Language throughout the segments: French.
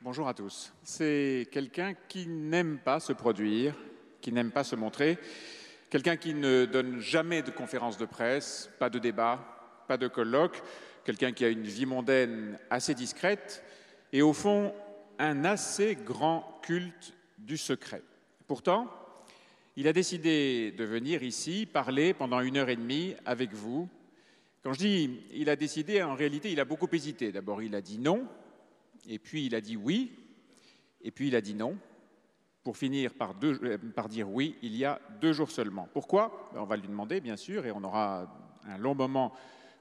Bonjour à tous. C'est quelqu'un qui n'aime pas se produire, qui n'aime pas se montrer, quelqu'un qui ne donne jamais de conférences de presse, pas de débat, pas de colloque, quelqu'un qui a une vie mondaine assez discrète et au fond un assez grand culte du secret. Pourtant, il a décidé de venir ici parler pendant une heure et demie avec vous. Quand je dis il a décidé, en réalité, il a beaucoup hésité. D'abord, il a dit non, et puis il a dit oui, et puis il a dit non, pour finir par, euh, dire oui il y a deux jours seulement. Pourquoi? Ben, On va lui demander, bien sûr, et on aura un long moment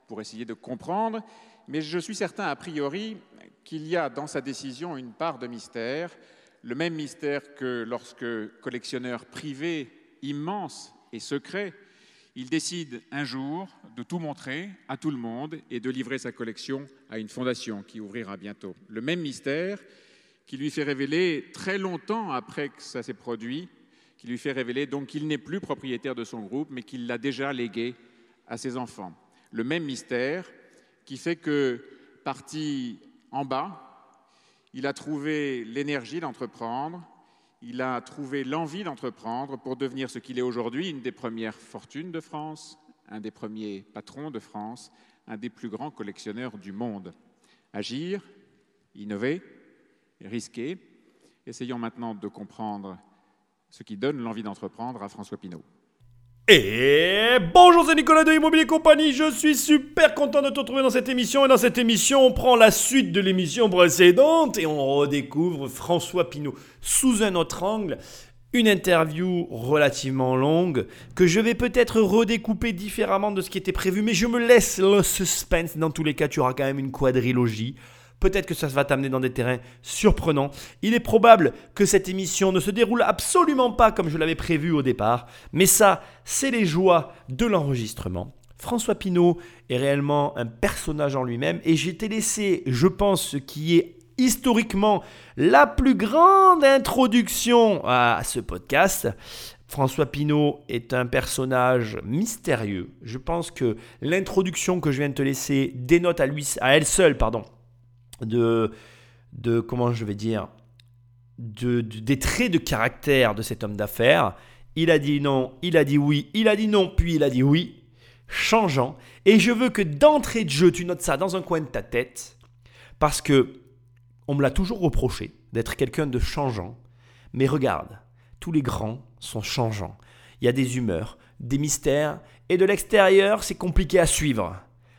pour essayer de comprendre, mais je suis certain, a priori, qu'il y a dans sa décision une part de mystère, le même mystère que lorsque collectionneur privé immense et secret, il décide un jour de tout montrer à tout le monde et de livrer sa collection à une fondation qui ouvrira bientôt. Le même mystère qui lui fait révéler très longtemps après que ça s'est produit, qui lui fait révéler donc qu'il n'est plus propriétaire de son groupe, mais qu'il l'a déjà légué à ses enfants. Le même mystère qui fait que, parti en bas, il a trouvé l'énergie d'entreprendre, il a trouvé l'envie d'entreprendre pour devenir ce qu'il est aujourd'hui, une des premières fortunes de France, un des premiers patrons de France, un des plus grands collectionneurs du monde. Agir, innover, risquer. Essayons maintenant de comprendre ce qui donne l'envie d'entreprendre à François Pinault. Et bonjour, c'est Nicolas de Immobilier Compagnie. Je suis super content de te retrouver dans cette émission. Et dans cette émission, on prend la suite de l'émission précédente et on redécouvre François Pinault sous un autre angle. Une interview relativement longue que je vais peut-être redécouper différemment de ce qui était prévu, mais je me laisse le suspense. Dans tous les cas, tu auras quand même une quadrilogie. Peut-être que ça va t'amener dans des terrains surprenants. Il est probable que cette émission ne se déroule absolument pas comme je l'avais prévu au départ, mais ça, c'est les joies de l'enregistrement. François Pinault est réellement un personnage en lui-même et j'ai été laissé, je pense, ce qui est historiquement la plus grande introduction à ce podcast. François Pinault est un personnage mystérieux. Je pense que l'introduction que je viens de te laisser dénote à, lui, à elle seule pardon, de, de comment je vais dire, de, des traits de caractère de cet homme d'affaires. Il a dit non, il a dit oui, il a dit non, puis il a dit oui, changeant. Et je veux que d'entrée de jeu, tu notes ça dans un coin de ta tête, parce que on me l'a toujours reproché d'être quelqu'un de changeant. Mais regarde, tous les grands sont changeants. Il y a des humeurs, des mystères, et de l'extérieur, c'est compliqué à suivre.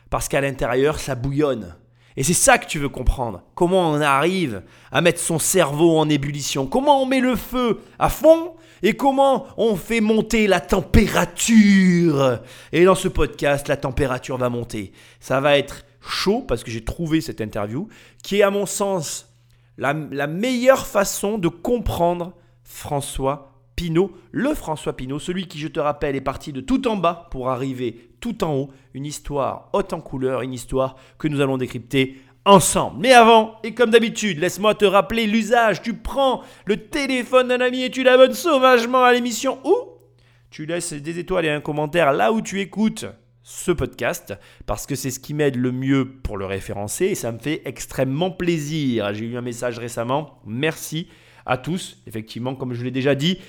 Parce qu'à l'intérieur, ça bouillonne. Et c'est ça que tu veux comprendre. Comment on arrive à mettre son cerveau en ébullition? Comment on met le feu à fond? Et comment on fait monter la température? Et dans ce podcast, la température va monter. Ça va être chaud parce que j'ai trouvé cette interview qui est à mon sens la, meilleure façon de comprendre François Pinault, le François Pinault, celui qui, je te rappelle, est parti de tout en bas pour arriver tout en haut. Une histoire haute en couleur, une histoire que nous allons décrypter ensemble. Mais avant, et comme d'habitude, laisse-moi te rappeler l'usage. Tu prends le téléphone d'un ami et tu l'abonnes sauvagement à l'émission ou tu laisses des étoiles et un commentaire là où tu écoutes ce podcast parce que c'est ce qui m'aide le mieux pour le référencer et ça me fait extrêmement plaisir. J'ai eu un message récemment. Merci à tous. Effectivement, comme je l'ai déjà dit,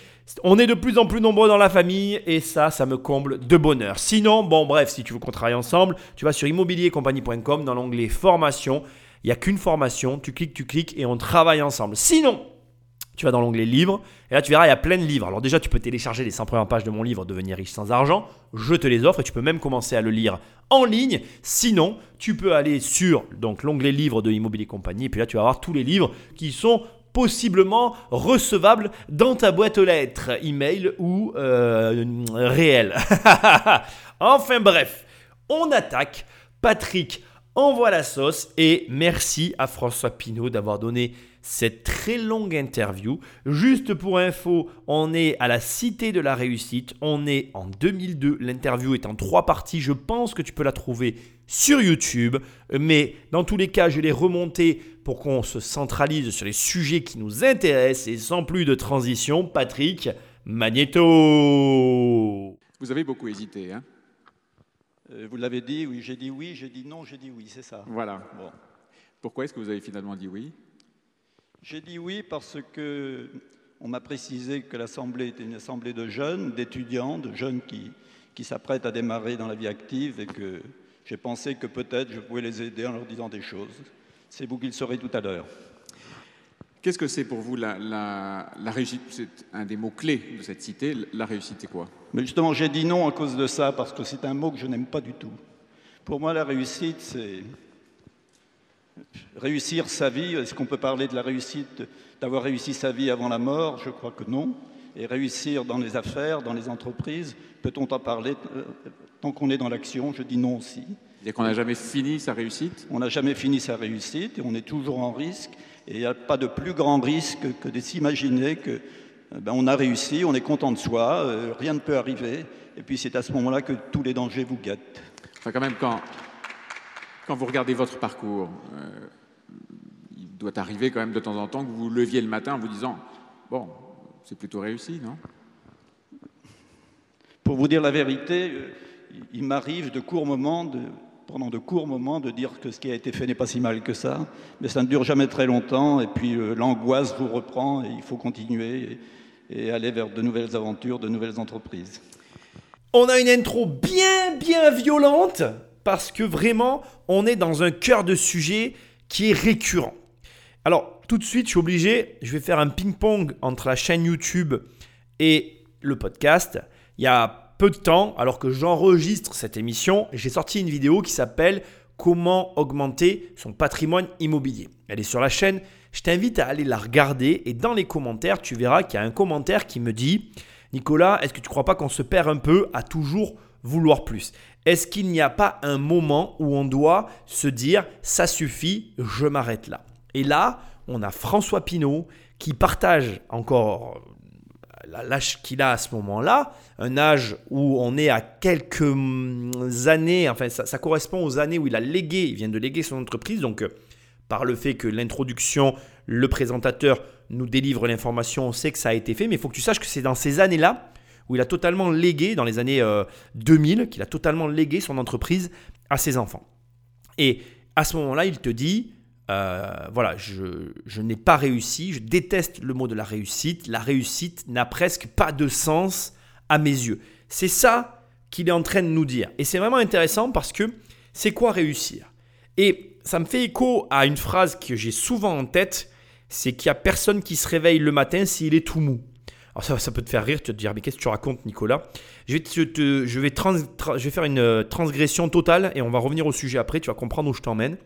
on est de plus en plus nombreux dans la famille et ça, ça me comble de bonheur. Sinon, bon bref, si tu veux qu'on travaille ensemble, tu vas sur immobiliercompagnie.com dans l'onglet formation. Il n'y a qu'une formation, tu cliques, tu cliques et on travaille ensemble. Sinon, tu vas dans l'onglet livres et là tu verras, il y a plein de livres. Alors déjà, tu peux télécharger les 100 premières pages de mon livre Devenir riche sans argent. Je te les offre et tu peux même commencer à le lire en ligne. Sinon, tu peux aller sur donc l'onglet livres de Immobilier Compagnie et puis là tu vas avoir tous les livres qui sont possiblement recevable dans ta boîte aux lettres, email ou euh, réel. enfin bref, on attaque. Patrick envoie la sauce et merci à François Pinault d'avoir donné cette très longue interview. Juste pour info, on est à la Cité de la Réussite, on est en 2002, l'interview est en trois parties, je pense que tu peux la trouver sur YouTube, mais dans tous les cas, je l'ai remonté pour qu'on se centralise sur les sujets qui nous intéressent et sans plus de transition, Patrick Magneto. Vous avez beaucoup hésité, hein? Euh, Vous l'avez dit, oui, j'ai dit oui, j'ai dit non, j'ai dit oui, c'est ça. Voilà. Bon. Pourquoi est-ce que vous avez finalement dit oui? J'ai dit oui parce que on m'a précisé que l'Assemblée était une assemblée de jeunes, d'étudiants, de jeunes qui, qui s'apprêtent à démarrer dans la vie active et que j'ai pensé que peut-être je pouvais les aider en leur disant des choses. C'est vous qui le saurez tout à l'heure. Qu'est-ce que c'est pour vous la, la réussite? C'est un des mots-clés de cette cité. La réussite, c'est quoi? Mais justement, j'ai dit non à cause de ça, parce que c'est un mot que je n'aime pas du tout. Pour moi, la réussite, c'est réussir sa vie. Est-ce qu'on peut parler de la réussite, d'avoir réussi sa vie avant la mort? Je crois que non. Et réussir dans les affaires, dans les entreprises, peut-on en parler euh, tant qu'on est dans l'action Je dis non aussi. Et qu'on n'a jamais fini sa réussite On n'a jamais fini sa réussite et on est toujours en risque. Et il n'y a pas de plus grand risque que de s'imaginer que euh, ben, on a réussi, on est content de soi, euh, rien ne peut arriver. Et puis c'est à ce moment-là que tous les dangers vous guettent. Enfin, quand même, quand, quand vous regardez votre parcours, euh, il doit arriver quand même de temps en temps que vous vous leviez le matin en vous disant Bon, c'est plutôt réussi, non? Pour vous dire la vérité, il m'arrive de courts moments de pendant de courts moments de dire que ce qui a été fait n'est pas si mal que ça, mais ça ne dure jamais très longtemps, et puis euh, l'angoisse vous reprend, et il faut continuer et, et aller vers de nouvelles aventures, de nouvelles entreprises. On a une intro bien, bien violente, parce que vraiment, on est dans un cœur de sujet qui est récurrent. Alors, tout de suite, je suis obligé, je vais faire un ping-pong entre la chaîne YouTube et le podcast. Il y a peu de temps, alors que j'enregistre cette émission, j'ai sorti une vidéo qui s'appelle Comment augmenter son patrimoine immobilier. Elle est sur la chaîne, je t'invite à aller la regarder et dans les commentaires, tu verras qu'il y a un commentaire qui me dit Nicolas, est-ce que tu ne crois pas qu'on se perd un peu à toujours vouloir plus? Est-ce qu'il n'y a pas un moment où on doit se dire ça suffit, je m'arrête là? Et là, on a François Pinault qui partage encore l'âge qu'il a à ce moment-là, un âge où on est à quelques années, enfin ça, correspond aux années où il a légué, il vient de léguer son entreprise, donc euh, par le fait que l'introduction, le présentateur nous délivre l'information, on sait que ça a été fait, mais il faut que tu saches que c'est dans ces années-là où il a totalement légué, dans les années 2000, euh, qu'il a totalement légué son entreprise à ses enfants. Et à ce moment-là, il te dit, euh, voilà, je, n'ai pas réussi, je déteste le mot de la réussite, la réussite n'a presque pas de sens à mes yeux. C'est ça qu'il est en train de nous dire. Et c'est vraiment intéressant parce que c'est quoi réussir? Et ça me fait écho à une phrase que j'ai souvent en tête, c'est qu'il n'y a personne qui se réveille le matin s'il est tout mou. Alors ça, ça, peut te faire rire, tu vas te dire, mais qu'est-ce que tu racontes Nicolas? Je vais, te, je, vais faire une euh, transgression totale et on va revenir au sujet après, tu vas comprendre où je t'emmène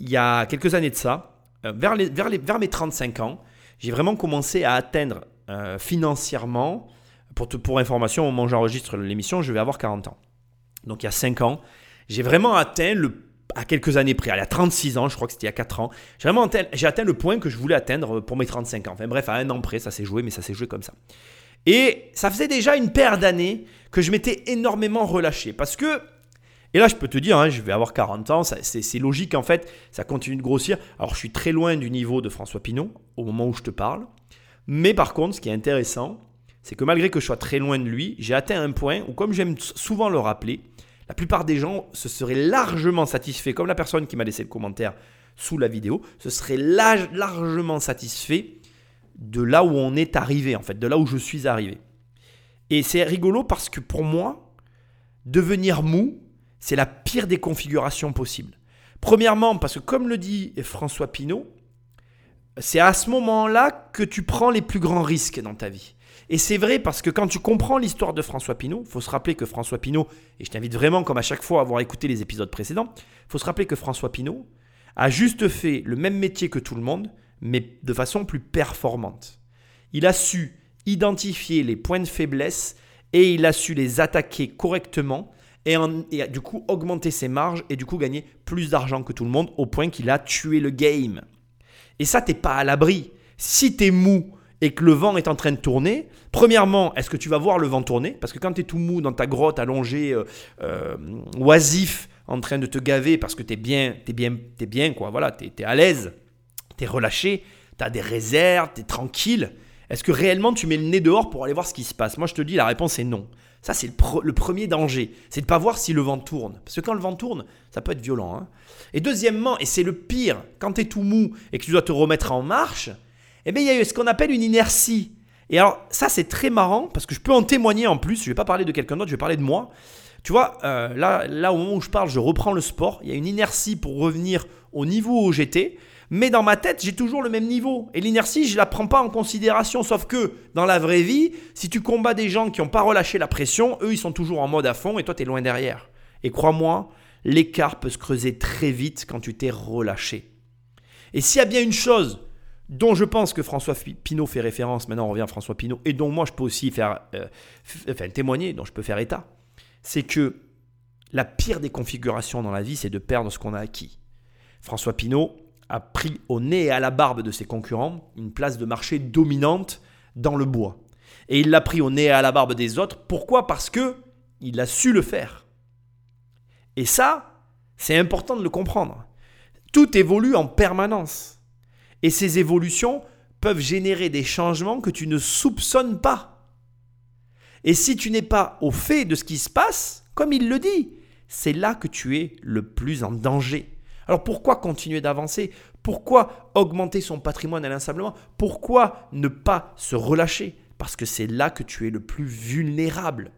il y a quelques années de ça, euh, vers, mes 35 ans, j'ai vraiment commencé à atteindre euh, financièrement, pour, information, au moment où j'enregistre l'émission, je vais avoir 40 ans. Donc il y a 5 ans, j'ai vraiment atteint à quelques années près, a 36 ans, je crois que c'était il y a 4 ans, j'ai vraiment j'ai atteint le point que je voulais atteindre pour mes 35 ans. Enfin bref, à un an près, ça s'est joué, mais ça s'est joué comme ça. Et ça faisait déjà une paire d'années que je m'étais énormément relâché parce que et là, je peux te dire, hein, je vais avoir 40 ans, c'est logique en fait, ça continue de grossir. Alors, je suis très loin du niveau de François Pinault au moment où je te parle. Mais par contre, ce qui est intéressant, c'est que malgré que je sois très loin de lui, j'ai atteint un point où, comme j'aime souvent le rappeler, la plupart des gens se seraient largement satisfaits, comme la personne qui m'a laissé le commentaire sous la vidéo, se serait largement satisfait de là où on est arrivé, en fait, de là où je suis arrivé. Et c'est rigolo parce que pour moi, devenir mou, c'est la pire des configurations possibles. Premièrement, parce que comme le dit François Pinault, c'est à ce moment-là que tu prends les plus grands risques dans ta vie. Et c'est vrai parce que quand tu comprends l'histoire de François Pinault, faut se rappeler que François Pinault, et je t'invite vraiment comme à chaque fois à avoir écouté les épisodes précédents, faut se rappeler que François Pinault a juste fait le même métier que tout le monde, mais de façon plus performante. Il a su identifier les points de faiblesse et il a su les attaquer correctement et, du coup augmenter ses marges et du coup gagner plus d'argent que tout le monde au point qu'il a tué le game. Et ça, t'es pas à l'abri. Si tu es mou et que le vent est en train de tourner, premièrement, est-ce que tu vas voir le vent tourner? Parce que quand tu es tout mou dans ta grotte allongé, euh, euh, oisif, en train de te gaver parce que tu es bien, es bien, es bien, quoi, voilà, tu es, à l'aise, tu es relâché, tu as des réserves, tu es tranquille. Est-ce que réellement tu mets le nez dehors pour aller voir ce qui se passe? Moi je te dis la réponse est non. Ça, c'est le, premier danger. C'est de ne pas voir si le vent tourne. Parce que quand le vent tourne, ça peut être violent. Hein. Et deuxièmement, et c'est le pire, quand tu es tout mou et que tu dois te remettre en marche, eh bien, il y a ce qu'on appelle une inertie. Et alors, ça, c'est très marrant parce que je peux en témoigner en plus. Je ne vais pas parler de quelqu'un d'autre, je vais parler de moi. Tu vois, euh, là, là, au moment où je parle, je reprends le sport. Il y a une inertie pour revenir au niveau où j'étais. Mais dans ma tête, j'ai toujours le même niveau. Et l'inertie, je ne la prends pas en considération. Sauf que dans la vraie vie, si tu combats des gens qui n'ont pas relâché la pression, eux, ils sont toujours en mode à fond et toi, tu es loin derrière. Et crois-moi, l'écart peut se creuser très vite quand tu t'es relâché. Et s'il y a bien une chose dont je pense que François Pinault fait référence, maintenant on revient à François Pinault, et dont moi je peux aussi faire, euh, enfin, témoigner, dont je peux faire état, c'est que la pire des configurations dans la vie, c'est de perdre ce qu'on a acquis. François Pinault a pris au nez et à la barbe de ses concurrents une place de marché dominante dans le bois. Et il l'a pris au nez et à la barbe des autres. Pourquoi? Parce que il a su le faire. Et ça, c'est important de le comprendre. Tout évolue en permanence. Et ces évolutions peuvent générer des changements que tu ne soupçonnes pas. Et si tu n'es pas au fait de ce qui se passe, comme il le dit, c'est là que tu es le plus en danger. Alors pourquoi continuer d'avancer? Pourquoi augmenter son patrimoine inlassablement? Pourquoi ne pas se relâcher? Parce que c'est là que tu es le plus vulnérable.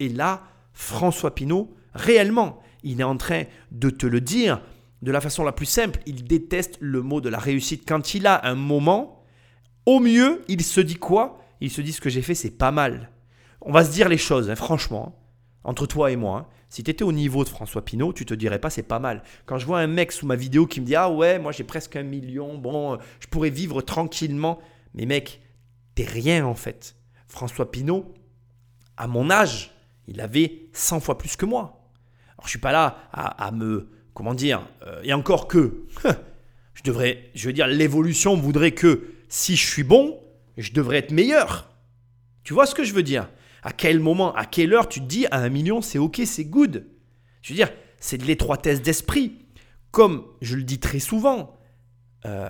Et là, François Pinault, réellement, il est en train de te le dire de la façon la plus simple. Il déteste le mot de la réussite. Quand il a un moment, au mieux, il se dit quoi? Il se dit ce que j'ai fait, c'est pas mal. On va se dire les choses, hein, franchement, entre toi et moi. Hein. Si tu étais au niveau de François Pinault, tu te dirais pas c'est pas mal. Quand je vois un mec sous ma vidéo qui me dit Ah ouais, moi j'ai presque un million, bon, euh, je pourrais vivre tranquillement. Mais mec, t'es rien en fait. François Pinault, à mon âge, il avait 100 fois plus que moi. Alors je suis pas là à, me. Comment dire euh, Et encore que. je devrais. Je veux dire, l'évolution voudrait que si je suis bon, je devrais être meilleur. Tu vois ce que je veux dire? À quel moment, à quelle heure tu te dis à un million, c'est ok, c'est good. Je veux dire, c'est de l'étroitesse d'esprit. Comme je le dis très souvent, euh,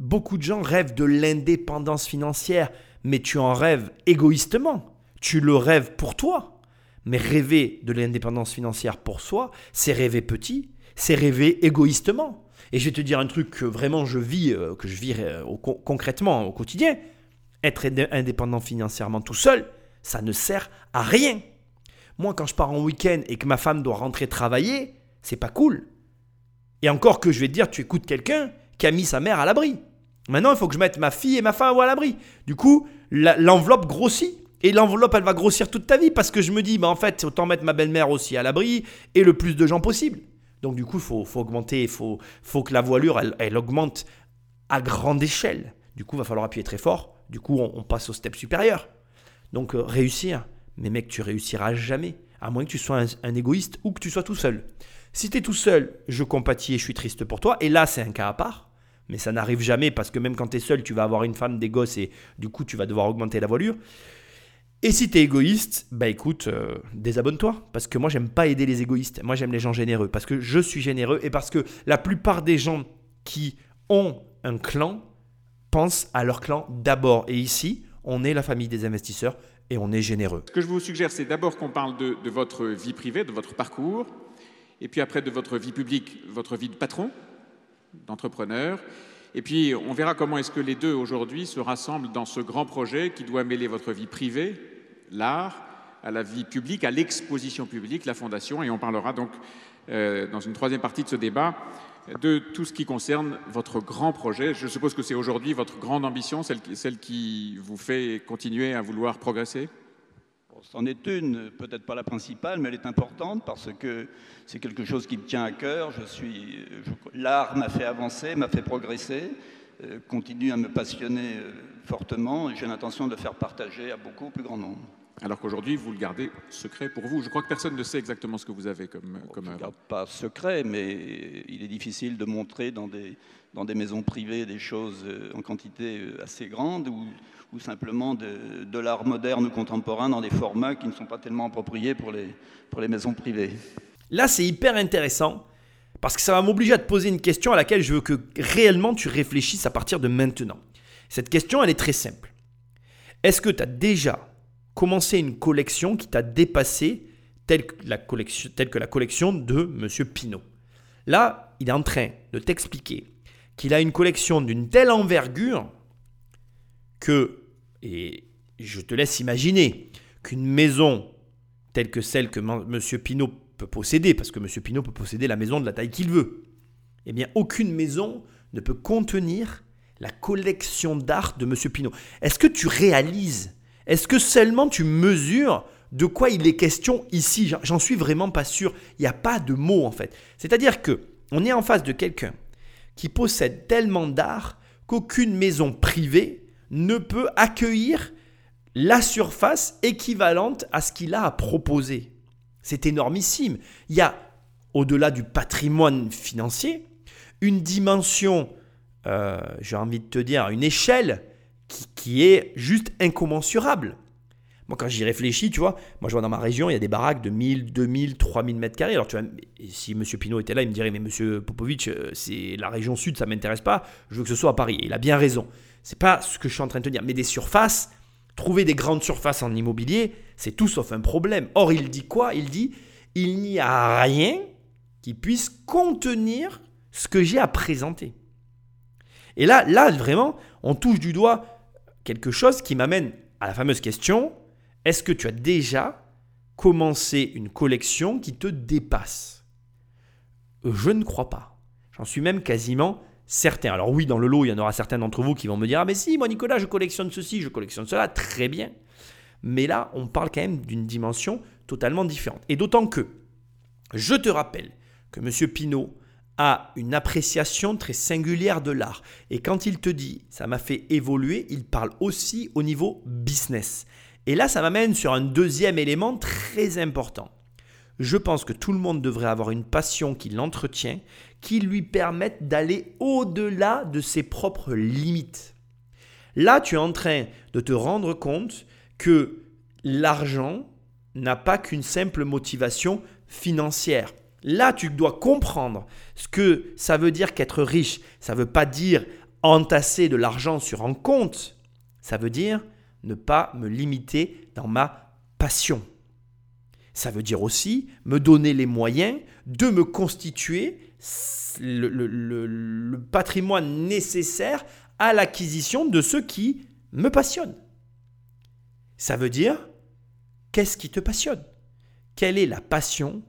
beaucoup de gens rêvent de l'indépendance financière, mais tu en rêves égoïstement. Tu le rêves pour toi. Mais rêver de l'indépendance financière pour soi, c'est rêver petit, c'est rêver égoïstement. Et je vais te dire un truc que vraiment je vis, euh, que je vis euh, concrètement au quotidien. Être indépendant financièrement tout seul, ça ne sert à rien. Moi, quand je pars en week-end et que ma femme doit rentrer travailler, c'est pas cool. Et encore que je vais te dire, tu écoutes quelqu'un qui a mis sa mère à l'abri. Maintenant, il faut que je mette ma fille et ma femme à l'abri. Du coup, l'enveloppe grossit. Et l'enveloppe, elle va grossir toute ta vie parce que je me dis, bah, en fait, autant mettre ma belle-mère aussi à l'abri et le plus de gens possible. Donc, du coup, il faut, augmenter, il faut, faut que la voilure, elle, augmente à grande échelle. Du coup, il va falloir appuyer très fort. Du coup, on passe au step supérieur. Donc euh, réussir, mais mec, tu réussiras jamais, à moins que tu sois un, égoïste ou que tu sois tout seul. Si tu es tout seul, je compatis et je suis triste pour toi, et là c'est un cas à part, mais ça n'arrive jamais parce que même quand tu es seul, tu vas avoir une femme, des gosses, et du coup tu vas devoir augmenter la voilure. Et si tu es égoïste, bah écoute, euh, désabonne-toi. Parce que moi, j'aime pas aider les égoïstes. Moi, j'aime les gens généreux. Parce que je suis généreux et parce que la plupart des gens qui ont un clan pensent à leur clan d'abord. Et ici, on est la famille des investisseurs et on est généreux. Ce que je vous suggère, c'est d'abord qu'on parle de, votre vie privée, de votre parcours, et puis après de votre vie publique, votre vie de patron, d'entrepreneur. Et puis on verra comment est-ce que les deux aujourd'hui se rassemblent dans ce grand projet qui doit mêler votre vie privée, l'art, à la vie publique, à l'exposition publique, la fondation, et on parlera donc dans une troisième partie de ce débat de tout ce qui concerne votre grand projet. Je suppose que c'est aujourd'hui votre grande ambition, celle, celle qui vous fait continuer à vouloir progresser? C'en est une, peut-être pas la principale, mais elle est importante parce que c'est quelque chose qui me tient à cœur. Je suis, l'art m'a fait avancer, m'a fait progresser, euh, continue à me passionner euh, fortement et j'ai l'intention de le faire partager à beaucoup plus grand nombre alors qu'aujourd'hui, vous le gardez secret pour vous. Je crois que personne ne sait exactement ce que vous avez comme, comme Je ne garde pas secret, mais il est difficile de montrer dans des, dans des maisons privées des choses euh, en quantité euh, assez grande ou, ou simplement de, de l'art moderne ou contemporain dans des formats qui ne sont pas tellement appropriés pour les, pour les maisons privées. Là, c'est hyper intéressant parce que ça va m'obliger à te poser une question à laquelle je veux que réellement tu réfléchisses à partir de maintenant. Cette question, elle est très simple. Est-ce que tu as déjà commencer une collection qui t'a dépassé telle que, la collection, telle que la collection de M. Pinault. Là, il est en train de t'expliquer qu'il a une collection d'une telle envergure que, et je te laisse imaginer, qu'une maison telle que celle que M. Pinault peut posséder, parce que M. Pinault peut posséder la maison de la taille qu'il veut, eh bien, aucune maison ne peut contenir la collection d'art de M. Pinault. Est-ce que tu réalises Est-ce que seulement tu mesures de quoi il est question ici? J'en suis vraiment pas sûr. Il n'y a pas de mots en fait. C'est-à-dire que on est en face de quelqu'un qui possède tellement d'art qu'aucune maison privée ne peut accueillir la surface équivalente à ce qu'il a à proposer. C'est énormissime. Il y a, au-delà du patrimoine financier, une dimension, euh, j'ai envie de te dire, une échelle qui, est juste incommensurable. Moi, quand j'y réfléchis, tu vois, moi je vois dans ma région, il y a des baraques de 1000, 2000, 3000 mètres carrés. Alors, tu vois, si M. Pinault était là, il me dirait, mais M. Popovic, euh, c'est la région sud, ça m'intéresse pas, je veux que ce soit à Paris. il a bien raison. C'est pas ce que je suis en train de te dire. Mais des surfaces, trouver des grandes surfaces en immobilier, c'est tout sauf un problème. Or, il dit quoi? Il dit, il n'y a rien qui puisse contenir ce que j'ai à présenter. Et là, là, vraiment, on touche du doigt quelque chose qui m'amène à la fameuse question, est-ce que tu as déjà commencé une collection qui te dépasse? Je ne crois pas. J'en suis même quasiment certain. Alors oui, dans le lot, il y en aura certains d'entre vous qui vont me dire, ah mais si, moi Nicolas, je collectionne ceci, je collectionne cela, très bien. Mais là, on parle quand même d'une dimension totalement différente. Et d'autant que, je te rappelle que M. Pinault a une appréciation très singulière de l'art. Et quand il te dit ça m'a fait évoluer, il parle aussi au niveau business. Et là, ça m'amène sur un deuxième élément très important. Je pense que tout le monde devrait avoir une passion qui l'entretient, qui lui permette d'aller au-delà de ses propres limites. Là, tu es en train de te rendre compte que l'argent n'a pas qu'une simple motivation financière. Là, tu dois comprendre ce que ça veut dire qu'être riche. Ça ne veut pas dire entasser de l'argent sur un compte. Ça veut dire ne pas me limiter dans ma passion. Ça veut dire aussi me donner les moyens de me constituer le, patrimoine nécessaire à l'acquisition de ce qui me passionne. Ça veut dire, qu'est-ce qui te passionne? Quelle est la passion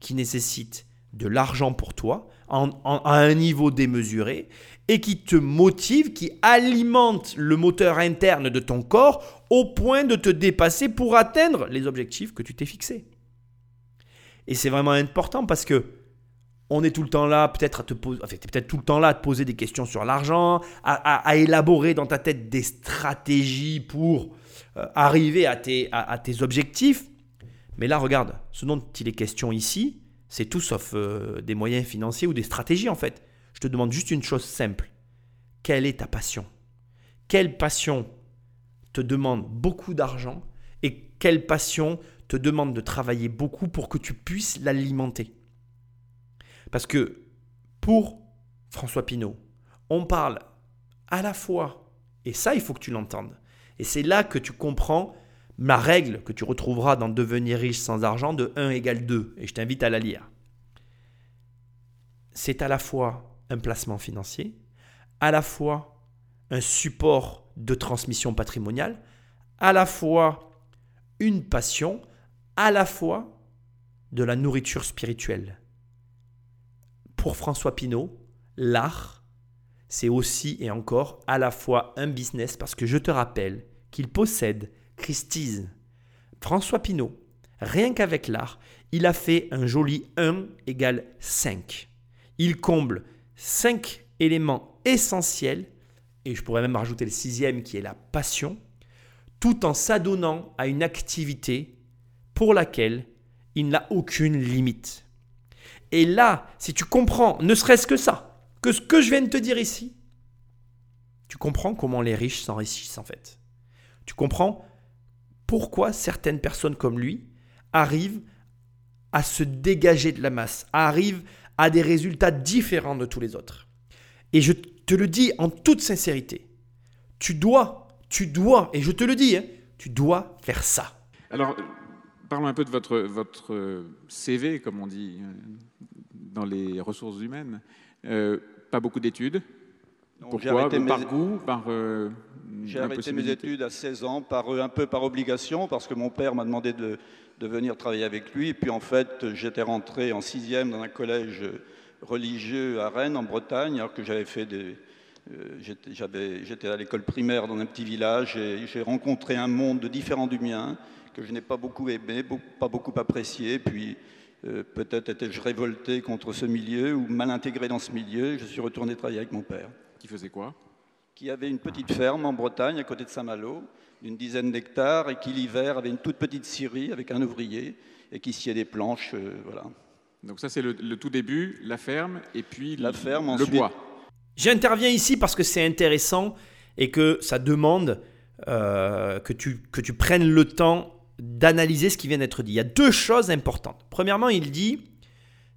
qui nécessite de l'argent pour toi à un niveau démesuré et qui te motive, qui alimente le moteur interne de ton corps au point de te dépasser pour atteindre les objectifs que tu t'es fixés. Et c'est vraiment important parce que on est tout le temps là, peut-être à te poser, peut-être tout le temps là à te poser des questions sur l'argent, à, élaborer dans ta tête des stratégies pour euh, arriver à tes, à tes objectifs. Mais là, regarde, ce dont il est question ici, c'est tout sauf euh, des moyens financiers ou des stratégies en fait. Je te demande juste une chose simple. Quelle est ta passion? Quelle passion te demande beaucoup d'argent et quelle passion te demande de travailler beaucoup pour que tu puisses l'alimenter? Parce que pour François Pinault, on parle à la fois, et ça il faut que tu l'entendes, et c'est là que tu comprends ma règle que tu retrouveras dans Devenir riche sans argent de 1 égale 2, et je t'invite à la lire. C'est à la fois un placement financier, à la fois un support de transmission patrimoniale, à la fois une passion, à la fois de la nourriture spirituelle. Pour François Pinault, l'art, c'est aussi et encore à la fois un business parce que je te rappelle qu'il possède Christise. François Pinault, rien qu'avec l'art, il a fait un joli 1 égale 5. Il comble 5 éléments essentiels, et je pourrais même rajouter le sixième qui est la passion, tout en s'adonnant à une activité pour laquelle il n'a aucune limite. Et là, si tu comprends, ne serait-ce que ça, que ce que je viens de te dire ici, tu comprends comment les riches s'enrichissent en fait. Tu comprends pourquoi certaines personnes comme lui arrivent à se dégager de la masse, arrivent à des résultats différents de tous les autres. Et je te le dis en toute sincérité, tu dois, tu dois, et je te le dis, hein, Tu dois faire ça. Alors, parlons un peu de votre, votre CV, comme on dit euh, dans les ressources humaines. Euh, pas beaucoup d'études. Pourquoi Par mes- goût Par euh, J'ai arrêté mes études à 16 ans, par, un peu par obligation, parce que mon père m'a demandé de, de venir travailler avec lui. Et puis en fait, j'étais rentré en sixième dans un collège religieux à Rennes, en Bretagne, alors que j'avais fait des... euh, j'étais- à l'école primaire dans un petit village et j'ai rencontré un monde différent du mien que je n'ai pas beaucoup aimé, pas beaucoup apprécié. Puis euh, peut-être étais-je révolté contre ce milieu ou mal intégré dans ce milieu. Je suis retourné travailler avec mon père Qui faisait quoi? Qui avait une petite ferme en Bretagne, à côté de Saint-Malo, d'une dizaine d'hectares, et qui l'hiver avait une toute petite scierie avec un ouvrier, et qui sciait des planches, euh, voilà. Donc ça, c'est le, le tout début, la ferme, et puis La le- ferme, le ensuite- bois. J'interviens ici parce que c'est intéressant et que ça demande euh, que, tu, que tu prennes le temps d'analyser ce qui vient d'être dit. Il y a deux choses importantes. Premièrement, il dit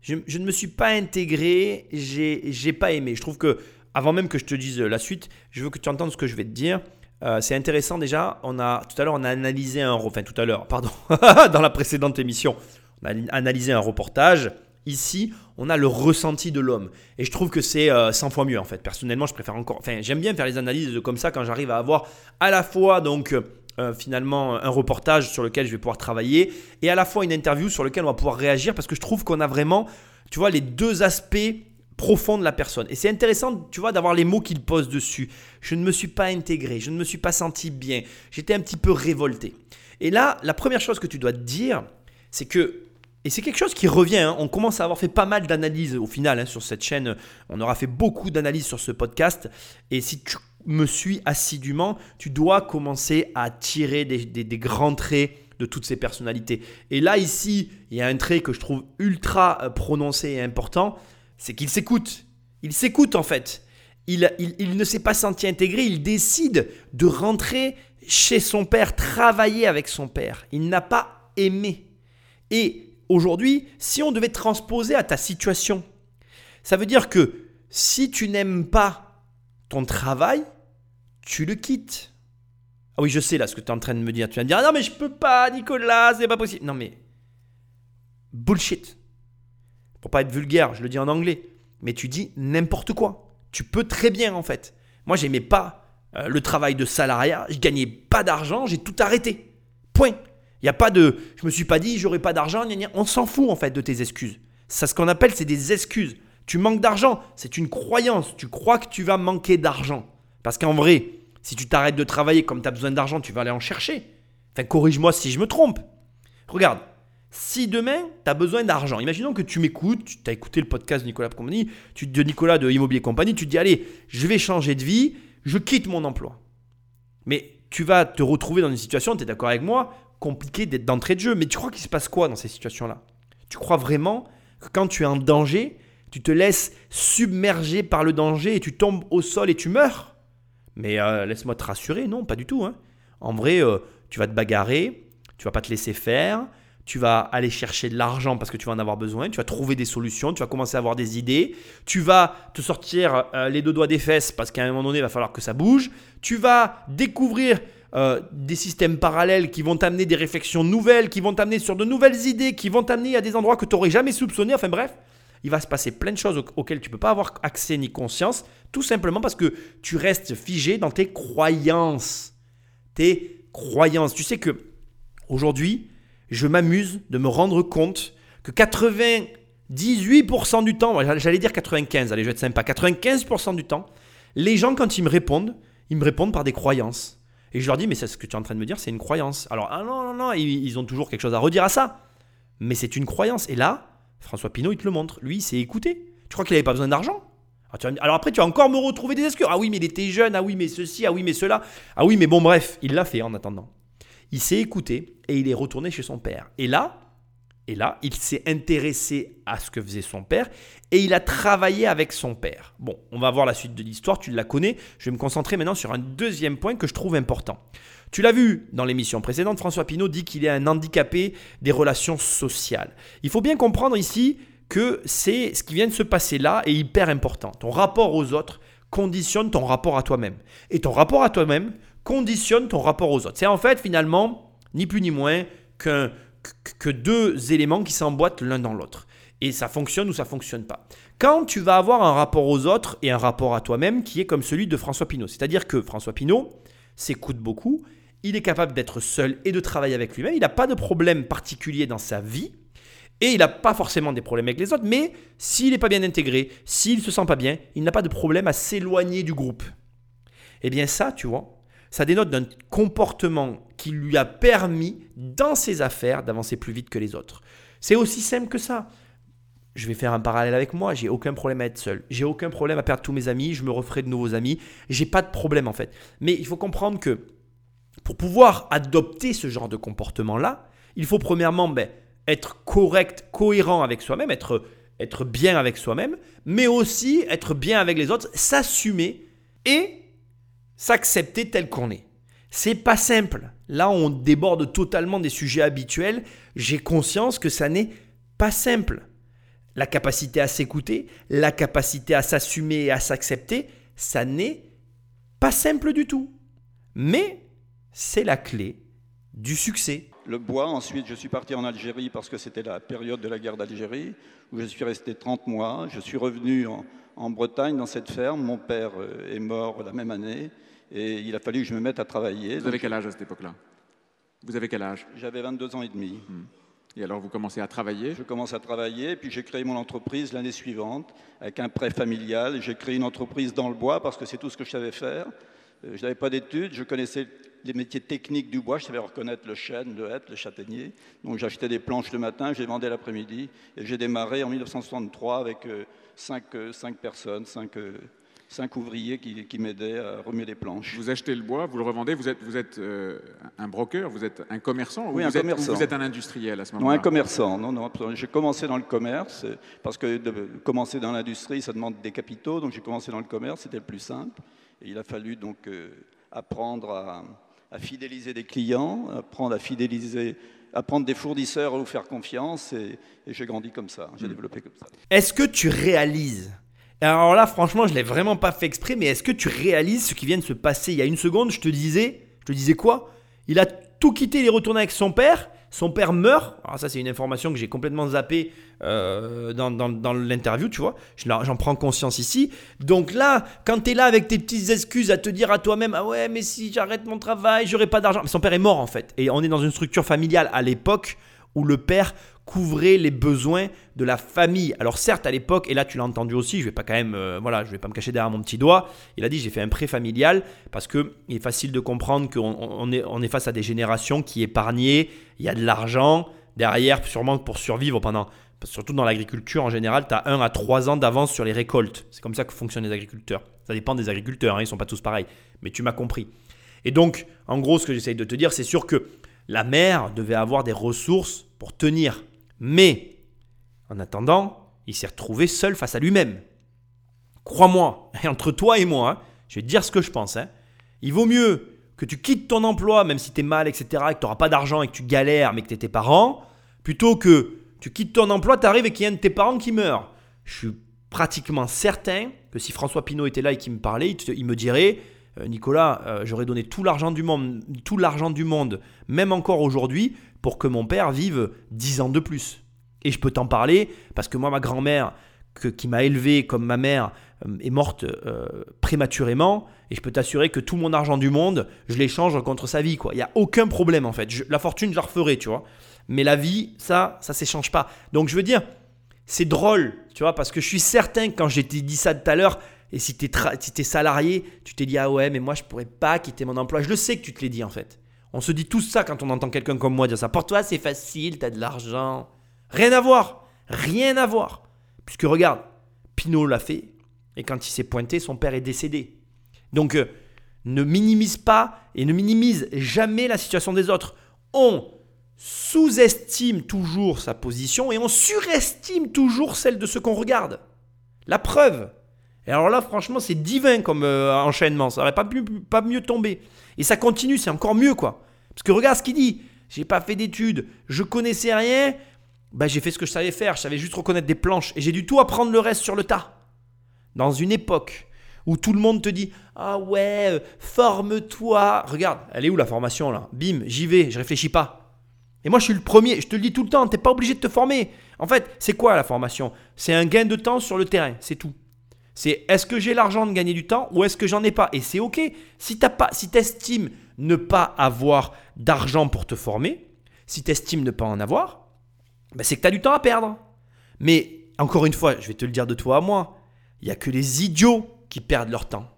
je, je ne me suis pas intégré, j'ai j'ai pas aimé. Je trouve que, avant même que je te dise la suite, je veux que tu entendes ce que je vais te dire. Euh, c'est intéressant déjà. On a tout à l'heure, on a analysé un, enfin tout à l'heure, pardon, dans la précédente émission, on a analysé un reportage. Ici, on a le ressenti de l'homme. Et je trouve que c'est euh, 100 fois mieux en fait. Personnellement, je préfère encore. Enfin, j'aime bien faire les analyses comme ça quand j'arrive à avoir à la fois donc euh, finalement un reportage sur lequel je vais pouvoir travailler et à la fois une interview sur lequel on va pouvoir réagir parce que je trouve qu'on a vraiment, tu vois, les deux aspects profonds de la personne. Et c'est intéressant, tu vois, d'avoir les mots qu'il pose dessus. Je ne me suis pas intégré, je ne me suis pas senti bien, j'étais un petit peu révolté. Et là, la première chose que tu dois te dire, c'est que et c'est quelque chose qui revient. hein. On commence à avoir fait pas mal d'analyses au final hein, sur cette chaîne. On aura fait beaucoup d'analyses sur ce podcast. Et si tu me suis assidûment, tu dois commencer à tirer des, des- des grands traits de toutes ces personnalités. Et là, ici, il y a un trait que je trouve ultra euh, prononcé et important, c'est qu'il s'écoute. Il s'écoute en fait. Il, ne s'est pas senti intégré, il décide de rentrer chez son père, travailler avec son père. Il n'a pas aimé. Et aujourd'hui, si on devait transposer à ta situation, ça veut dire que si tu n'aimes pas ton travail, tu le quittes. Ah oui, je sais là ce que tu es en train de me dire. Tu vas me dire, ah non mais je peux pas, Nicolas, c'est pas possible. Non mais, bullshit. Pour pas être vulgaire, je le dis en anglais. Mais tu dis n'importe quoi. Tu peux très bien en fait. Moi, j'aimais pas euh, le travail de salariat, je gagnais pas d'argent, j'ai tout arrêté. Point. Il y a pas de je me suis pas dit j'aurai pas d'argent, on s'en fout en fait de tes excuses. Ça ce qu'on appelle c'est des excuses. Tu manques d'argent, c'est une croyance, tu crois que tu vas manquer d'argent. Parce qu'en vrai, si tu t'arrêtes de travailler comme tu as besoin d'argent, tu vas aller en chercher. Enfin corrige-moi si je me trompe. Regarde, si demain, tu as besoin d'argent, imaginons que tu m'écoutes, tu as écouté le podcast de Nicolas de Nicolas de Immobilier Compagnie, tu te dis, allez, je vais changer de vie, je quitte mon emploi. Mais tu vas te retrouver dans une situation, tu es d'accord avec moi, compliquée d'être d'entrée de jeu. Mais tu crois qu'il se passe quoi dans ces situations-là? Tu crois vraiment que quand tu es en danger, tu te laisses submerger par le danger et tu tombes au sol et tu meurs? Mais euh, laisse-moi te rassurer, non, pas du tout. hein. En vrai, euh, tu vas te bagarrer, tu vas pas te laisser faire, tu vas aller chercher de l'argent parce que tu vas en avoir besoin, tu vas trouver des solutions, tu vas commencer à avoir des idées, tu vas te sortir euh, les deux doigts des fesses parce qu'à un moment donné, il va falloir que ça bouge, tu vas découvrir euh, des systèmes parallèles qui vont t'amener des réflexions nouvelles, qui vont t'amener sur de nouvelles idées, qui vont t'amener à des endroits que tu n'aurais jamais soupçonnés, enfin bref. Il va se passer plein de choses au- auxquelles tu ne peux pas avoir accès ni conscience, tout simplement parce que tu restes figé dans tes croyances. Tes croyances. Tu sais que aujourd'hui, je m'amuse de me rendre compte que 98% du temps, j'allais dire 95, allez, je vais être sympa, 95% du temps, les gens, quand ils me répondent, ils me répondent par des croyances. Et je leur dis, mais c'est ce que tu es en train de me dire, c'est une croyance. Alors, ah non, non, non, ils, ont toujours quelque chose à redire à ça. Mais c'est une croyance. Et là, François Pinault, il te le montre. Lui, il s'est écouté. Tu crois qu'il n'avait pas besoin d'argent? Alors, dire- alors après, tu vas encore me retrouver des excuses. Ah oui, mais il était jeune. Ah oui, mais ceci. Ah oui, mais cela. Ah oui, mais bon, bref, il l'a fait en attendant. Il s'est écouté et il est retourné chez son père. Et là, et là, il s'est intéressé à ce que faisait son père et il a travaillé avec son père. Bon, on va voir la suite de l'histoire, tu la connais. Je vais me concentrer maintenant sur un deuxième point que je trouve important. Tu l'as vu dans l'émission précédente, François Pinault dit qu'il est un handicapé des relations sociales. Il faut bien comprendre ici que c'est ce qui vient de se passer là est hyper important. Ton rapport aux autres, conditionne ton rapport à toi-même. Et ton rapport à toi-même conditionne ton rapport aux autres. C'est en fait finalement ni plus ni moins qu'un que deux éléments qui s'emboîtent l'un dans l'autre. Et ça fonctionne ou ça fonctionne pas. Quand tu vas avoir un rapport aux autres et un rapport à toi-même qui est comme celui de François Pinault, c'est-à-dire que François Pinault s'écoute beaucoup, il est capable d'être seul et de travailler avec lui-même, il n'a pas de problème particulier dans sa vie, et il n'a pas forcément des problèmes avec les autres, mais s'il n'est pas bien intégré, s'il ne se sent pas bien, il n'a pas de problème à s'éloigner du groupe. Eh bien ça, tu vois, ça dénote d'un comportement qui lui a permis, dans ses affaires, d'avancer plus vite que les autres. C'est aussi simple que ça. Je vais faire un parallèle avec moi, j'ai aucun problème à être seul. J'ai aucun problème à perdre tous mes amis, je me referai de nouveaux amis. J'ai pas de problème en fait. Mais il faut comprendre que pour pouvoir adopter ce genre de comportement-là, il faut premièrement ben, être correct, cohérent avec soi-même, être, être bien avec soi-même, mais aussi être bien avec les autres, s'assumer et s'accepter tel qu'on est. C'est pas simple. Là, on déborde totalement des sujets habituels. J'ai conscience que ça n'est pas simple. La capacité à s'écouter, la capacité à s'assumer et à s'accepter, ça n'est pas simple du tout. Mais c'est la clé du succès. Le bois, ensuite je suis parti en Algérie parce que c'était la période de la guerre d'Algérie, où je suis resté 30 mois. Je suis revenu en, en Bretagne, dans cette ferme. Mon père euh, est mort la même année et il a fallu que je me mette à travailler. Vous avez quel âge à cette époque-là? Vous avez quel âge? J'avais 22 ans et demi. Hmm. Et alors vous commencez à travailler? Je commence à travailler, puis j'ai créé mon entreprise l'année suivante avec un prêt familial. J'ai créé une entreprise dans le bois parce que c'est tout ce que je savais faire. Euh, je n'avais pas d'études, je connaissais les métiers techniques du bois, je savais reconnaître le chêne, le hêtre, le châtaignier. Donc j'achetais des planches le matin, je les vendais l'après-midi. Et j'ai démarré en 1963 avec euh, cinq, euh, cinq personnes, cinq, cinq ouvriers qui, qui m'aidaient à remuer des planches. Vous achetez le bois, vous le revendez, vous êtes, vous êtes un broker, vous êtes un commerçant Oui, ou un vous, êtes, commerçant. ou vous êtes un industriel à ce Non, moment-là un commerçant. Non, non. J'ai commencé dans le commerce euh, parce que de commencer dans l'industrie, ça demande des capitaux. Donc j'ai commencé dans le commerce, c'était le plus simple. Et il a fallu donc euh, apprendre à, à fidéliser des clients, apprendre à fidéliser, apprendre des fournisseurs à vous faire confiance. Et, et j'ai grandi comme ça. J'ai développé comme ça. Est-ce que tu réalises Alors là, franchement, je l'ai vraiment pas fait exprès, mais est-ce que tu réalises ce qui vient de se passer? Il y a une seconde Je te disais, je te disais quoi? Il a tout quitté, il est retourné avec son père. Son père meurt. Alors ça, c'est une information que j'ai complètement zappée euh, dans, l'interview, tu vois. J'en prends conscience ici. Donc là, quand tu es là avec tes petites excuses à te dire à toi-même, ah ouais, mais si j'arrête mon travail, j'aurai pas d'argent. Son père est mort en fait. Et on est dans une structure familiale à l'époque où le père couvrait les besoins de la famille. Alors certes à l'époque, et là tu l'as entendu aussi, je vais pas quand même, euh, voilà, je vais pas me cacher derrière mon petit doigt. Il a dit j'ai fait un prêt familial parce que il est facile de comprendre qu'on on est, on est face à des générations qui épargnaient, il y a de l'argent derrière, sûrement pour survivre pendant, surtout dans l'agriculture en général, tu as 1 à 3 ans d'avance sur les récoltes. C'est comme ça que fonctionnent les agriculteurs. Ça dépend des agriculteurs, hein, ils sont pas tous pareils, mais tu m'as compris. Et donc, en gros, ce que j'essaye de te dire, c'est sûr que la mère devait avoir des ressources pour tenir. Mais, en attendant, il s'est retrouvé seul face à lui-même. Crois-moi, entre toi et moi, hein, je vais te dire ce que je pense. hein. Il vaut mieux que tu quittes ton emploi, même si tu es mal, etc., et que tu n'auras pas d'argent et que tu galères, mais que tu es tes parents, plutôt que tu quittes ton emploi, tu arrives et qu'il y a un de tes parents qui meurt. Je suis pratiquement certain que si François Pinault était là et qu'il me parlait, il, me dirait euh, Nicolas, euh, j'aurais donné tout l'argent du monde, même encore aujourd'hui, pour que mon père vive 10 ans de plus. Et je peux t'en parler parce que moi, ma grand-mère, qui m'a élevé comme ma mère, euh, est morte euh, prématurément. Et je peux t'assurer que tout mon argent du monde, je l'échange contre sa vie. quoi. Il n'y a aucun problème en fait. Je- la fortune, je la referai, tu vois. Mais la vie, ça, ça s'échange pas. Donc je veux dire, c'est drôle, tu vois, parce que je suis certain que quand j'ai dit ça tout à l'heure, et si tu es, salarié, tu t'es dit, ah ouais, mais moi je pourrais pas quitter mon emploi. Je le sais que tu te l'es dit en fait. On se dit tout ça quand on entend quelqu'un comme moi dire ça. Pour toi, c'est facile, tu as de l'argent. Rien à voir. Rien à voir. Puisque regarde, Pinot l'a fait, et quand il s'est pointé, son père est décédé. Donc, euh, ne minimise pas et ne minimise jamais la situation des autres. On sous-estime toujours sa position et on surestime toujours celle de ceux qu'on regarde. La preuve. Et alors là, franchement, c'est divin comme euh, enchaînement. Ça n'aurait pas, pu- pas mieux tomber. Et ça continue, c'est encore mieux, quoi. Parce que regarde ce qu'il dit. J'ai pas fait d'études, je connaissais rien. Bah, j'ai fait ce que je savais faire. Je savais juste reconnaître des planches. Et j'ai dû tout apprendre le reste sur le tas. Dans une époque où tout le monde te dit Ah ouais, euh, forme-toi. Regarde, elle est où la formation là? Bim, j'y vais, je réfléchis pas. Et moi je suis le premier, je te le dis tout le temps, t'es pas obligé de te former. En fait, c'est quoi la formation? C'est un gain de temps sur le terrain, c'est tout. C'est est-ce que j'ai l'argent de gagner du temps ou est-ce que j'en ai pas? Et c'est ok. Si tu si estimes ne pas avoir d'argent pour te former, si tu estimes ne pas en avoir, ben c'est que tu as du temps à perdre. Mais encore une fois, je vais te le dire de toi à moi, il n'y a que les idiots qui perdent leur temps.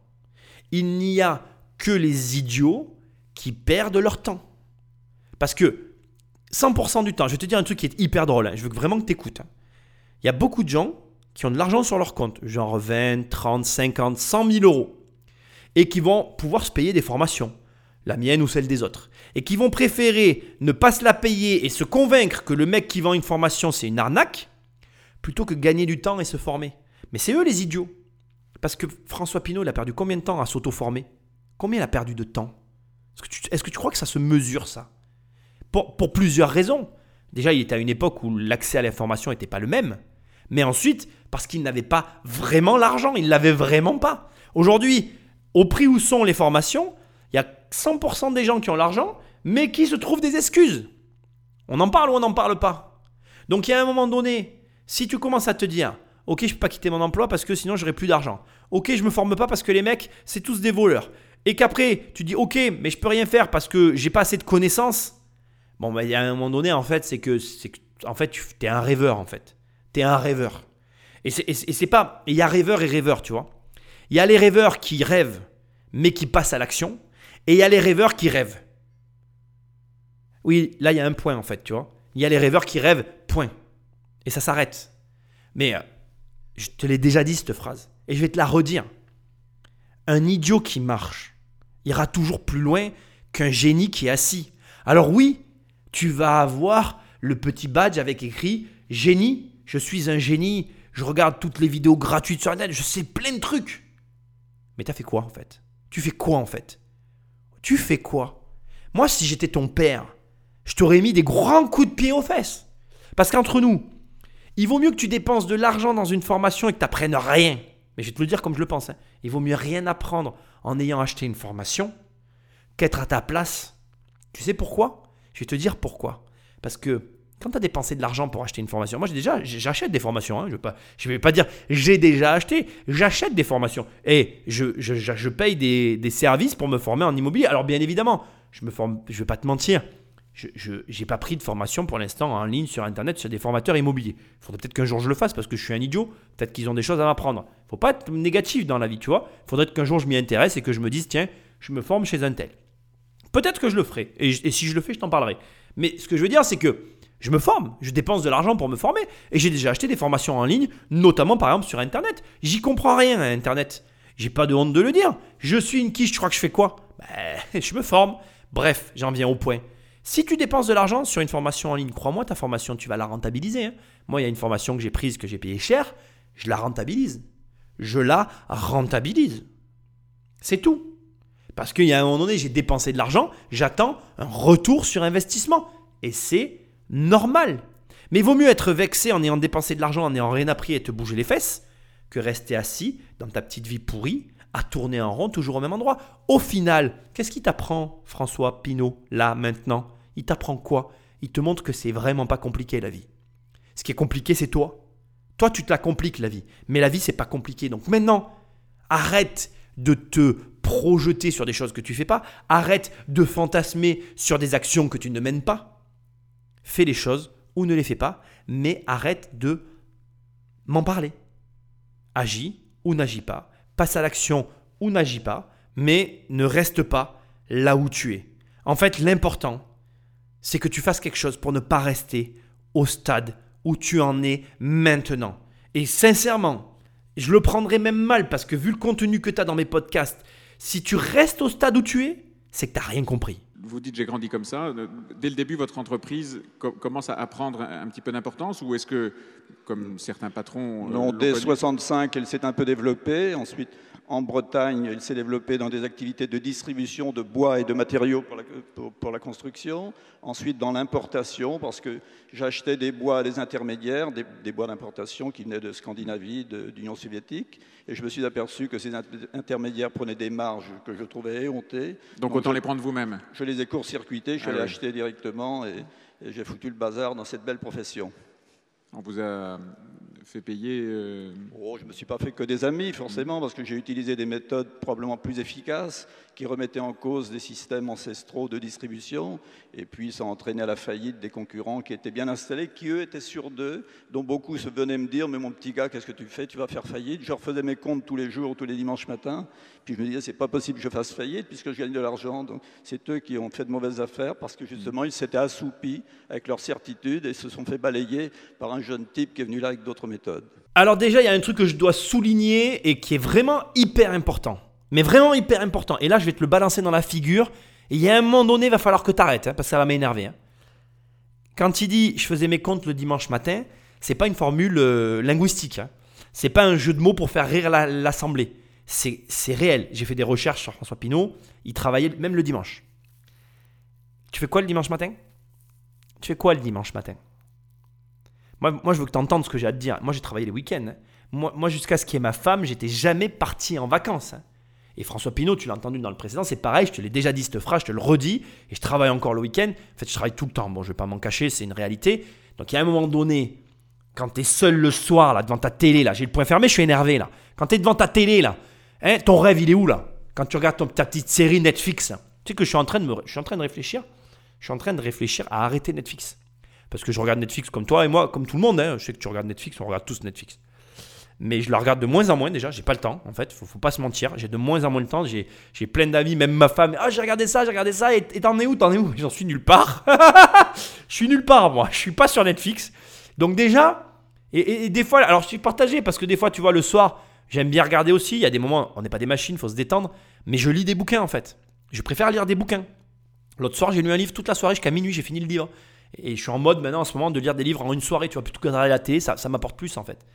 Il n'y a que les idiots qui perdent leur temps. Parce que 100% du temps, je vais te dire un truc qui est hyper drôle, hein, je veux vraiment que tu écoutes. Hein. Il y a beaucoup de gens qui ont de l'argent sur leur compte, genre 20, 30, 50, 100 000 euros, et qui vont pouvoir se payer des formations, la mienne ou celle des autres, et qui vont préférer ne pas se la payer et se convaincre que le mec qui vend une formation c'est une arnaque, plutôt que gagner du temps et se former. Mais c'est eux les idiots. Parce que François Pinault, il a perdu combien de temps à s'auto-former? Combien il a perdu de temps? Est-ce que, tu, crois que ça se mesure ça? Pour, pour plusieurs raisons. Déjà, il était à une époque où l'accès à l'information n'était pas le même. Mais ensuite, parce qu'il n'avait pas vraiment l'argent, il ne l'avait vraiment pas. Aujourd'hui, au prix où sont les formations, il y a 100% des gens qui ont l'argent, mais qui se trouvent des excuses. On en parle ou on n'en parle pas. Donc il y a un moment donné, si tu commences à te dire, ok, je ne peux pas quitter mon emploi parce que sinon j'aurai plus d'argent. Ok, je me forme pas parce que les mecs, c'est tous des voleurs. Et qu'après, tu dis, ok, mais je peux rien faire parce que j'ai pas assez de connaissances. Bon, bah, il y a un moment donné, en fait, c'est que, en fait, tu es un rêveur, en fait. Tu es un rêveur. Et c'est pas. Il y a rêveur et rêveur, tu vois. Il y a les rêveurs qui rêvent, mais qui passent à l'action. Et il y a les rêveurs qui rêvent. Oui, là, il y a un point, en fait, tu vois. Il y a les rêveurs qui rêvent, point. Et ça s'arrête. Mais euh, je te l'ai déjà dit cette phrase. Et je vais te la redire. Un idiot qui marche ira toujours plus loin qu'un génie qui est assis. Alors oui, tu vas avoir le petit badge avec écrit génie, je suis un génie, je regarde toutes les vidéos gratuites sur Internet, je sais plein de trucs. Mais t'as fait quoi en fait? Tu fais quoi en fait? Tu fais quoi? Moi, si j'étais ton père, je t'aurais mis des grands coups de pied aux fesses. Parce qu'entre nous, il vaut mieux que tu dépenses de l'argent dans une formation et que tu rien. Mais je vais te le dire comme je le pense. Hein. Il vaut mieux rien apprendre en ayant acheté une formation qu'être à ta place. Tu sais pourquoi? Je vais te dire pourquoi. Parce que quand tu as dépensé de l'argent pour acheter une formation, moi j'ai déjà, j'achète des formations. Hein. je ne vais, pas dire j'ai déjà acheté, j'achète des formations. Et je, je, paye des, des, services pour me former en immobilier. Alors bien évidemment, je ne je vais pas te mentir, je n'ai pas pris de formation pour l'instant en ligne sur Internet sur des formateurs immobiliers. Il faudrait peut-être qu'un jour je le fasse parce que je suis un idiot. Peut-être qu'ils ont des choses à m'apprendre. Il faut pas être négatif dans la vie, tu vois. Il faudrait qu'un jour je m'y intéresse et que je me dise, tiens, je me forme chez un tel. Peut-être que je le ferai. Et, si je le fais, je t'en parlerai. Mais ce que je veux dire, c'est que je me forme, je dépense de l'argent pour me former. Et j'ai déjà acheté des formations en ligne, notamment par exemple sur Internet. J'y comprends rien à Internet. J'ai pas de honte de le dire. Je suis une quiche, tu crois que je fais quoi? Ben, Je me forme. Bref, j'en viens au point. Si tu dépenses de l'argent sur une formation en ligne, crois-moi, ta formation, tu vas la rentabiliser. Hein. Moi, il y a une formation que j'ai prise, que j'ai payée cher, je la rentabilise. Je la rentabilise. C'est tout. Parce qu'il y a un moment donné, j'ai dépensé de l'argent, j'attends un retour sur investissement. Et c'est normal. Mais il vaut mieux être vexé en ayant dépensé de l'argent, en ayant rien appris et te bouger les fesses, que rester assis dans ta petite vie pourrie, à tourner en rond, toujours au même endroit. Au final, qu'est-ce qui t'apprend, François Pinault, là, maintenant? Il t'apprend quoi? Il te montre que c'est vraiment pas compliqué la vie. Ce qui est compliqué, c'est toi. Toi, tu te la compliques la vie. Mais la vie, c'est pas compliqué. Donc maintenant, arrête de te projeter sur des choses que tu fais pas. Arrête de fantasmer sur des actions que tu ne mènes pas. Fais les choses ou ne les fais pas, mais arrête de m'en parler. Agis ou n'agis pas. Passe à l'action ou n'agis pas, mais ne reste pas là où tu es. En fait, l'important, c'est que tu fasses quelque chose pour ne pas rester au stade où tu en es maintenant. Et sincèrement, je le prendrais même mal parce que vu le contenu que tu as dans mes podcasts, si tu restes au stade où tu es, c'est que tu n'as rien compris. Vous dites j'ai grandi comme ça. Dès le début, votre entreprise commence à prendre un petit peu d'importance ou est-ce que, comme certains patrons... Euh, non, dès 65, elle s'est un peu développée. Ensuite, En Bretagne, il s'est développé dans des activités de distribution de bois et de matériaux pour la, pour- pour la construction. Ensuite, dans l'importation, parce que j'achetais des bois à des intermédiaires, des, des bois d'importation qui venaient de Scandinavie, d'Union soviétique. Et je me suis aperçu que ces int- intermédiaires prenaient des marges que je trouvais éhontées. Donc autant les prendre vous-même. Je les ai court-circuités, je Ah allé oui. acheter directement et, et j'ai foutu le bazar dans cette belle profession. On vous a payer. euh, Oh, je ne me suis pas fait que des amis, forcément, parce que j'ai utilisé des méthodes probablement plus efficaces qui remettaient en cause des systèmes ancestraux de distribution, et puis ça a entraîné à la faillite des concurrents qui étaient bien installés, qui eux étaient sûrs d'eux, dont beaucoup se venaient me dire Mais mon petit gars, qu'est-ce que tu fais? Tu vas faire faillite. Je refaisais mes comptes tous les jours, tous les dimanches matins, puis je me disais C'est pas possible que je fasse faillite puisque je gagne de l'argent. Donc c'est eux qui ont fait de mauvaises affaires parce que justement ils s'étaient assoupis avec leur certitude et se sont fait balayer par un jeune type qui est venu là avec d'autres méthodes. Alors déjà, il y a un truc que je dois souligner et qui est vraiment hyper important. Mais vraiment hyper important. Et là, je vais te le balancer dans la figure. Et il y a un moment donné, il va falloir que tu arrêtes, parce que ça va m'énerver. hein. Quand il dit je faisais mes comptes le dimanche matin, c'est pas une formule euh, linguistique. Hein. C'est pas un jeu de mots pour faire rire la- l'assemblée. C'est réel. J'ai fait des recherches sur François Pinault. Il travaillait même le dimanche. Tu fais quoi le dimanche matin? Tu fais quoi le dimanche matin? Moi, je veux que tu entendes ce que j'ai à te dire. Moi, j'ai travaillé les week-ends. hein. Moi, moi jusqu'à ce qu'il y ait ma femme, j'étais jamais parti en vacances. Et François Pinault, tu l'as entendu dans le précédent, c'est pareil, je te l'ai déjà dit cette phrase, je te le redis, et je travaille encore le week-end. En fait, je travaille tout le temps. Bon, je vais pas m'en cacher, c'est une réalité. Donc, il y a un moment donné, quand tu es seul le soir, là, devant ta télé, là, j'ai le point fermé, je suis énervé, là. Quand tu es devant ta télé, là, hein, ton rêve, il est où, là? Quand tu regardes ton- ta petite série Netflix, tu sais que je suis en train de, me, je suis en train de réfléchir. Je suis en train de réfléchir à arrêter Netflix. Parce que je regarde Netflix comme toi et moi, comme tout le monde. hein. Je sais que tu regardes Netflix, on regarde tous Netflix. Mais je la regarde de moins en moins déjà. J'ai pas le temps, en fait. Faut, faut pas se mentir. J'ai de moins en moins le temps. J'ai, plein d'amis, même ma femme. Ah, j'ai regardé ça, j'ai regardé ça. Et et t'en es où T'en es où? J'en suis nulle part. je suis nulle part, moi. Je suis pas sur Netflix. Donc, déjà, et, et- et des fois, alors je suis partagé parce que des fois, tu vois, le soir, j'aime bien regarder aussi. Il y a des moments, on n'est pas des machines, faut se détendre. Mais je lis des bouquins, en fait. Je préfère lire des bouquins. L'autre soir, j'ai lu un livre toute la soirée jusqu'à minuit, j'ai fini le livre. Et je suis en mode maintenant en ce moment de lire des livres en une soirée, tu vois, plutôt que de regarder la télé, ça, ça m'apporte plus en fait.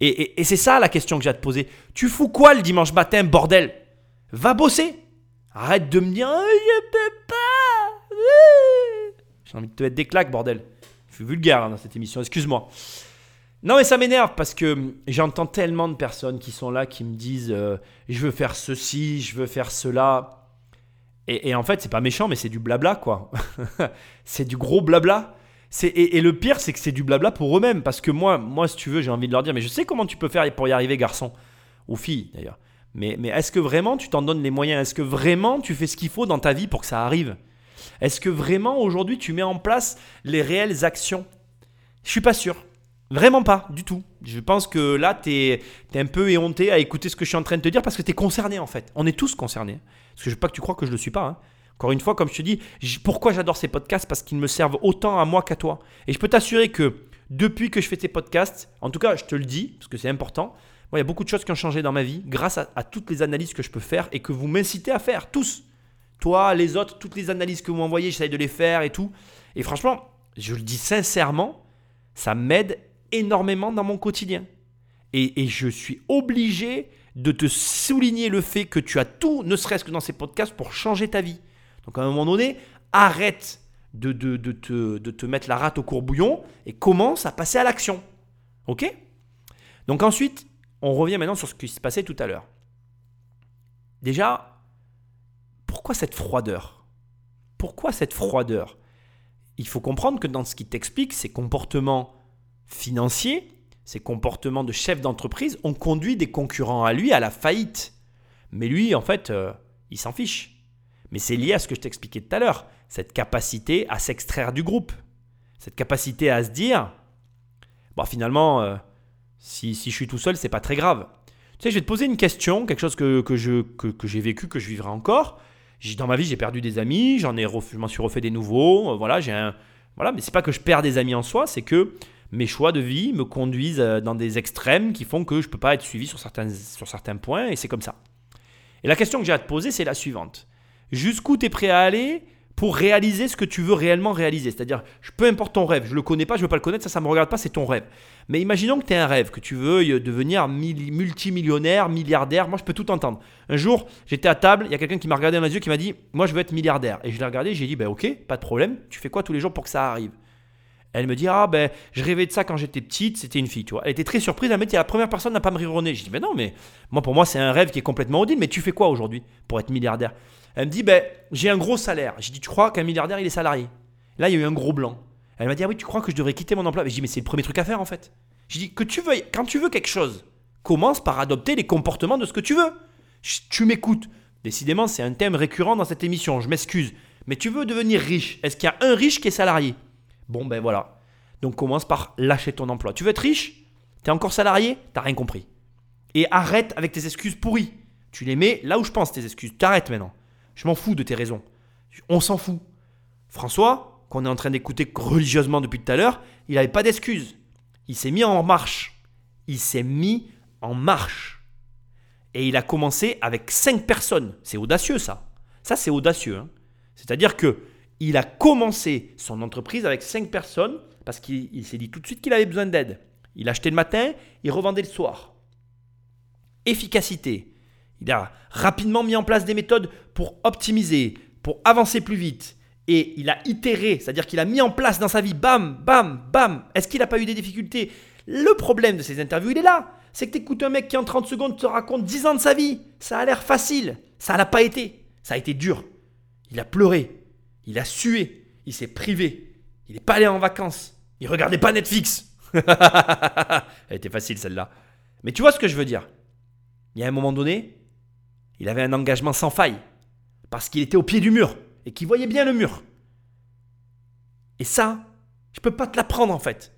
Et, c'est ça la question que j'ai à te poser. Tu fous quoi le dimanche matin, bordel? Va bosser Arrête de me dire Oh, je peux pas Euh. J'ai envie de te mettre des claques, bordel. Je suis vulgaire hein, dans cette émission, excuse-moi. Non mais ça m'énerve parce que j'entends tellement de personnes qui sont là qui me disent euh, je veux faire ceci, je veux faire cela. Et, et en fait, c'est pas méchant, mais c'est du blabla, quoi. c'est du gros blabla. Et le pire, c'est que c'est du blabla pour eux-mêmes. Parce que moi, moi, si tu veux, j'ai envie de leur dire, mais je sais comment tu peux faire pour y arriver, garçon. Ou fille, d'ailleurs. Mais, mais est-ce que vraiment tu t'en donnes les moyens? Est-ce que vraiment tu fais ce qu'il faut dans ta vie pour que ça arrive? Est-ce que vraiment aujourd'hui tu mets en place les réelles actions? Je suis pas sûr. Vraiment pas, du tout. Je pense que là, tu es, un peu éhonté à écouter ce que je suis en train de te dire parce que tu es concerné en fait. On est tous concernés. Parce que je veux pas que tu crois que je le suis pas. hein. Encore une fois, comme je te dis, pourquoi j'adore ces podcasts? Parce qu'ils me servent autant à moi qu'à toi. Et je peux t'assurer que depuis que je fais ces podcasts, en tout cas, je te le dis, parce que c'est important, il y a beaucoup de choses qui ont changé dans ma vie grâce à, toutes les analyses que je peux faire et que vous m'incitez à faire, tous. Toi, les autres, toutes les analyses que vous m'envoyez, j'essaye de les faire et tout. Et franchement, je le dis sincèrement, ça m'aide énormément dans mon quotidien. Et je suis obligé de te souligner le fait que tu as tout, ne serait-ce que dans ces podcasts, pour changer ta vie. Donc à un moment donné, arrête de, te mettre la rate au courbouillon et commence à passer à l'action. Ok? Donc ensuite, on revient maintenant sur ce qui se passait tout à l'heure. Déjà, pourquoi cette froideur? Pourquoi cette froideur? Il faut comprendre que dans ce qui t'explique, ces comportements financiers, ces comportements de chef d'entreprise ont conduit des concurrents à lui à la faillite. Mais lui, en fait, euh, il s'en fiche. Mais c'est lié à ce que je t'expliquais tout à l'heure, cette capacité à s'extraire du groupe, cette capacité à se dire, bon, finalement, euh, si, si je suis tout seul, c'est pas très grave. Tu sais, je vais te poser une question, quelque chose que, que je, que, que j'ai vécu, que je vivrai encore. J'ai- Dans ma vie, j'ai perdu des amis, j'en ai, je m'en suis refait des nouveaux. euh, voilà, j'ai un, voilà, mais c'est pas que je perds des amis en soi, c'est que mes choix de vie me conduisent euh, dans des extrêmes qui font que je peux pas être suivi sur certains, sur certains points, et c'est comme ça. Et la question que j'ai à te poser, c'est la suivante. Jusqu'où tu es prêt à aller pour réaliser ce que tu veux réellement réaliser? C'est-à-dire, je- peu importe ton rêve, je le connais pas, je veux pas le connaître, ça, ça me regarde pas, c'est ton rêve. Mais imaginons que tu as un rêve, que tu veux devenir mil- multimillionnaire, milliardaire. Moi, je peux tout entendre. Un jour, j'étais à table, il y a quelqu'un qui m'a regardé dans les yeux, qui m'a dit Moi, je veux être milliardaire. Et je l'ai regardé, j'ai dit Ben, ok, pas de problème. Tu fais quoi tous les jours pour que ça arrive? Elle me dit Ah, ben, je rêvais de ça quand j'étais petite. C'était une fille, tu vois. Elle était très surprise. Elle m'a dit La première personne n'a pas me rironner. J'ai dit Mais non, mais moi, pour moi, c'est un rêve qui est complètement odile. Mais tu fais quoi aujourd'hui pour être milliardaire? Elle me dit Ben, j'ai un gros salaire. J'ai dit Tu crois qu'un milliardaire, il est salarié? Là, il y a eu un gros blanc. Elle m'a dit Ah oui, tu crois que je devrais quitter mon emploi? J'ai dit Mais c'est le premier truc à faire en fait. J'ai dit que tu veuilles, quand tu veux quelque chose, commence par adopter les comportements de ce que tu veux. Tu m'écoutes. Décidément, c'est un thème récurrent dans cette émission, je m'excuse. Mais tu veux devenir riche. Est-ce qu'il y a un riche qui est salarié? Bon, ben voilà. Donc commence par lâcher ton emploi. Tu veux être riche? T'es encore salarié? T'as rien compris. Et arrête avec tes excuses pourries. Tu les mets là où je pense, tes excuses. T'arrêtes maintenant. Je m'en fous de tes raisons. On s'en fout. François, qu'on est en train d'écouter religieusement depuis tout à l'heure, il n'avait pas d'excuses. Il s'est mis en marche. Il s'est mis en marche. Et il a commencé avec cinq personnes. C'est audacieux ça. Ça c'est audacieux. hein. C'est-à-dire que il a commencé son entreprise avec cinq personnes parce qu'il il s'est dit tout de suite qu'il avait besoin d'aide. Il achetait le matin, il revendait le soir. Efficacité. Il a rapidement mis en place des méthodes pour optimiser, pour avancer plus vite. Et il a itéré, c'est-à-dire qu'il a mis en place dans sa vie, bam, bam, bam. Est-ce qu'il n'a pas eu des difficultés? Le problème de ces interviews, il est là. C'est que tu écoutes un mec qui en 30 secondes te raconte 10 ans de sa vie. Ça a l'air facile. Ça n'a pas été. Ça a été dur. Il a pleuré. Il a sué. Il s'est privé. Il n'est pas allé en vacances. Il regardait pas Netflix. Elle était facile celle-là. Mais tu vois ce que je veux dire? Il y a un moment donné, il avait un engagement sans faille. Parce qu'il était au pied du mur. Et qu'il voyait bien le mur. Et ça, je peux pas te l'apprendre en fait.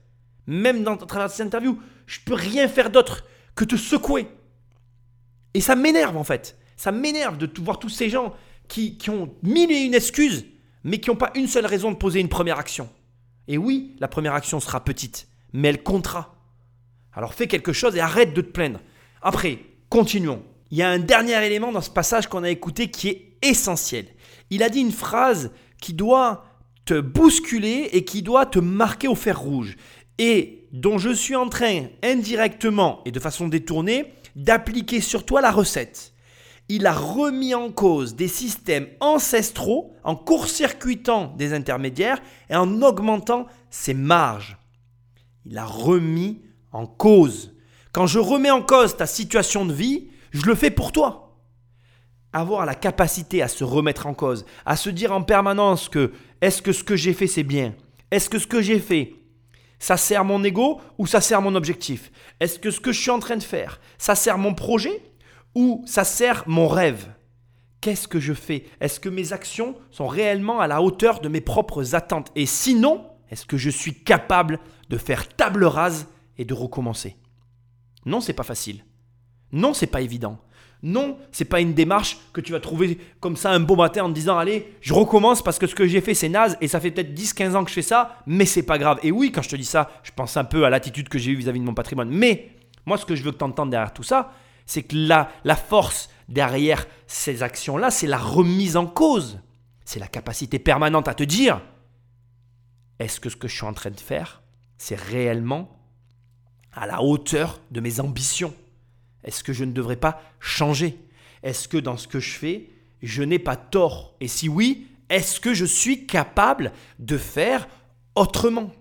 Même dans, à travers cette interview, je peux rien faire d'autre que te secouer. Et ça m'énerve en fait. Ça m'énerve de voir tous ces gens qui, qui ont mille et une excuses, mais qui n'ont pas une seule raison de poser une première action. Et oui, la première action sera petite, mais elle comptera. Alors fais quelque chose et arrête de te plaindre. Après, continuons. Il y a un dernier élément dans ce passage qu'on a écouté qui est essentiel. Il a dit une phrase qui doit te bousculer et qui doit te marquer au fer rouge. Et dont je suis en train, indirectement et de façon détournée, d'appliquer sur toi la recette. Il a remis en cause des systèmes ancestraux en court-circuitant des intermédiaires et en augmentant ses marges. Il a remis en cause. Quand je remets en cause ta situation de vie, je le fais pour toi. Avoir la capacité à se remettre en cause, à se dire en permanence que est-ce que ce que j'ai fait c'est bien? Est-ce que ce que j'ai fait ça sert mon ego ou ça sert mon objectif? Est-ce que ce que je suis en train de faire, ça sert mon projet ou ça sert mon rêve? Qu'est-ce que je fais? Est-ce que mes actions sont réellement à la hauteur de mes propres attentes? Et sinon, est-ce que je suis capable de faire table rase et de recommencer? Non, c'est pas facile. Non, c'est pas évident. Non, c'est pas une démarche que tu vas trouver comme ça un beau matin en te disant allez, je recommence parce que ce que j'ai fait c'est naze et ça fait peut-être 10-15 ans que je fais ça, mais c'est pas grave. Et oui, quand je te dis ça, je pense un peu à l'attitude que j'ai eue vis-à-vis de mon patrimoine. Mais moi, ce que je veux que tu entendes derrière tout ça, c'est que la, la force derrière ces actions-là, c'est la remise en cause. C'est la capacité permanente à te dire est-ce que ce que je suis en train de faire, c'est réellement à la hauteur de mes ambitions? Est-ce que je ne devrais pas changer? Est-ce que dans ce que je fais, je n'ai pas tort? Et si oui, est-ce que je suis capable de faire autrement?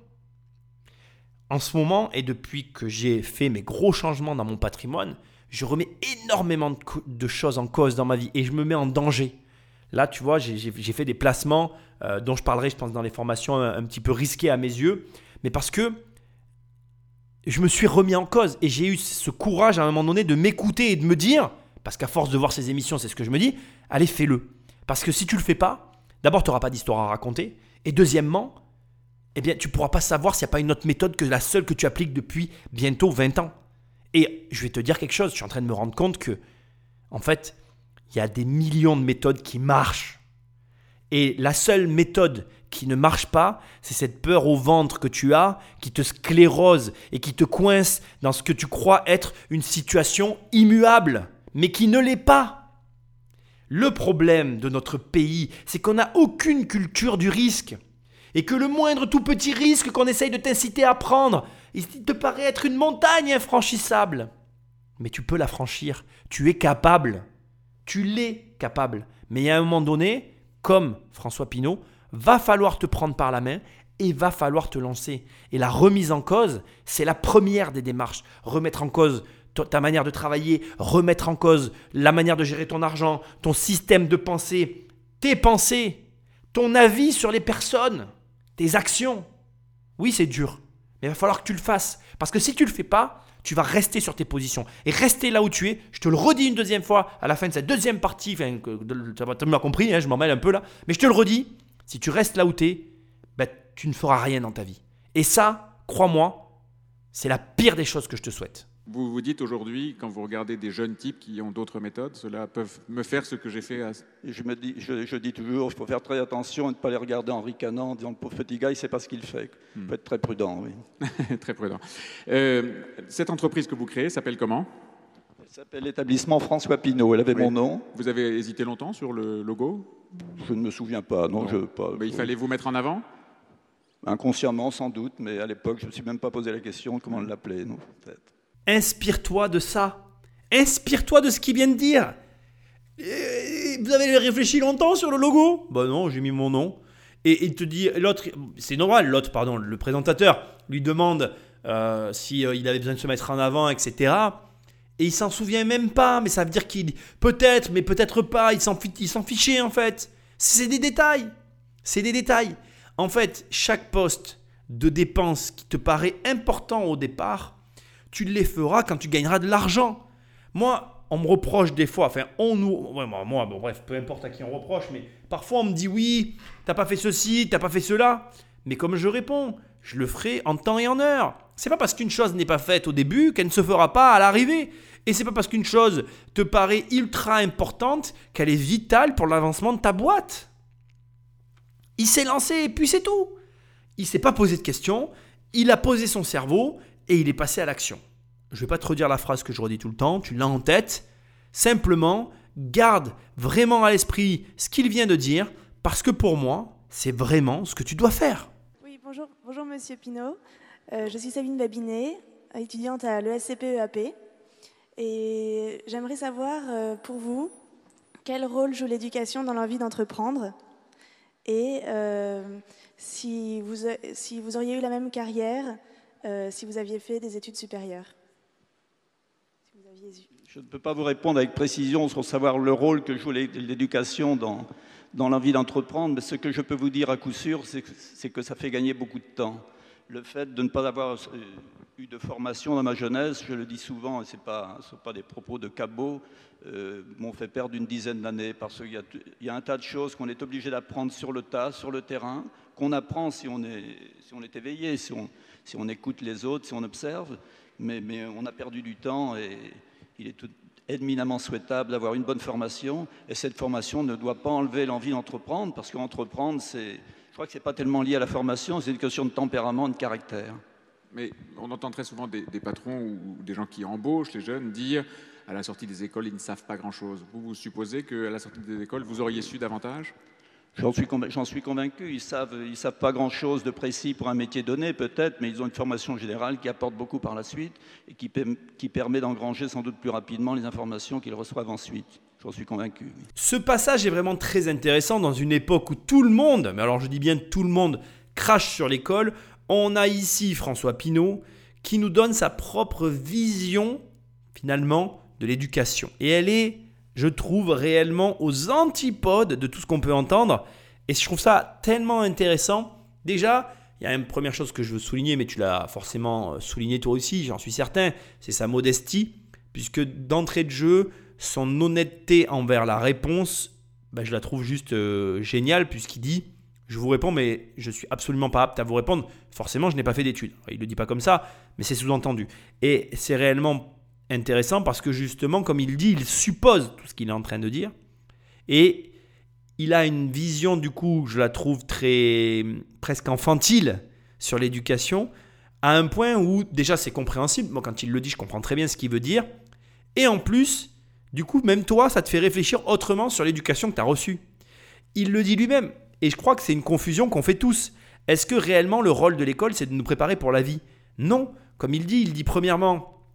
En ce moment, et depuis que j'ai fait mes gros changements dans mon patrimoine, je remets énormément de, choses en cause dans ma vie et je me mets en danger. Là, tu vois, j'ai fait des placements euh, dont je parlerai, je pense, dans les formations un, un petit peu risqués à mes yeux, mais parce que je me suis remis en cause et j'ai eu ce courage à un moment donné de m'écouter et de me dire, parce qu'à force de voir ces émissions, c'est ce que je me dis, allez, fais-le. Parce que si tu le fais pas, d'abord, tu n'auras pas d'histoire à raconter, et deuxièmement, eh bien, tu pourras pas savoir s'il n'y a pas une autre méthode que la seule que tu appliques depuis bientôt 20 ans. Et je vais te dire quelque chose, je suis en train de me rendre compte que, en fait, il y a des millions de méthodes qui marchent. Et la seule méthode qui ne marche pas, c'est cette peur au ventre que tu as, qui te sclérose et qui te coince dans ce que tu crois être une situation immuable, mais qui ne l'est pas. Le problème de notre pays, c'est qu'on n'a aucune culture du risque. Et que le moindre tout petit risque qu'on essaye de t'inciter à prendre, il te paraît être une montagne infranchissable. Mais tu peux la franchir. Tu es capable. Tu l'es capable. Mais à un moment donné, comme François Pinault, va falloir te prendre par la main et va falloir te lancer. Et la remise en cause, c'est la première des démarches. Remettre en cause ta manière de travailler, remettre en cause la manière de gérer ton argent, ton système de pensée, tes pensées, ton avis sur les personnes, tes actions. Oui, c'est dur, mais il va falloir que tu le fasses. Parce que si tu ne le fais pas, tu vas rester sur tes positions. Et rester là où tu es, je te le redis une deuxième fois à la fin de cette deuxième partie, tu m'as compris, hein, je m'en mêle un peu là, mais je te le redis, si tu restes là où tu es, ben, tu ne feras rien dans ta vie. Et ça, crois-moi, c'est la pire des choses que je te souhaite. Vous vous dites aujourd'hui, quand vous regardez des jeunes types qui ont d'autres méthodes, cela peuvent me faire ce que j'ai fait à... je, me dis, je, dis toujours, il faut faire très attention et ne pas les regarder en ricanant, en disant, le pauvre petit gars, il ne sait pas ce qu'il fait. Il hmm. faut être très prudent, oui. très prudent. Euh, cette entreprise que vous créez s'appelle comment? S'appelle l'établissement François Pinault. Elle avait mon nom. Vous avez hésité longtemps sur le logo? Je ne me souviens pas, non. Je, pas, Mais il fallait vous mettre en avant? Inconsciemment, sans doute, mais à l'époque, je ne me suis même pas posé la question comment on l'appelait. Inspire-toi de ça. Inspire-toi de ce qu'il vient de dire. Vous avez réfléchi longtemps sur le logo? Bah non, j'ai mis mon nom. Et il te dit, l'autre, c'est normal, l'autre, pardon, le présentateur lui demande euh, s'il euh, avait besoin de se mettre en avant, etc. Et il s'en souvient même pas, mais ça veut dire qu'il peut-être, mais peut-être pas, il s'en, il s'en fichait en fait. C'est des détails. C'est des détails. En fait, chaque poste de dépense qui te paraît important au départ, tu les feras quand tu gagneras de l'argent. Moi, on me reproche des fois, enfin, on nous. moi, bon, bref, peu importe à qui on reproche, mais parfois on me dit oui, t'as pas fait ceci, t'as pas fait cela. Mais comme je réponds, je le ferai en temps et en heure. C'est pas parce qu'une chose n'est pas faite au début qu'elle ne se fera pas à l'arrivée. Et c'est pas parce qu'une chose te paraît ultra importante qu'elle est vitale pour l'avancement de ta boîte. Il s'est lancé et puis c'est tout. Il s'est pas posé de questions, il a posé son cerveau et il est passé à l'action. Je vais pas te redire la phrase que je redis tout le temps, tu l'as en tête. Simplement, garde vraiment à l'esprit ce qu'il vient de dire, parce que pour moi, c'est vraiment ce que tu dois faire. Oui, bonjour, bonjour Monsieur Pinault. Euh, je suis Sabine Babinet, étudiante à l'ESCP-EAP. Et j'aimerais savoir, euh, pour vous, quel rôle joue l'éducation dans l'envie d'entreprendre Et euh, si, vous, si vous auriez eu la même carrière, euh, si vous aviez fait des études supérieures? Je ne peux pas vous répondre avec précision sur savoir le rôle que joue l'éducation dans, dans l'envie d'entreprendre, mais ce que je peux vous dire à coup sûr, c'est que ça fait gagner beaucoup de temps. Le fait de ne pas avoir de formation dans ma jeunesse, je le dis souvent, ce ne sont pas des propos de cabot, euh, m'ont fait perdre une dizaine d'années, parce qu'il y, a un tas de choses qu'on est obligé d'apprendre sur le tas, sur le terrain, qu'on apprend si on est, si on est éveillé, si on, si on écoute les autres, si on observe, mais, mais on a perdu du temps et il est éminemment souhaitable d'avoir une bonne formation. Et cette formation ne doit pas enlever l'envie d'entreprendre, parce qu'entreprendre, c'est, je crois que ce n'est pas tellement lié à la formation, c'est une question de tempérament, de caractère. Mais on entend très souvent des, des, patrons ou des gens qui embauchent les jeunes dire à la sortie des écoles, ils ne savent pas grand-chose. Vous, vous supposez qu'à la sortie des écoles, vous auriez su davantage? J'en suis, suis, convaincu. Ils ne savent, ils savent pas grand-chose de précis pour un métier donné, peut-être, mais ils ont une formation générale qui apporte beaucoup par la suite et qui, qui permet d'engranger sans doute plus rapidement les informations qu'ils reçoivent ensuite. J'en suis convaincu. Ce passage est vraiment très intéressant dans une époque où tout le monde, mais alors je dis bien tout le monde, crache sur l'école. On a ici François Pinault qui nous donne sa propre vision, finalement, de l'éducation. Et elle est je trouve réellement aux antipodes de tout ce qu'on peut entendre. Et je trouve ça tellement intéressant. Déjà, il y a une première chose que je veux souligner, mais tu l'as forcément euh, souligné toi aussi, j'en suis certain, c'est sa modestie, puisque d'entrée de jeu, son honnêteté envers la réponse, ben, je la trouve juste euh, géniale, puisqu'il dit, je vous réponds, mais je suis absolument pas apte à vous répondre. Forcément, je n'ai pas fait d'études. Il ne le dit pas comme ça, mais c'est sous-entendu. Et c'est réellement intéressant parce que justement, comme il dit, il suppose tout ce qu'il est en train de dire. Et il a une vision, du coup, je la trouve très presque infantile sur l'éducation, à un point où déjà c'est compréhensible. Moi, quand il le dit, je comprends très bien ce qu'il veut dire. Et en plus, Du coup, même toi, ça te fait réfléchir autrement sur l'éducation que tu as reçue. Il le dit lui-même. Et je crois que c'est une confusion qu'on fait tous. Est-ce que réellement le rôle de l'école, c'est de nous préparer pour la vie? Non. Comme il dit, il dit premièrement,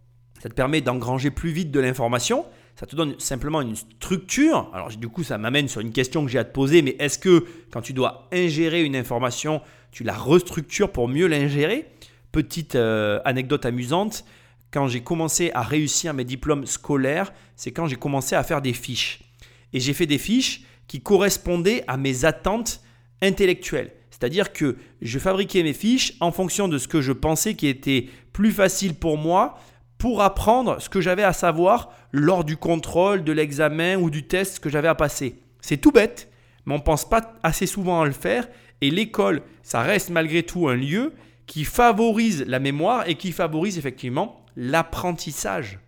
ça te permet d'engranger plus vite de l'information. Ça te donne simplement une structure. Alors du coup, ça m'amène sur une question que j'ai à te poser. Mais est-ce que quand tu dois ingérer une information, tu la restructures pour mieux l'ingérer? Petite euh, anecdote amusante. Quand j'ai commencé à réussir mes diplômes scolaires, c'est quand j'ai commencé à faire des fiches. Et j'ai fait des fiches qui correspondaient à mes attentes intellectuelles. C'est-à-dire que je fabriquais mes fiches en fonction de ce que je pensais qui était plus facile pour moi pour apprendre ce que j'avais à savoir lors du contrôle, de l'examen ou du test que j'avais à passer. C'est tout bête, mais on ne pense pas assez souvent à le faire. Et l'école, ça reste malgré tout un lieu qui favorise la mémoire et qui favorise effectivement l'apprentissage.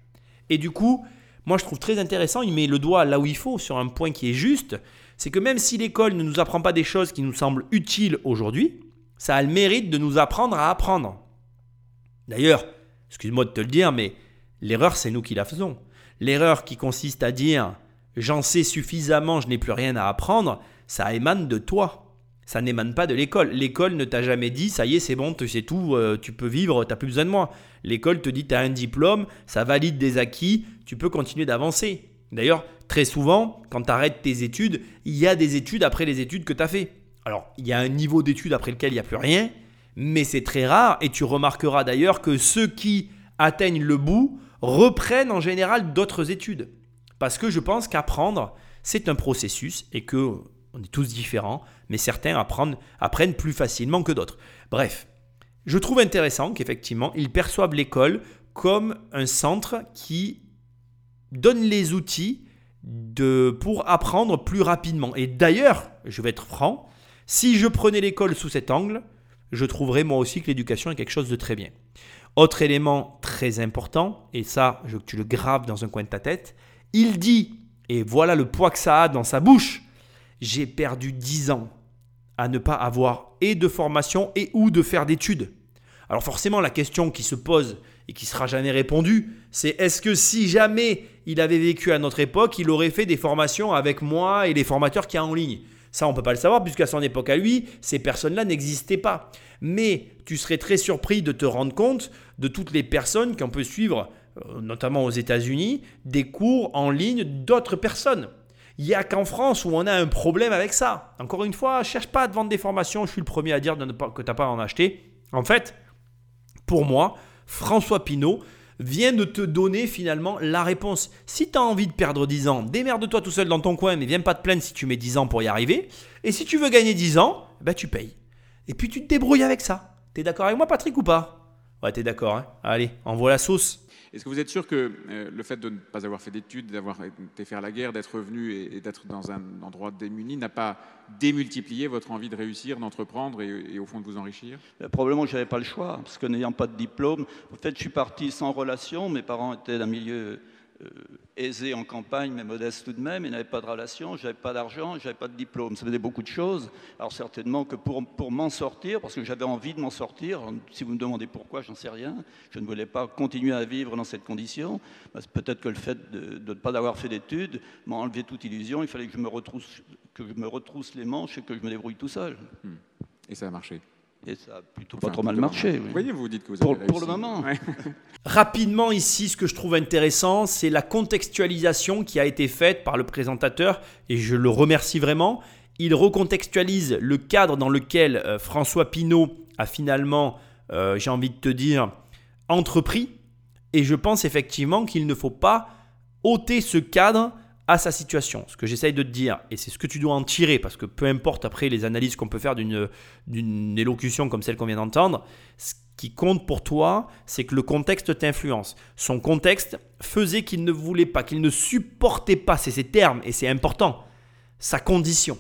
Et du coup, moi je trouve très intéressant, il met le doigt là où il faut, sur un point qui est juste, c'est que même si l'école ne nous apprend pas des choses qui nous semblent utiles aujourd'hui, ça a le mérite de nous apprendre à apprendre. D'ailleurs, excuse-moi de te le dire, mais l'erreur, c'est nous qui la faisons. L'erreur qui consiste à dire j'en sais suffisamment, je n'ai plus rien à apprendre, ça émane de toi. Ça n'émane pas de l'école. L'école ne t'a jamais dit ça y est, c'est bon, sais tout, euh, tu peux vivre, tu n'as plus besoin de moi. L'école te dit tu as un diplôme, ça valide des acquis, tu peux continuer d'avancer. D'ailleurs, très souvent, quand tu arrêtes tes études, il y a des études après les études que tu as fait. Alors, il y a un niveau d'études après lequel il n'y a plus rien, mais c'est très rare et tu remarqueras d'ailleurs que ceux qui atteignent le bout reprennent en général d'autres études. Parce que je pense qu'apprendre, c'est un processus et que on est tous différents, mais certains apprennent, plus facilement que d'autres. Bref, je trouve intéressant qu'effectivement, ils perçoivent l'école comme un centre qui donne les outils de, pour apprendre plus rapidement. Et d'ailleurs, je vais être franc, si je prenais l'école sous cet angle, je trouverais moi aussi que l'éducation est quelque chose de très bien. Autre élément très important, et ça, tu le graves dans un coin de ta tête, il dit, et voilà le poids que ça a dans sa bouche, j'ai perdu 10 ans à ne pas avoir et de formation et ou de faire d'études. Alors forcément, la question qui se pose et qui sera jamais répondue, c'est est-ce que si jamais il avait vécu à notre époque, il aurait fait des formations avec moi et les formateurs qui y a en ligne? Ça, on peut pas le savoir, puisqu'à son époque à lui, ces personnes-là n'existaient pas. Mais tu serais très surpris de te rendre compte de toutes les personnes qu'on peut suivre, euh, notamment aux États-Unis, des cours en ligne d'autres personnes. Il n'y a qu'en France où on a un problème avec ça. Encore une fois, cherche pas à te vendre des formations, je suis le premier à dire que tu n'as pas à en acheter. En fait, pour moi, François Pinault, vient de te donner finalement la réponse. Si tu as envie de perdre 10 ans, démerde-toi tout seul dans ton coin, mais viens pas te plaindre si tu mets 10 ans pour y arriver. Et si tu veux gagner 10 ans, bah tu payes. Et puis tu te débrouilles avec ça. T'es d'accord avec moi, Patrick, ou pas? Ouais, t'es d'accord. Hein Allez, envoie la sauce. Est-ce que vous êtes sûr que euh, le fait de ne pas avoir fait d'études, d'avoir été faire la guerre, d'être revenu et, d'être dans un endroit démuni n'a pas démultiplié votre envie de réussir, d'entreprendre et, au fond de vous enrichir? Probablement je n'avais pas le choix, parce que n'ayant pas de diplôme, en fait, je suis parti sans relation. Mes parents étaient d'un milieu aisé en campagne, mais modeste tout de même. Il n'avait pas de relation, je n'avais pas d'argent, je n'avais pas de diplôme. Ça faisait beaucoup de choses. Alors certainement que pour, pour m'en sortir, parce que j'avais envie de m'en sortir, si vous me demandez pourquoi, j'en sais rien. Je ne voulais pas continuer à vivre dans cette condition. Peut-être que le fait de, ne pas avoir fait d'études m'a enlevé toute illusion. Il fallait que je me retrousse, que je me retrousse les manches et que je me débrouille tout seul. Hmm. Et ça a marché? Et ça a plutôt pas trop mal marché. Vous voyez, vous dites que vous pour, avez Pour le moment. Rapidement, ici, ce que je trouve intéressant, c'est la contextualisation qui a été faite par le présentateur, et je le remercie vraiment. Il recontextualise le cadre dans lequel euh, François Pinault a finalement, euh, j'ai envie de te dire, entrepris. Et je pense effectivement qu'il ne faut pas ôter ce cadre à sa situation. Ce que j'essaye de te dire, et c'est ce que tu dois en tirer, parce que peu importe après les analyses qu'on peut faire d'une élocution comme celle qu'on vient d'entendre, ce qui compte pour toi, c'est que le contexte t'influence. Son contexte faisait qu'il ne voulait pas, qu'il ne supportait pas, c'est ses termes, et c'est important, sa condition.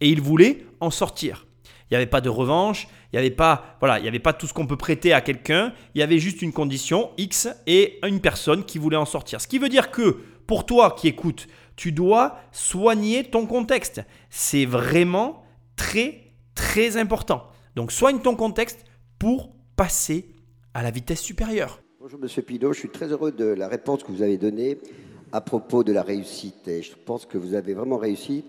Et il voulait en sortir. Il n'y avait pas de revanche, il n'y avait pas, voilà, avait pas tout ce qu'on peut prêter à quelqu'un. Il y avait juste une condition X et une personne qui voulait en sortir. Ce qui veut dire que pour toi qui écoutes, tu dois soigner ton contexte. C'est vraiment très, très important. Donc soigne ton contexte pour passer à la vitesse supérieure. Bonjour Monsieur Pinault, je suis très heureux de la réponse que vous avez donnée à propos de la réussite. Je pense que vous avez vraiment réussi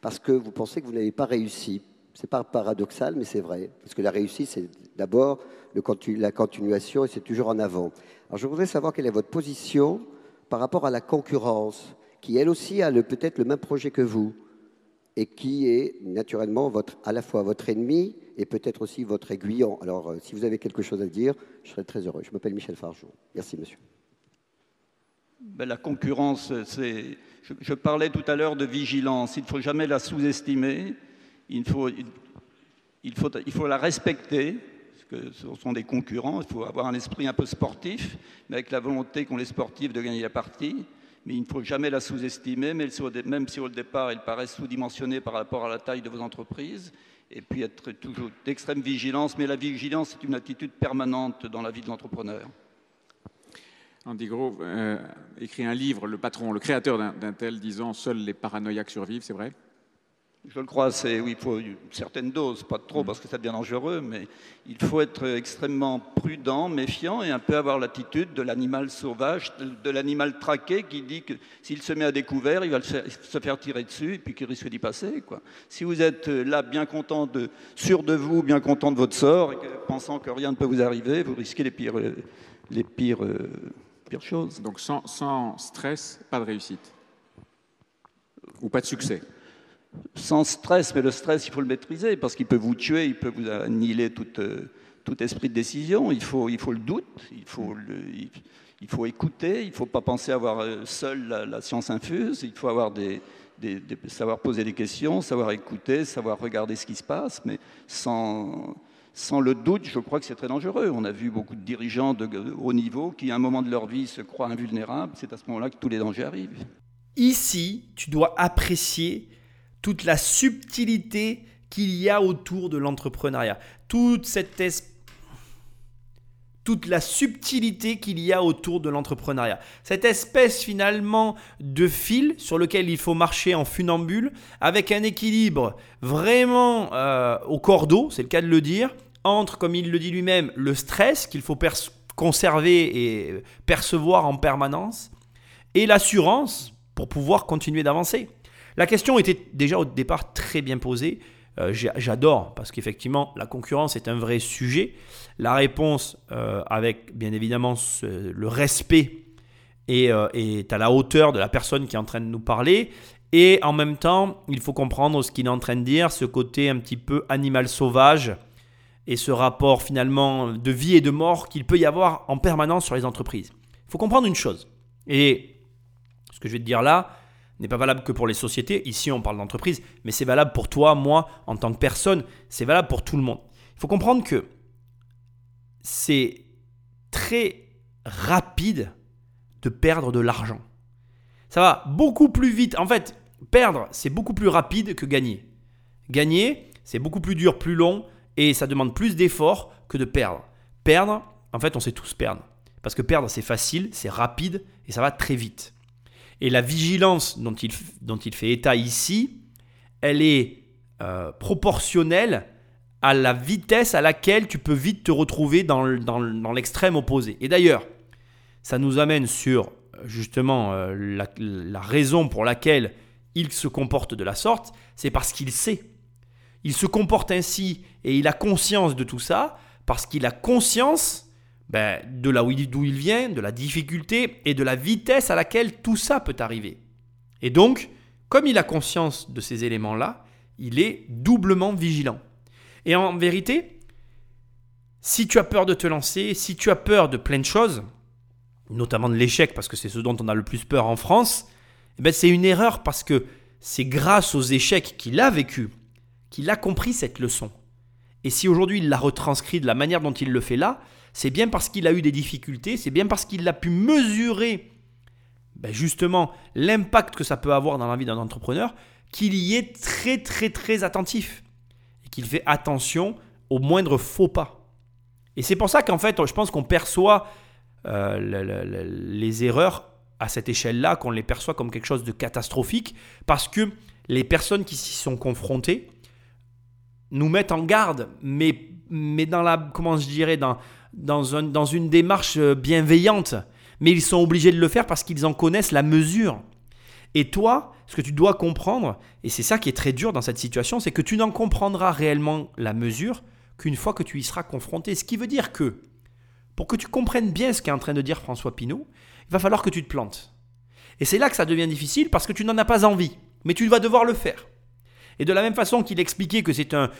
parce que vous pensez que vous n'avez pas réussi. C'est pas paradoxal, mais c'est vrai. Parce que la réussite, c'est d'abord la continuation et c'est toujours en avant. Alors je voudrais savoir quelle est votre position par rapport à la concurrence, qui elle aussi a peut-être le même projet que vous et qui est naturellement à la fois votre ennemi et peut-être aussi votre aiguillon. Alors, euh, si vous avez quelque chose à dire, je serais très heureux. Je m'appelle Michel Fargeau. Merci, monsieur. Ben, la concurrence. Je, parlais tout à l'heure de vigilance. Il ne faut jamais la sous-estimer. Il faut la respecter. Parce que ce sont des concurrents. Il faut avoir un esprit un peu sportif, mais avec la volonté qu'ont les sportifs de gagner la partie mais il ne faut jamais la sous-estimer, même si au départ elle paraît sous-dimensionnée par rapport à la taille de vos entreprises, et puis être toujours d'extrême vigilance, mais la vigilance est une attitude permanente dans la vie de l'entrepreneur. Andy Grove euh, écrit un livre, le patron, le créateur d'un tel, disant Seuls les paranoïaques survivent, c'est vrai? Je le crois, c'est oui, il faut une certaine dose, pas trop parce que ça devient dangereux, mais il faut être extrêmement prudent, méfiant et un peu avoir l'attitude de l'animal sauvage, de, l'animal traqué qui dit que s'il se met à découvert, il va se faire tirer dessus et puis qu'il risque d'y passer. Quoi. Si vous êtes là bien content, de, sûr de vous, bien content de votre sort, et pensant que rien ne peut vous arriver, vous risquez les pires, les pires, euh, pires choses. Donc sans, sans stress, pas de réussite ou pas de succès sans stress, mais le stress, il faut le maîtriser parce qu'il peut vous tuer, il peut vous annihiler tout, euh, tout esprit de décision. Il faut, il faut le doute, il faut, écouter, il ne faut pas penser avoir euh, seul la, science infuse, il faut avoir des, savoir poser des questions, savoir écouter, savoir regarder ce qui se passe, mais sans, sans le doute, je crois que c'est très dangereux. On a vu beaucoup de dirigeants de haut niveau qui, à un moment de leur vie, se croient invulnérables. C'est à ce moment-là que tous les dangers arrivent. Ici, tu dois apprécier toute la subtilité qu'il y a autour de l'entrepreneuriat, toute cette toute la subtilité qu'il y a autour de l'entrepreneuriat. Cette espèce finalement de fil sur lequel il faut marcher en funambule, avec un équilibre vraiment euh, au cordeau, c'est le cas de le dire, entre, comme il le dit lui-même, le stress qu'il faut conserver et percevoir en permanence, et l'assurance pour pouvoir continuer d'avancer. La question était déjà au départ très bien posée. Euh, j'adore parce qu'effectivement, la concurrence est un vrai sujet. La réponse, euh, avec bien évidemment le respect, euh, est, à la hauteur de la personne qui est en train de nous parler. Et en même temps, il faut comprendre ce qu'il est en train de dire, ce côté un petit peu animal sauvage et ce rapport finalement de vie et de mort qu'il peut y avoir en permanence sur les entreprises. Il faut comprendre une chose. Et ce que je vais te dire là, n'est pas valable que pour les sociétés. Ici, on parle d'entreprise, mais c'est valable pour toi, moi, en tant que personne. C'est valable pour tout le monde. Il faut comprendre que c'est très rapide de perdre de l'argent. Ça va beaucoup plus vite. En fait, perdre, c'est beaucoup plus rapide que gagner. Gagner, c'est beaucoup plus dur, plus long, et ça demande plus d'efforts que de perdre. Perdre, en fait, on sait tous perdre. Parce que perdre, c'est facile, c'est rapide, et ça va très vite. Et la vigilance dont il, dont il fait état ici, elle est euh, proportionnelle à la vitesse à laquelle tu peux vite te retrouver dans, l'extrême opposé. Et d'ailleurs, ça nous amène sur justement euh, la raison pour laquelle il se comporte de la sorte, c'est parce qu'il sait. Il se comporte ainsi et il a conscience de tout ça parce qu'il a conscience ben, de là d'où il vient, de la difficulté et de la vitesse à laquelle tout ça peut arriver. Et donc, comme il a conscience de ces éléments-là, il est doublement vigilant. Et en vérité, si tu as peur de te lancer, si tu as peur de plein de choses, notamment de l'échec, parce que c'est ce dont on a le plus peur en France, eh ben c'est une erreur parce que c'est grâce aux échecs qu'il a vécu qu'il a compris cette leçon. Et si aujourd'hui il l'a retranscrit de la manière dont il le fait là, c'est bien parce qu'il a eu des difficultés, c'est bien parce qu'il a pu mesurer ben justement l'impact que ça peut avoir dans la vie d'un entrepreneur qu'il y est très très très attentif et qu'il fait attention aux moindres faux pas. Et c'est pour ça qu'en fait, je pense qu'on perçoit euh, les erreurs à cette échelle-là, qu'on les perçoit comme quelque chose de catastrophique, parce que les personnes qui s'y sont confrontées nous mettent en garde, mais, mais dans la, comment je dirais, dans, dans, un, dans une démarche euh, bienveillante. Mais ils sont obligés de le faire parce qu'ils en connaissent la mesure. Et toi, ce que tu dois comprendre, et c'est ça qui est très dur dans cette situation, c'est que tu n'en comprendras réellement la mesure qu'une fois que tu y seras confronté. Ce qui veut dire que, pour que tu comprennes bien ce qu'est en train de dire François Pinault, il va falloir que tu te plantes. Et c'est là que ça devient difficile parce que tu n'en as pas envie, mais tu vas devoir le faire. Et de la même façon qu'il expliquait que c'est un,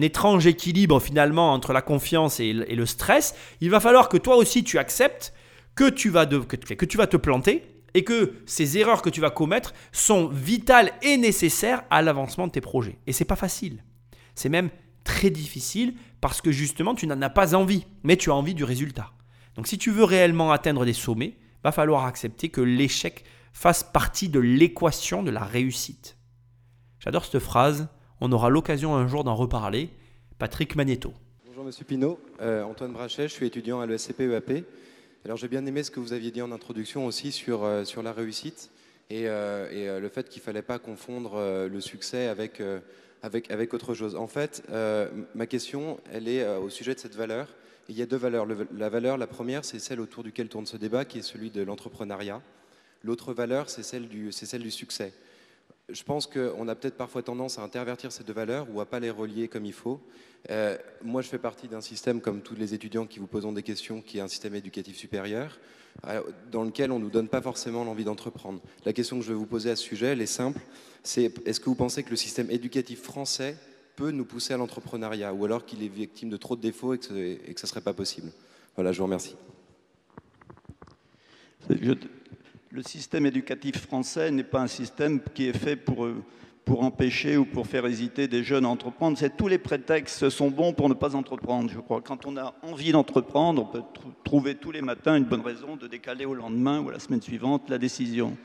étrange équilibre finalement entre la confiance et le, stress, il va falloir que toi aussi tu acceptes que tu vas, que tu vas te planter et que ces erreurs que tu vas commettre sont vitales et nécessaires à l'avancement de tes projets. Et c'est pas facile. C'est même très difficile parce que justement tu n'en as pas envie, mais tu as envie du résultat. Donc si tu veux réellement atteindre des sommets, va falloir accepter que l'échec fasse partie de l'équation de la réussite. J'adore cette phrase, on aura l'occasion un jour d'en reparler. Patrick Magneto. Bonjour Monsieur Pinault, euh, Antoine Brachet, je suis étudiant à l'ESCP EAP. Alors j'ai bien aimé ce que vous aviez dit en introduction aussi sur, euh, sur la réussite et, euh, le fait qu'il ne fallait pas confondre le succès avec, avec, autre chose. En fait, ma question, elle est au sujet de cette valeur. il y a deux valeurs. la valeur, la première, c'est celle autour duquel tourne ce débat, qui est celui de l'entrepreneuriat. L'autre valeur, c'est celle, celle du succès je pense qu'on a peut-être parfois tendance à intervertir ces deux valeurs ou à pas les relier comme il faut. Euh, moi, je fais partie d'un système, comme tous les étudiants qui vous posent des questions, qui est un système éducatif supérieur, euh, dans lequel on ne nous donne pas forcément l'envie d'entreprendre. La question que je vais vous poser à ce sujet, elle est simple, c'est est-ce que vous pensez que le système éducatif français peut nous pousser à l'entrepreneuriat, ou alors qu'il est victime de trop de défauts et que ce ne serait pas possible? Voilà, je vous remercie le système éducatif français n'est pas un système qui est fait pour, euh, pour empêcher ou pour faire hésiter des jeunes à entreprendre. C'est tous les prétextes sont bons pour ne pas entreprendre, je crois. Quand on a envie d'entreprendre, on peut trouver tous les matins une bonne raison de décaler au lendemain ou à la semaine suivante la décision.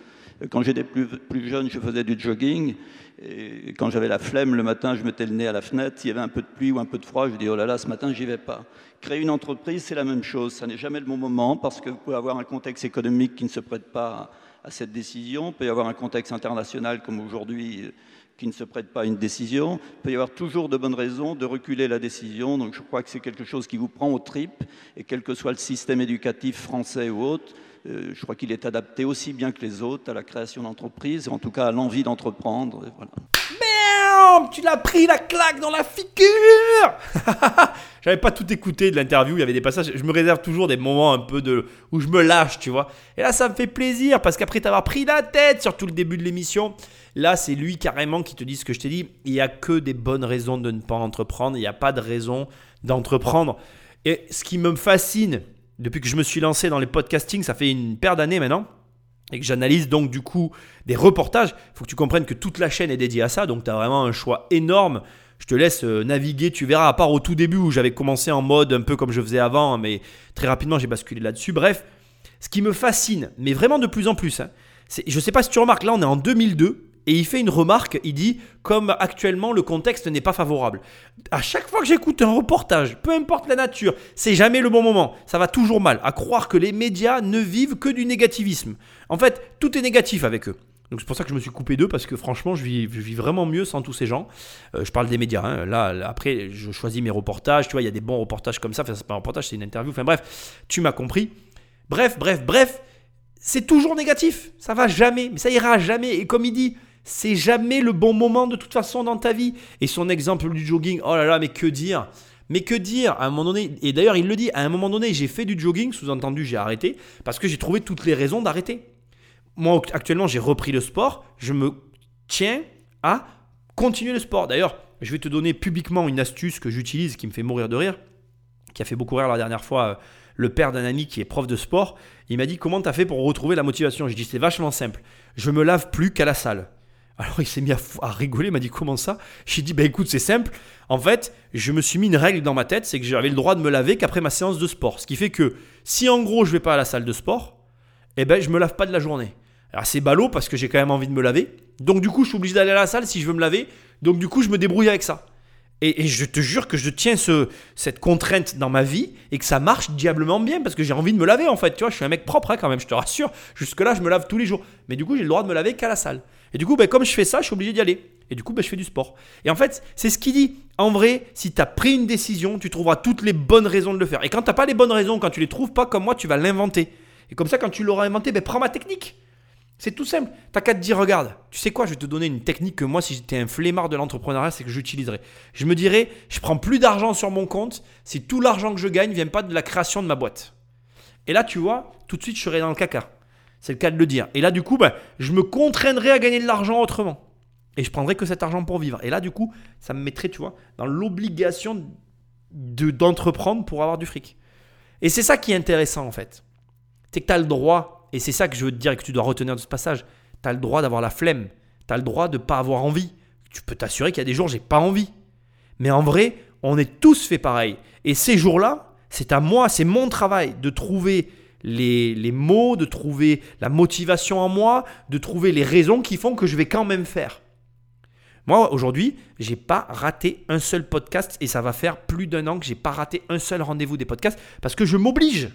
Quand j'étais plus, plus jeune, je faisais du jogging. Et quand j'avais la flemme le matin, je mettais le nez à la fenêtre. S'il y avait un peu de pluie ou un peu de froid, je dis oh là là, ce matin, j'y vais pas. Créer une entreprise, c'est la même chose. Ça n'est jamais le bon moment parce que vous pouvez avoir un contexte économique qui ne se prête pas à cette décision. Il peut y avoir un contexte international comme aujourd'hui qui ne se prête pas à une décision. Il peut y avoir toujours de bonnes raisons de reculer la décision. Donc je crois que c'est quelque chose qui vous prend aux tripes. Et quel que soit le système éducatif français ou autre, euh, je crois qu'il est adapté aussi bien que les autres à la création d'entreprises, en tout cas à l'envie d'entreprendre. Voilà. Tu l'as pris la claque dans la figure J'avais pas tout écouté de l'interview, il y avait des passages, je me réserve toujours des moments un peu de où je me lâche, tu vois. Et là ça me fait plaisir parce qu'après t'avoir pris la tête sur tout le début de l'émission, là c'est lui carrément qui te dit ce que je t'ai dit, il y a que des bonnes raisons de ne pas entreprendre, il n'y a pas de raison d'entreprendre. Et ce qui me fascine depuis que je me suis lancé dans les podcasting, ça fait une paire d'années maintenant, et que j'analyse donc du coup des reportages, il faut que tu comprennes que toute la chaîne est dédiée à ça, donc tu as vraiment un choix énorme. Je te laisse euh, naviguer, tu verras, à part au tout début où j'avais commencé en mode un peu comme je faisais avant, mais très rapidement j'ai basculé là-dessus. Bref, ce qui me fascine, mais vraiment de plus en plus, hein, je ne sais pas si tu remarques, là on est en 2002, et il fait une remarque, il dit, comme actuellement le contexte n'est pas favorable. À chaque fois que j'écoute un reportage, peu importe la nature, c'est jamais le bon moment. Ça va toujours mal. À croire que les médias ne vivent que du négativisme. En fait, tout est négatif avec eux. Donc c'est pour ça que je me suis coupé d'eux parce que franchement, je vis, vraiment mieux sans tous ces gens. Euh, je parle des médias. Hein. Là, après, je choisis mes reportages. Tu vois, il y a des bons reportages comme ça. Enfin, c'est pas un reportage, c'est une interview. Enfin bref, tu m'as compris. Bref, bref, bref. C'est toujours négatif. Ça va jamais. Mais ça ira jamais. Et comme il dit, c'est jamais le bon moment de toute façon dans ta vie. Et son exemple du jogging, oh là là, mais que dire mais que dire à un moment donné Et d'ailleurs, il le dit, à un moment donné, j'ai fait du jogging, sous-entendu, j'ai arrêté, parce que j'ai trouvé toutes les raisons d'arrêter. Moi, actuellement, j'ai repris le sport, je me tiens à continuer le sport. D'ailleurs, je vais te donner publiquement une astuce que j'utilise qui me fait mourir de rire, qui a fait beaucoup rire la dernière fois euh, le père d'un ami qui est prof de sport. Il m'a dit Comment tu as fait pour retrouver la motivation? J'ai dit C'est vachement simple. Je me lave plus qu'à la salle. Alors il s'est mis à, rigoler, il m'a dit comment ça? J'ai dit bah écoute c'est simple. En fait je me suis mis une règle dans ma tête, c'est que j'avais le droit de me laver qu'après ma séance de sport. Ce qui fait que si en gros je vais pas à la salle de sport, eh ben je me lave pas de la journée. Alors c'est ballot parce que j'ai quand même envie de me laver. Donc du coup je suis obligé d'aller à la salle si je veux me laver. Donc du coup je me débrouille avec ça. Et, je te jure que je tiens ce, cette contrainte dans ma vie et que ça marche diablement bien parce que j'ai envie de me laver en fait. Tu vois, je suis un mec propre hein, quand même, je te rassure. Jusque-là, je me lave tous les jours. Mais du coup, j'ai le droit de me laver qu'à la salle. Et du coup, ben, comme je fais ça, je suis obligé d'y aller. Et du coup, ben, je fais du sport. Et en fait, c'est ce qu'il dit. En vrai, si tu as pris une décision, tu trouveras toutes les bonnes raisons de le faire. Et quand tu n'as pas les bonnes raisons, quand tu les trouves pas comme moi, tu vas l'inventer. Et comme ça, quand tu l'auras inventé, ben, prends ma technique. C'est tout simple. T'as qu'à te dire, regarde, tu sais quoi, je vais te donner une technique que moi, si j'étais un flemmard de l'entrepreneuriat, c'est que j'utiliserais. Je me dirais, je prends plus d'argent sur mon compte si tout l'argent que je gagne ne vient pas de la création de ma boîte. Et là, tu vois, tout de suite, je serais dans le caca. C'est le cas de le dire. Et là, du coup, ben, je me contraindrais à gagner de l'argent autrement. Et je prendrais que cet argent pour vivre. Et là, du coup, ça me mettrait, tu vois, dans l'obligation de, d'entreprendre pour avoir du fric. Et c'est ça qui est intéressant, en fait. C'est que tu as le droit, et c'est ça que je veux te dire et que tu dois retenir de ce passage, tu as le droit d'avoir la flemme. Tu as le droit de ne pas avoir envie. Tu peux t'assurer qu'il y a des jours, j'ai pas envie. Mais en vrai, on est tous fait pareil. Et ces jours-là, c'est à moi, c'est mon travail de trouver les, les, mots, de trouver la motivation en moi, de trouver les raisons qui font que je vais quand même faire. Moi, aujourd'hui, j'ai pas raté un seul podcast et ça va faire plus d'un an que j'ai pas raté un seul rendez-vous des podcasts parce que je m'oblige.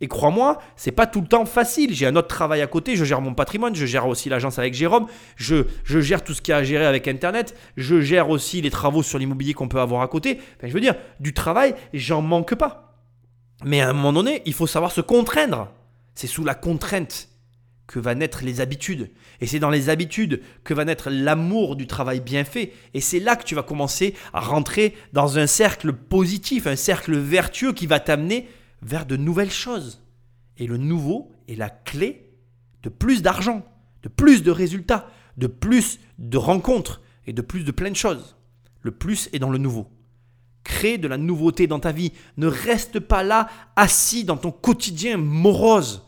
Et crois-moi, c'est pas tout le temps facile. J'ai un autre travail à côté, je gère mon patrimoine, je gère aussi l'agence avec Jérôme, je, je, gère tout ce qu'il y a à gérer avec Internet, je gère aussi les travaux sur l'immobilier qu'on peut avoir à côté. Enfin, je veux dire, du travail, j'en manque pas. Mais à un moment donné, il faut savoir se contraindre. C'est sous la contrainte que va naître les habitudes. Et c'est dans les habitudes que va naître l'amour du travail bien fait. Et c'est là que tu vas commencer à rentrer dans un cercle positif, un cercle vertueux qui va t'amener vers de nouvelles choses. Et le nouveau est la clé de plus d'argent, de plus de résultats, de plus de rencontres et de plus de plein de choses. Le plus est dans le nouveau. Crée de la nouveauté dans ta vie. Ne reste pas là assis dans ton quotidien morose.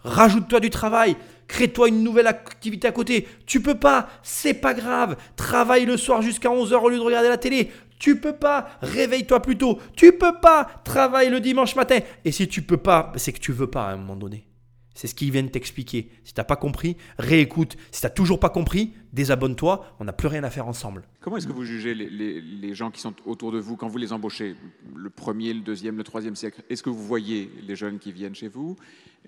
Rajoute-toi du travail. Crée-toi une nouvelle activité à côté. Tu peux pas, c'est pas grave. Travaille le soir jusqu'à 11h au lieu de regarder la télé. Tu peux pas, réveille-toi plus tôt. Tu peux pas, travaille le dimanche matin. Et si tu peux pas, c'est que tu veux pas à un moment donné. C'est ce qu'ils viennent t'expliquer. Si tu n'as pas compris, réécoute. Si tu n'as toujours pas compris, désabonne-toi. On n'a plus rien à faire ensemble. Comment est-ce que vous jugez les, les, les, gens qui sont autour de vous quand vous les embauchez? Le premier, le deuxième, le troisième siècle. Est-ce que vous voyez les jeunes qui viennent chez vous?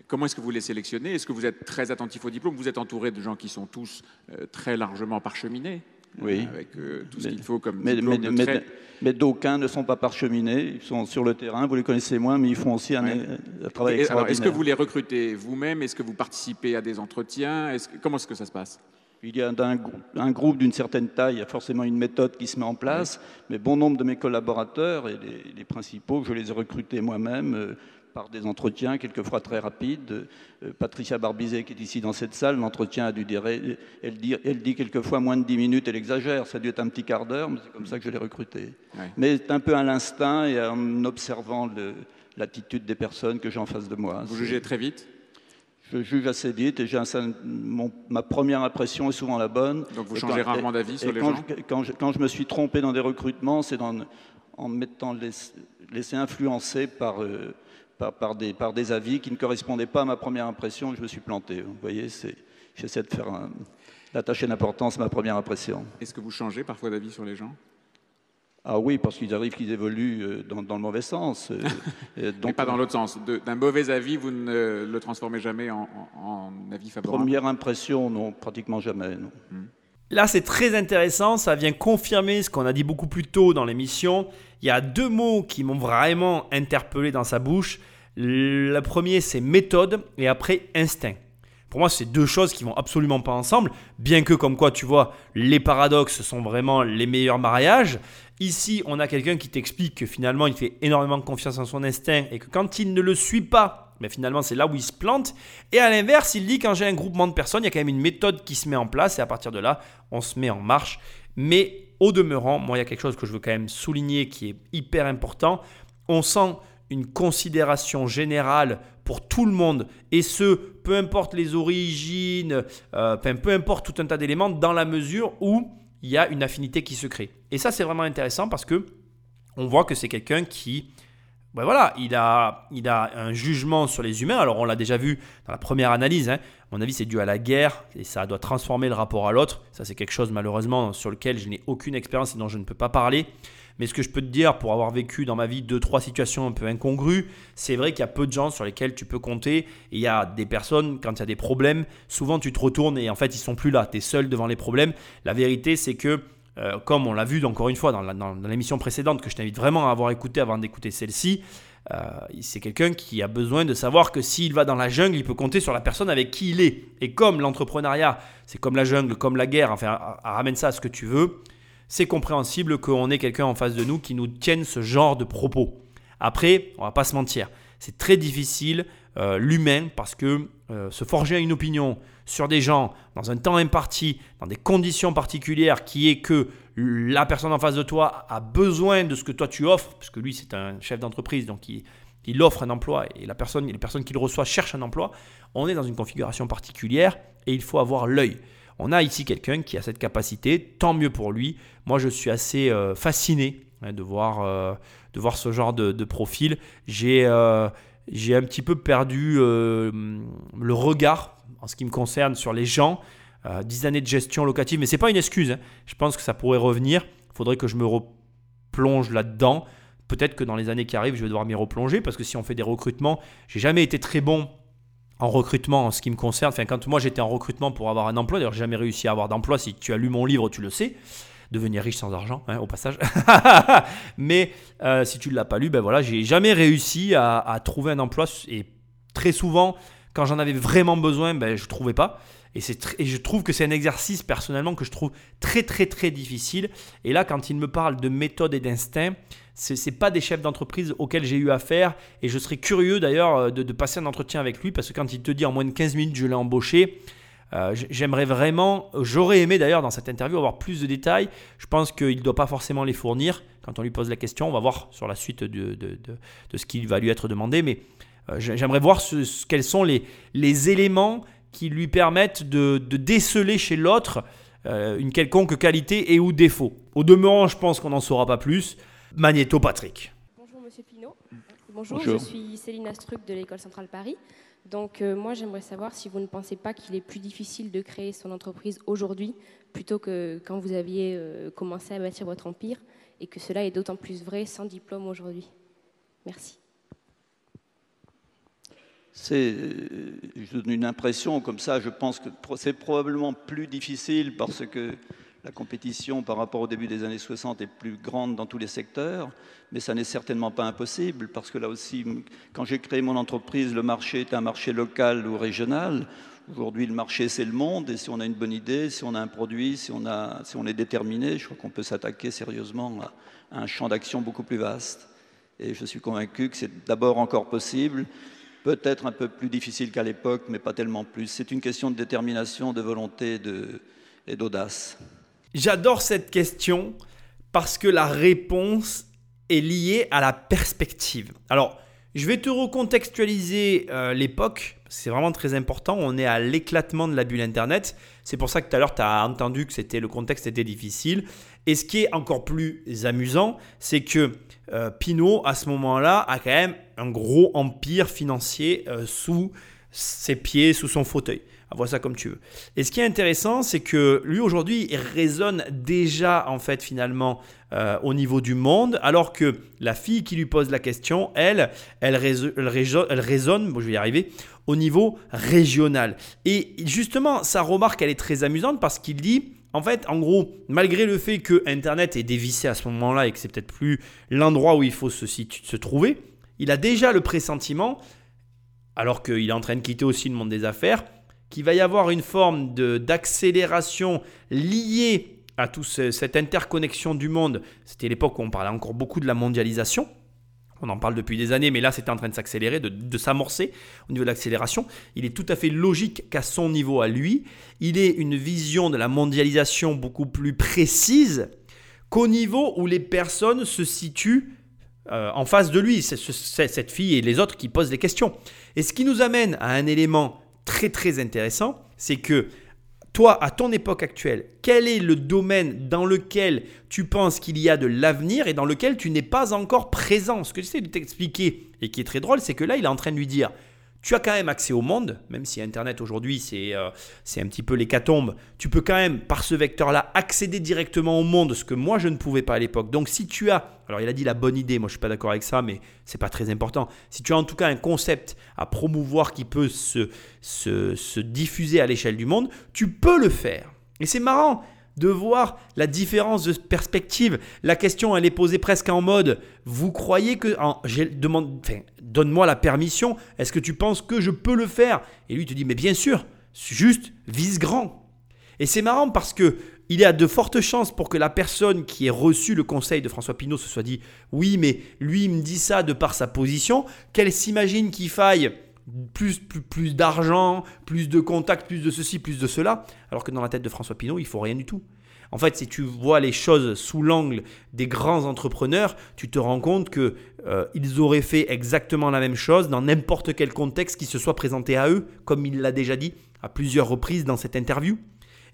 Comment est-ce que vous les sélectionnez? Est-ce que vous êtes très attentif au diplôme? Vous êtes entouré de gens qui sont tous euh, très largement parcheminés? Oui. Euh, avec euh, tout ce qu'il faut comme mais, diplôme mais, de mais, d'aucuns ne sont pas parcheminés, ils sont sur le terrain, vous les connaissez moins, mais ils font aussi un, Ouais. un travail Et- extraordinaire. Est-ce que vous les recrutez vous-même? Est-ce que vous participez à des entretiens? Que- Comment est-ce que ça se passe? Il y a un, grou- un groupe d'une certaine taille, il y a forcément une méthode qui se met en place, mais bon nombre de mes collaborateurs et les, les principaux, je les ai recrutés moi-même euh, par des entretiens, quelquefois très rapides. Euh, Patricia Barbizet, qui est ici dans cette salle, l'entretien a dû durer, elle dit, elle dit quelquefois moins de 10 minutes, elle exagère, ça a dû être un petit quart d'heure, mais c'est comme ça que je l'ai recruté. Ouais. Mais c'est un peu à l'instinct et en observant l'attitude des personnes que j'ai en face de moi. Vous jugez très vite? Je juge assez vite et j'ai ma première impression est souvent la bonne. Donc vous Et changez quand- rarement d'avis sur les quand gens je, quand, je, quand je me suis trompé dans des recrutements, c'est en me mettant laissé influencer par, euh, par, par des, par des avis qui ne correspondaient pas à ma première impression que je me suis planté. Vous voyez, j'essaie de faire un- d'attacher d'importance à ma première impression. Est-ce que vous changez parfois d'avis sur les gens? Ah oui, parce qu'il arrive qu'ils évoluent euh, dans, dans le mauvais sens. euh, Mais donc, pas dans l'autre sens. D'un mauvais avis, vous ne le transformez jamais en, en- en avis favorable? Première impression, non, pratiquement jamais. Non. Là, c'est très intéressant. Ça vient confirmer ce qu'on a dit beaucoup plus tôt dans l'émission. Il y a deux mots qui m'ont vraiment interpellé dans sa bouche. Le premier, c'est méthode et après instinct. Pour moi, c'est deux choses qui vont absolument pas ensemble, bien que comme quoi, tu vois, les paradoxes sont vraiment les meilleurs mariages. Ici, on a quelqu'un qui t'explique que finalement, il fait énormément confiance en son instinct et que quand il ne le suit pas, mais finalement, c'est là où il se plante. Et à l'inverse, il dit quand j'ai un groupement de personnes, il y a quand même une méthode qui se met en place et à partir de là, on se met en marche. Mais au demeurant, moi, il y a quelque chose que je veux quand même souligner qui est hyper important. On sent une considération générale pour tout le monde, et ce, peu importe les origines, euh, peu importe tout un tas d'éléments, dans la mesure où il y a une affinité qui se crée. Et ça, c'est vraiment intéressant parce que on voit que c'est quelqu'un qui, ben voilà, il a, il a un jugement sur les humains. Alors, on l'a déjà vu dans la première analyse. hein. Mon avis, c'est dû à la guerre et ça doit transformer le rapport à l'autre. Ça, c'est quelque chose, malheureusement, sur lequel je n'ai aucune expérience et dont je ne peux pas parler. Mais ce que je peux te dire, pour avoir vécu dans ma vie deux, trois situations un peu incongrues, c'est vrai qu'il y a peu de gens sur lesquels tu peux compter. Il y a des personnes, quand il y a des problèmes, souvent tu te retournes et en fait, ils sont plus là. Tu es seul devant les problèmes. La vérité, c'est que, euh, comme on l'a vu encore une fois dans l'émission précédente, que je t'invite vraiment à avoir écouté avant d'écouter celle-ci, c'est quelqu'un qui a besoin de savoir que s'il va dans la jungle, il peut compter sur la personne avec qui il est. Et comme l'entrepreneuriat, c'est comme la jungle, comme la guerre, enfin, ramène ça à ce que tu veux, c'est compréhensible qu'on ait quelqu'un en face de nous qui nous tienne ce genre de propos. Après, on va pas se mentir, c'est très difficile euh, l'humain parce que euh, se forger une opinion sur des gens dans un temps imparti, dans des conditions particulières, qui est que la personne en face de toi a besoin de ce que toi tu offres, puisque lui c'est un chef d'entreprise, donc il, il, offre un emploi et la personne, les personnes qu'il reçoit cherchent un emploi, on est dans une configuration particulière et il faut avoir l'œil. On a ici quelqu'un qui a cette capacité, tant mieux pour lui. Moi je suis assez euh, fasciné hein, de, voir, de voir ce genre de, profil. J'ai j'ai un petit peu perdu euh, le regard en ce qui me concerne sur les gens. Euh, 10 années de gestion locative, mais ce n'est pas une excuse. Hein. Je pense que ça pourrait revenir. Il faudrait que je me replonge là-dedans. Peut-être que dans les années qui arrivent, je vais devoir m'y replonger parce que si on fait des recrutements, j'ai jamais été très bon en recrutement en ce qui me concerne. Enfin, quand moi j'étais en recrutement pour avoir un emploi, d'ailleurs, j'ai jamais réussi à avoir d'emploi. Si tu as lu mon livre, tu le sais devenir riche sans argent, hein, au passage. Mais euh, si tu ne l'as pas lu, ben voilà, j'ai jamais réussi à, trouver un emploi et très souvent, quand j'en avais vraiment besoin, ben, je ne trouvais pas. Et, je trouve que c'est un exercice personnellement que je trouve très très très difficile. Et là, quand il me parle de méthode et d'instinct, ce n'est pas des chefs d'entreprise auxquels j'ai eu affaire. Et je serais curieux d'ailleurs de, de, passer un entretien avec lui parce que quand il te dit en moins de 15 minutes je l'ai embauché, euh, j'aimerais vraiment, j'aurais aimé d'ailleurs dans cette interview avoir plus de détails. Je pense qu'il ne doit pas forcément les fournir quand on lui pose la question. On va voir sur la suite de, de, ce qui va lui être demandé. Mais euh, j'aimerais voir ce, quels sont les, les, éléments qui lui permettent de, déceler chez l'autre euh, une quelconque qualité et ou défaut. Au demeurant, je pense qu'on n'en saura pas plus. Magnéto Patrick. Bonjour Monsieur Pinot. Bonjour, je suis Céline Astruc de l'École Centrale Paris. Donc euh, moi, j'aimerais savoir si vous ne pensez pas qu'il est plus difficile de créer son entreprise aujourd'hui plutôt que quand vous aviez euh, commencé à bâtir votre empire et que cela est d'autant plus vrai sans diplôme aujourd'hui. Merci. C'est, je donne une impression comme ça, je pense que c'est probablement plus difficile parce que la compétition par rapport au début des années 60 est plus grande dans tous les secteurs, mais ça n'est certainement pas impossible parce que là aussi, quand j'ai créé mon entreprise, le marché est un marché local ou régional. Aujourd'hui, le marché, c'est le monde, et si on a une bonne idée, si on a un produit, si on est déterminé, je crois qu'on peut s'attaquer sérieusement à un champ d'action beaucoup plus vaste. Et je suis convaincu que c'est d'abord encore possible, peut-être un peu plus difficile qu'à l'époque, mais pas tellement plus. C'est une question de détermination, de volonté et d'audace. J'adore cette question parce que la réponse est liée à la perspective. Alors, je vais te recontextualiser euh, l'époque, c'est vraiment très important. On est à l'éclatement de la bulle Internet. C'est pour ça que tout à l'heure, tu as entendu que le contexte était difficile. Et ce qui est encore plus amusant, c'est que euh, Pinot, à ce moment-là, a quand même un gros empire financier euh, sous ses pieds, sous son fauteuil vois ça comme tu veux. Et ce qui est intéressant, c'est que lui aujourd'hui, il résonne déjà en fait finalement euh, au niveau du monde, alors que la fille qui lui pose la question, elle, elle, résonne, bon, je vais y arriver, au niveau régional. Et justement, sa remarque, elle est très amusante parce qu'il dit, en fait, en gros, malgré le fait que Internet est dévissé à ce moment-là et que c'est peut-être plus l'endroit où il faut se, se trouver, il a déjà le pressentiment, alors qu'il est en train de quitter aussi le monde des affaires, qu'il va y avoir une forme d'accélération liée à toute cette interconnexion du monde. C'était l'époque où on parlait encore beaucoup de la mondialisation. On en parle depuis des années, mais là, c'était en train de s'accélérer, de, s'amorcer au niveau de l'accélération. Il est tout à fait logique qu'à son niveau à lui, il ait une vision de la mondialisation beaucoup plus précise qu'au niveau où les personnes se situent euh, en face de lui. C'est cette fille et les autres qui posent des questions. Et ce qui nous amène à un élément très très intéressant, c'est que toi, à ton époque actuelle, quel est le domaine dans lequel tu penses qu'il y a de l'avenir et dans lequel tu n'es pas encore présent? Ce que j'essaie de t'expliquer et qui est très drôle, c'est que là, il est en train de lui dire tu as quand même accès au monde, même si Internet aujourd'hui c'est euh, c'est un petit peu l'hécatombe, tu peux quand même par ce vecteur-là accéder directement au monde, ce que moi je ne pouvais pas à l'époque. Donc si tu as, alors il a dit la bonne idée, moi je suis pas d'accord avec ça, mais c'est pas très important. Si tu as en tout cas un concept à promouvoir qui peut se, se, se diffuser à l'échelle du monde, tu peux le faire. Et c'est marrant de voir la différence de perspective. La question, elle est posée presque en mode Vous croyez que. donne-moi la permission. Est-ce que tu penses que je peux le faire? Et lui te dit Mais bien sûr, juste vise grand. Et c'est marrant parce que il y a de fortes chances pour que la personne qui ait reçu le conseil de François Pinault se soit dit Oui, mais lui, il me dit ça de par sa position, qu'elle s'imagine qu'il faille plus, plus, plus d'argent, plus de contacts, plus de ceci, plus de cela, alors que dans la tête de François Pinault, il faut rien du tout. En fait, si tu vois les choses sous l'angle des grands entrepreneurs, tu te rends compte que euh, ils auraient fait exactement la même chose dans n'importe quel contexte qui se soit présenté à eux, comme il l'a déjà dit à plusieurs reprises dans cette interview.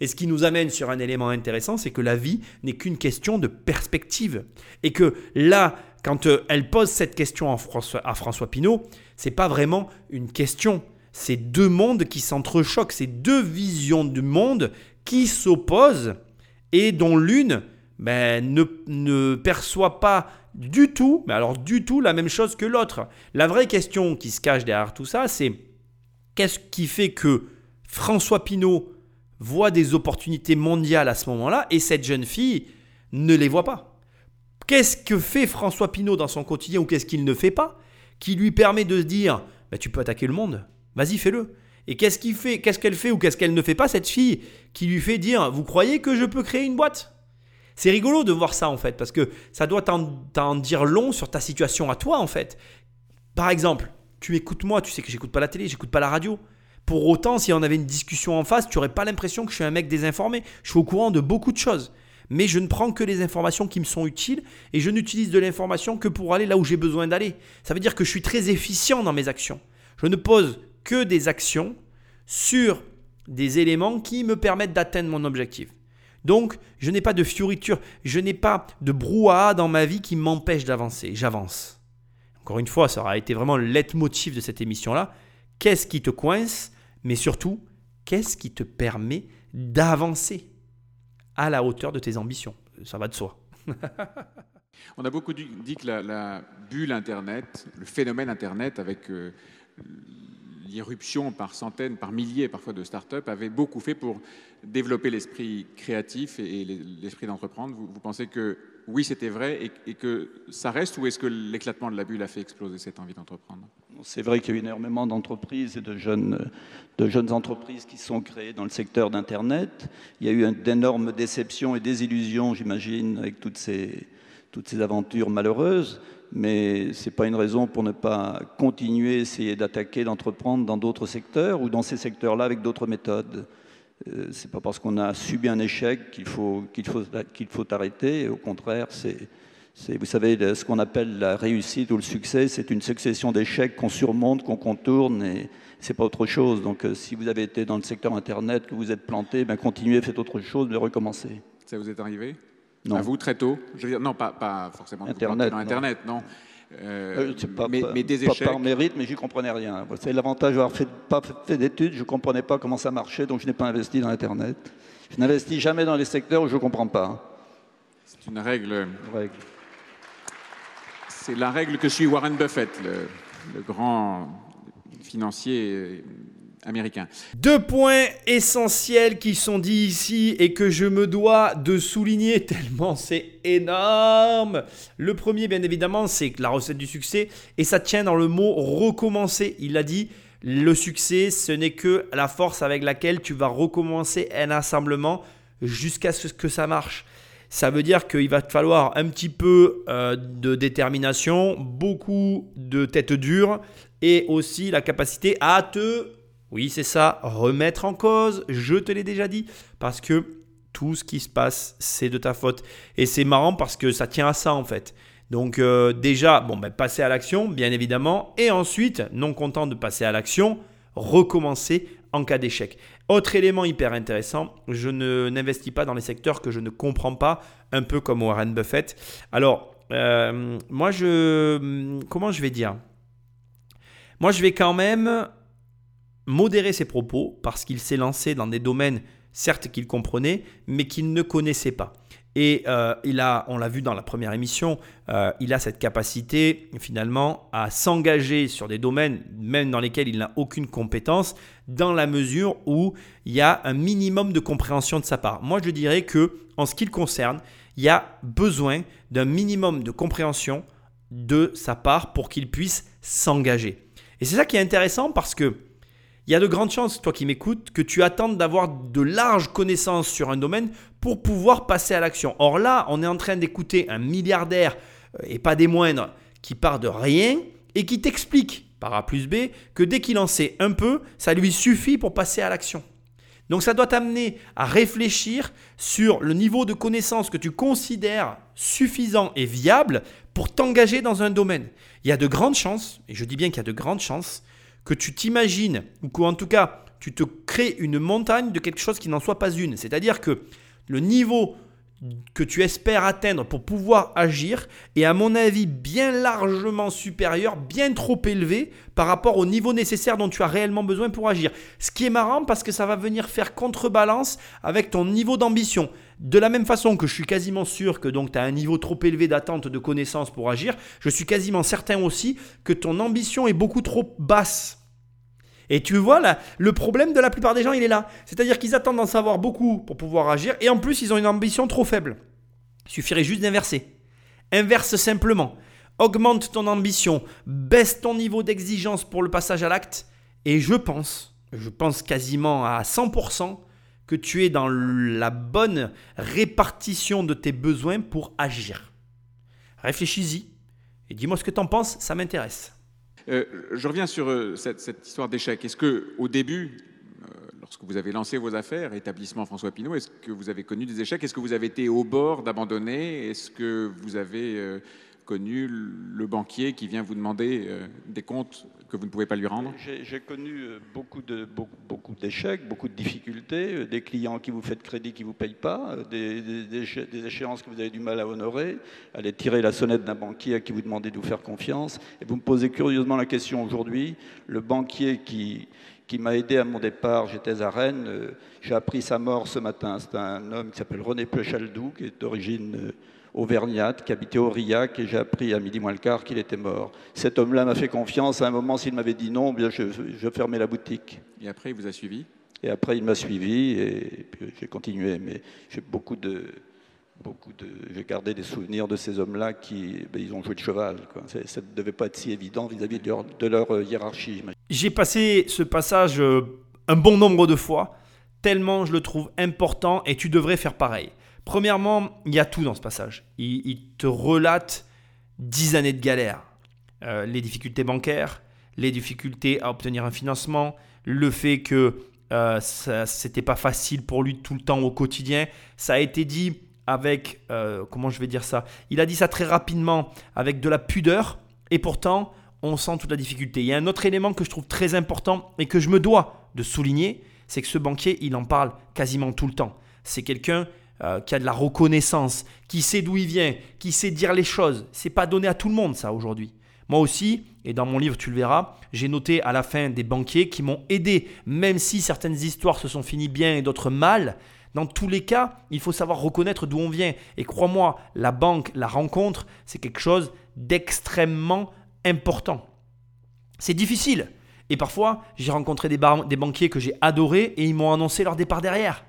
Et ce qui nous amène sur un élément intéressant, c'est que la vie n'est qu'une question de perspective. Et que là, quand euh, elle pose cette question à François, à François Pinault, c'est pas vraiment une question. C'est deux mondes qui s'entrechoquent, c'est deux visions du monde qui s'opposent et dont l'une ben, ne, ne perçoit pas du tout, mais alors du tout la même chose que l'autre. La vraie question qui se cache derrière tout ça, c'est qu'est-ce qui fait que François Pinault voit des opportunités mondiales à ce moment-là et cette jeune fille ne les voit pas? Qu'est-ce que fait François Pinault dans son quotidien ou qu'est-ce qu'il ne fait pas? Qui lui permet de se dire bah, tu peux attaquer le monde, vas-y fais-le. Et qu'est-ce qu'il fait, qu'est-ce qu'elle fait ou qu'est-ce qu'elle ne fait pas cette fille qui lui fait dire vous croyez que je peux créer une boîte? C'est rigolo de voir ça en fait parce que ça doit t'en dire long sur ta situation à toi en fait. Par exemple, tu écoutes moi, tu sais que j'écoute pas la télé, j'écoute pas la radio. Pour autant, si on avait une discussion en face, tu n'aurais pas l'impression que je suis un mec désinformé. Je suis au courant de beaucoup de choses. Mais je ne prends que les informations qui me sont utiles et je n'utilise de l'information que pour aller là où j'ai besoin d'aller. Ça veut dire que je suis très efficient dans mes actions. Je ne pose que des actions sur des éléments qui me permettent d'atteindre mon objectif. Donc, je n'ai pas de fioriture, je n'ai pas de brouhaha dans ma vie qui m'empêche d'avancer. J'avance. Encore une fois, ça aura été vraiment le leitmotiv de cette émission-là. Qu'est-ce qui te coince mais surtout, qu'est-ce qui te permet d'avancer? À la hauteur de tes ambitions Ça va de soi. On a beaucoup dit que la, bulle Internet, le phénomène Internet avec euh, l'irruption par centaines, par milliers parfois de start-up, avait beaucoup fait pour développer l'esprit créatif et, l'esprit d'entreprendre. Vous, pensez que oui, c'était vrai et, que ça reste ou est-ce que l'éclatement de la bulle a fait exploser cette envie d'entreprendre? C'est vrai qu'il y a eu énormément d'entreprises et de jeunes, entreprises qui sont créées dans le secteur d'Internet. Il y a eu d'énormes déceptions et désillusions, j'imagine, avec toutes ces, aventures malheureuses mais ce n'est pas une raison pour ne pas continuer, essayer d'attaquer, d'entreprendre dans d'autres secteurs ou dans ces secteurs-là avec d'autres méthodes. Euh, c'est pas parce qu'on a subi un échec qu'il faut, qu'il faut, qu'il faut arrêter. Au contraire, c'est, vous savez, ce qu'on appelle la réussite ou le succès, c'est une succession d'échecs qu'on surmonte, qu'on contourne, et c'est pas autre chose. Donc, euh, si vous avez été dans le secteur Internet, que vous êtes planté, ben, continuez, faites autre chose, mais recommencez. Ça vous est arrivé? Non. À vous, très tôt? Je veux dire, Non, pas, pas forcément Internet, dans Internet, non. Euh, euh pas, mais, mais, des échecs. Pas par mérite, mais j'y comprenais rien. C'est l'avantage d'avoir fait, pas fait d'études, je ne comprenais pas comment ça marchait, donc je n'ai pas investi dans Internet. Je n'investis jamais dans les secteurs où je ne comprends pas. C'est une règle. C'est la règle que suit Warren Buffett, le, grand financier américain. Deux points essentiels qui sont dits ici et que je me dois de souligner tellement c'est énorme. Le premier, bien évidemment, c'est la recette du succès et ça tient dans le mot recommencer. Il a dit le succès, ce n'est que la force avec laquelle tu vas recommencer un assemblement jusqu'à ce que ça marche. Ça veut dire qu'il va te falloir un petit peu euh, de détermination, beaucoup de tête dure et aussi la capacité à te oui, c'est ça, remettre en cause, je te l'ai déjà dit, parce que tout ce qui se passe, c'est de ta faute. Et c'est marrant parce que ça tient à ça en fait. Donc euh, déjà, bon, ben, passer à l'action, bien évidemment, et ensuite, non content de passer à l'action, recommencer en cas d'échec. Autre élément hyper intéressant, je ne n'investis pas dans les secteurs que je ne comprends pas, un peu comme Warren Buffett. Alors, euh, moi, je... Comment je vais dire? Moi, je vais quand même modérer ses propos parce qu'il s'est lancé dans des domaines, certes qu'il comprenait, mais qu'il ne connaissait pas. Et euh, il a, on l'a vu dans la première émission, euh, il a cette capacité finalement à s'engager sur des domaines même dans lesquels il n'a aucune compétence, dans la mesure où il y a un minimum de compréhension de sa part. Moi, je dirais que en ce qui le concerne, il y a besoin d'un minimum de compréhension de sa part pour qu'il puisse s'engager. Et c'est ça qui est intéressant parce que il y a de grandes chances, toi qui m'écoutes, que tu attendes d'avoir de larges connaissances sur un domaine pour pouvoir passer à l'action. Or là, on est en train d'écouter un milliardaire, euh, et pas des moindres, qui part de rien et qui t'explique, par A plus B, que dès qu'il en sait un peu, ça lui suffit pour passer à l'action. Donc ça doit t'amener à réfléchir sur le niveau de connaissance que tu considères suffisant et viable pour t'engager dans un domaine. Il y a de grandes chances, et je dis bien qu'il y a de grandes chances, que tu t'imagines, ou qu'en tout cas, tu te crées une montagne de quelque chose qui n'en soit pas une. C'est-à-dire que le niveau que tu espères atteindre pour pouvoir agir est à mon avis bien largement supérieur, bien trop élevé par rapport au niveau nécessaire dont tu as réellement besoin pour agir. Ce qui est marrant parce que ça va venir faire contrebalance avec ton niveau d'ambition. De la même façon que je suis quasiment sûr que donc tu as un niveau trop élevé d'attente de connaissances pour agir, je suis quasiment certain aussi que ton ambition est beaucoup trop basse. Et tu vois, là, le problème de la plupart des gens, il est là. C'est-à-dire qu'ils attendent d'en savoir beaucoup pour pouvoir agir, et en plus, ils ont une ambition trop faible. Il suffirait juste d'inverser. Inverse simplement. Augmente ton ambition, baisse ton niveau d'exigence pour le passage à l'acte, et je pense, je pense quasiment à 100%, que tu es dans la bonne répartition de tes besoins pour agir. Réfléchis-y et dis-moi ce que tu en penses, ça m'intéresse. Euh, je reviens sur euh, cette, histoire d'échec. Est-ce que au début, euh, lorsque vous avez lancé vos affaires, établissement François Pinault, est-ce que vous avez connu des échecs? Est-ce que vous avez été au bord d'abandonner? Est-ce que vous avez connu le banquier qui vient vous demander des comptes que vous ne pouvez pas lui rendre J'ai connu euh, beaucoup de beaucoup, d'échecs, beaucoup de difficultés, euh, des clients qui vous font crédit qui ne vous payent pas, euh, des, échéances que vous avez du mal à honorer, aller tirer la sonnette d'un banquier à qui vous demandez de vous faire confiance. Et vous me posez curieusement la question aujourd'hui, le banquier qui, qui m'a aidé à mon départ, j'étais à Rennes, j'ai appris sa mort ce matin. C'est un homme qui s'appelle René Plechaldou, qui est d'origine auvergnate qui habitait Aurillac et j'ai appris à midi moins le quart qu'il était mort. Cet homme-là m'a fait confiance. À un moment, s'il m'avait dit non, bien je, fermais la boutique. Et après, il vous a suivi? Et après, il m'a suivi et, puis j'ai continué. Mais j'ai beaucoup de, beaucoup de, j'ai gardé des souvenirs de ces hommes-là qui, ben, ils ont joué de cheval. Ça ne devait pas être si évident vis-à-vis de, leur, de leur, euh, hiérarchie. J'ai passé ce passage euh, un bon nombre de fois, tellement je le trouve important et tu devrais faire pareil. Premièrement, il y a tout dans ce passage. Il, te relate dix années de galère. Euh, les difficultés bancaires, les difficultés à obtenir un financement, le fait que euh, c'était pas facile pour lui tout le temps au quotidien. Ça a été dit avec, euh, comment je vais dire ça? Il a dit ça très rapidement, avec de la pudeur, et pourtant, on sent toute la difficulté. Il y a un autre élément que je trouve très important et que je me dois de souligner, c'est que ce banquier, il en parle quasiment tout le temps. C'est quelqu'un euh, qui a de la reconnaissance, qui sait d'où il vient, qui sait dire les choses. C'est pas donné à tout le monde ça aujourd'hui. Moi aussi, et dans mon livre tu le verras, j'ai noté à la fin des banquiers qui m'ont aidé, même si certaines histoires se sont finies bien et d'autres mal. Dans tous les cas, il faut savoir reconnaître d'où on vient. Et crois-moi, la banque, la rencontre, c'est quelque chose d'extrêmement important. C'est difficile. Et parfois, j'ai rencontré des, des banquiers que j'ai adorés et ils m'ont annoncé leur départ derrière.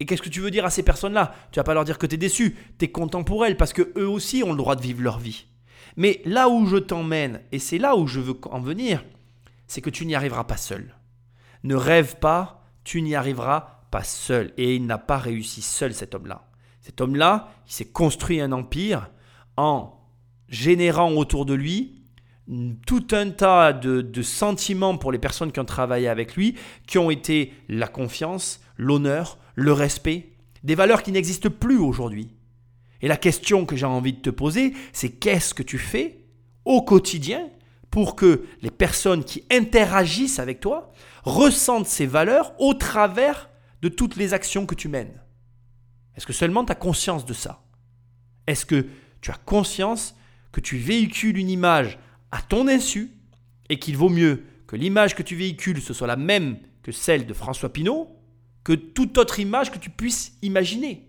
Et qu'est-ce que tu veux dire à ces personnes-là? Tu vas pas leur dire que tu es déçu, tu es content pour elles parce que eux aussi ont le droit de vivre leur vie. Mais là où je t'emmène, et c'est là où je veux en venir, c'est que tu n'y arriveras pas seul. Ne rêve pas, tu n'y arriveras pas seul. Et il n'a pas réussi seul cet homme-là. Cet homme-là, il s'est construit un empire en générant autour de lui tout un tas de, de, sentiments pour les personnes qui ont travaillé avec lui, qui ont été la confiance, l'honneur, le respect, des valeurs qui n'existent plus aujourd'hui. Et la question que j'ai envie de te poser, c'est qu'est-ce que tu fais au quotidien pour que les personnes qui interagissent avec toi ressentent ces valeurs au travers de toutes les actions que tu mènes? Est-ce que seulement tu as conscience de ça? Est-ce que tu as conscience que tu véhicules une image à ton insu et qu'il vaut mieux que l'image que tu véhicules ce soit la même que celle de François Pinault que toute autre image que tu puisses imaginer.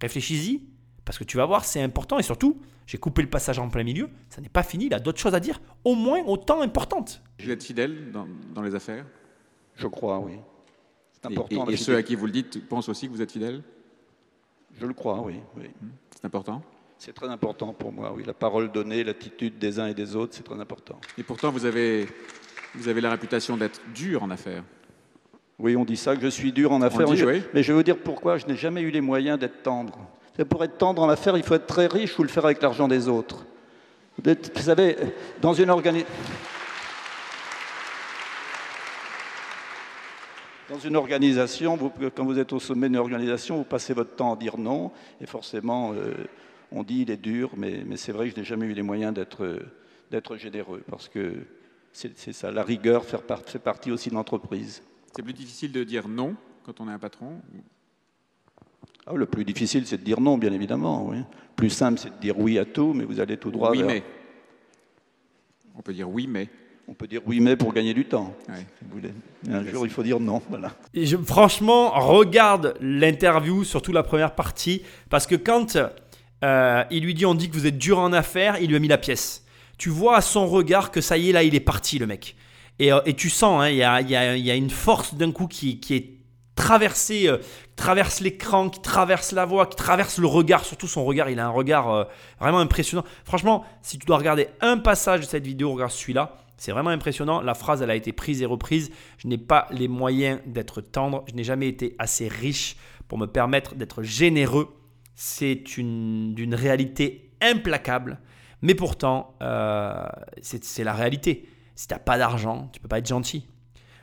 Réfléchis-y, parce que tu vas voir, c'est important. Et surtout, j'ai coupé le passage en plein milieu, ça n'est pas fini, il a d'autres choses à dire, au moins autant importantes. Vous êtes fidèle dans, dans les affaires? Je crois, oui. C'est important. Et, et ceux à qui vous le dites pensent aussi que vous êtes fidèle Je le crois, oui. oui. C'est important? C'est très important pour moi, oui. La parole donnée, l'attitude des uns et des autres, c'est très important. Et pourtant, vous avez, vous avez la réputation d'être dur en affaires. Oui, on dit ça, que je suis dur en affaires. dit, je, oui. Mais je vais vous dire pourquoi je n'ai jamais eu les moyens d'être tendre. Pour être tendre en affaires, il faut être très riche ou le faire avec l'argent des autres. Vous savez, dans une organisation... Dans une organisation, vous, quand vous êtes au sommet d'une organisation, vous passez votre temps à dire non, et forcément, euh, on dit il est dur, mais, mais c'est vrai que je n'ai jamais eu les moyens d'être généreux, parce que c'est ça, la rigueur fait, fait partie aussi de l'entreprise. C'est plus difficile de dire non quand on est un patron ah, Le plus difficile, c'est de dire non, bien évidemment. Oui. Plus simple, c'est de dire oui à tout, mais vous allez tout droit oui, vers... mais. On peut dire oui, mais. On peut dire oui, mais pour gagner du temps. Ouais. Si vous voulez. Et un jour, il faut dire non. Voilà. Et je, franchement, regarde l'interview, surtout la première partie, parce que quand euh, il lui dit on dit que vous êtes dur en affaires, il lui a mis la pièce. Tu vois à son regard que ça y est, là, il est parti, le mec. Et, euh, et tu sens, il hein, y, y, a, une force d'un coup qui, qui est traversée, euh, traverse l'écran, qui traverse la voix, qui traverse le regard. Surtout son regard, il a un regard euh, vraiment impressionnant. Franchement, si tu dois regarder un passage de cette vidéo, regarde celui-là. C'est vraiment impressionnant. La phrase, elle a été prise et reprise. Je n'ai pas les moyens d'être tendre. Je n'ai jamais été assez riche pour me permettre d'être généreux. C'est d'une réalité implacable. Mais pourtant, euh, c'est la réalité. Si tu n'as pas d'argent, tu peux pas être gentil.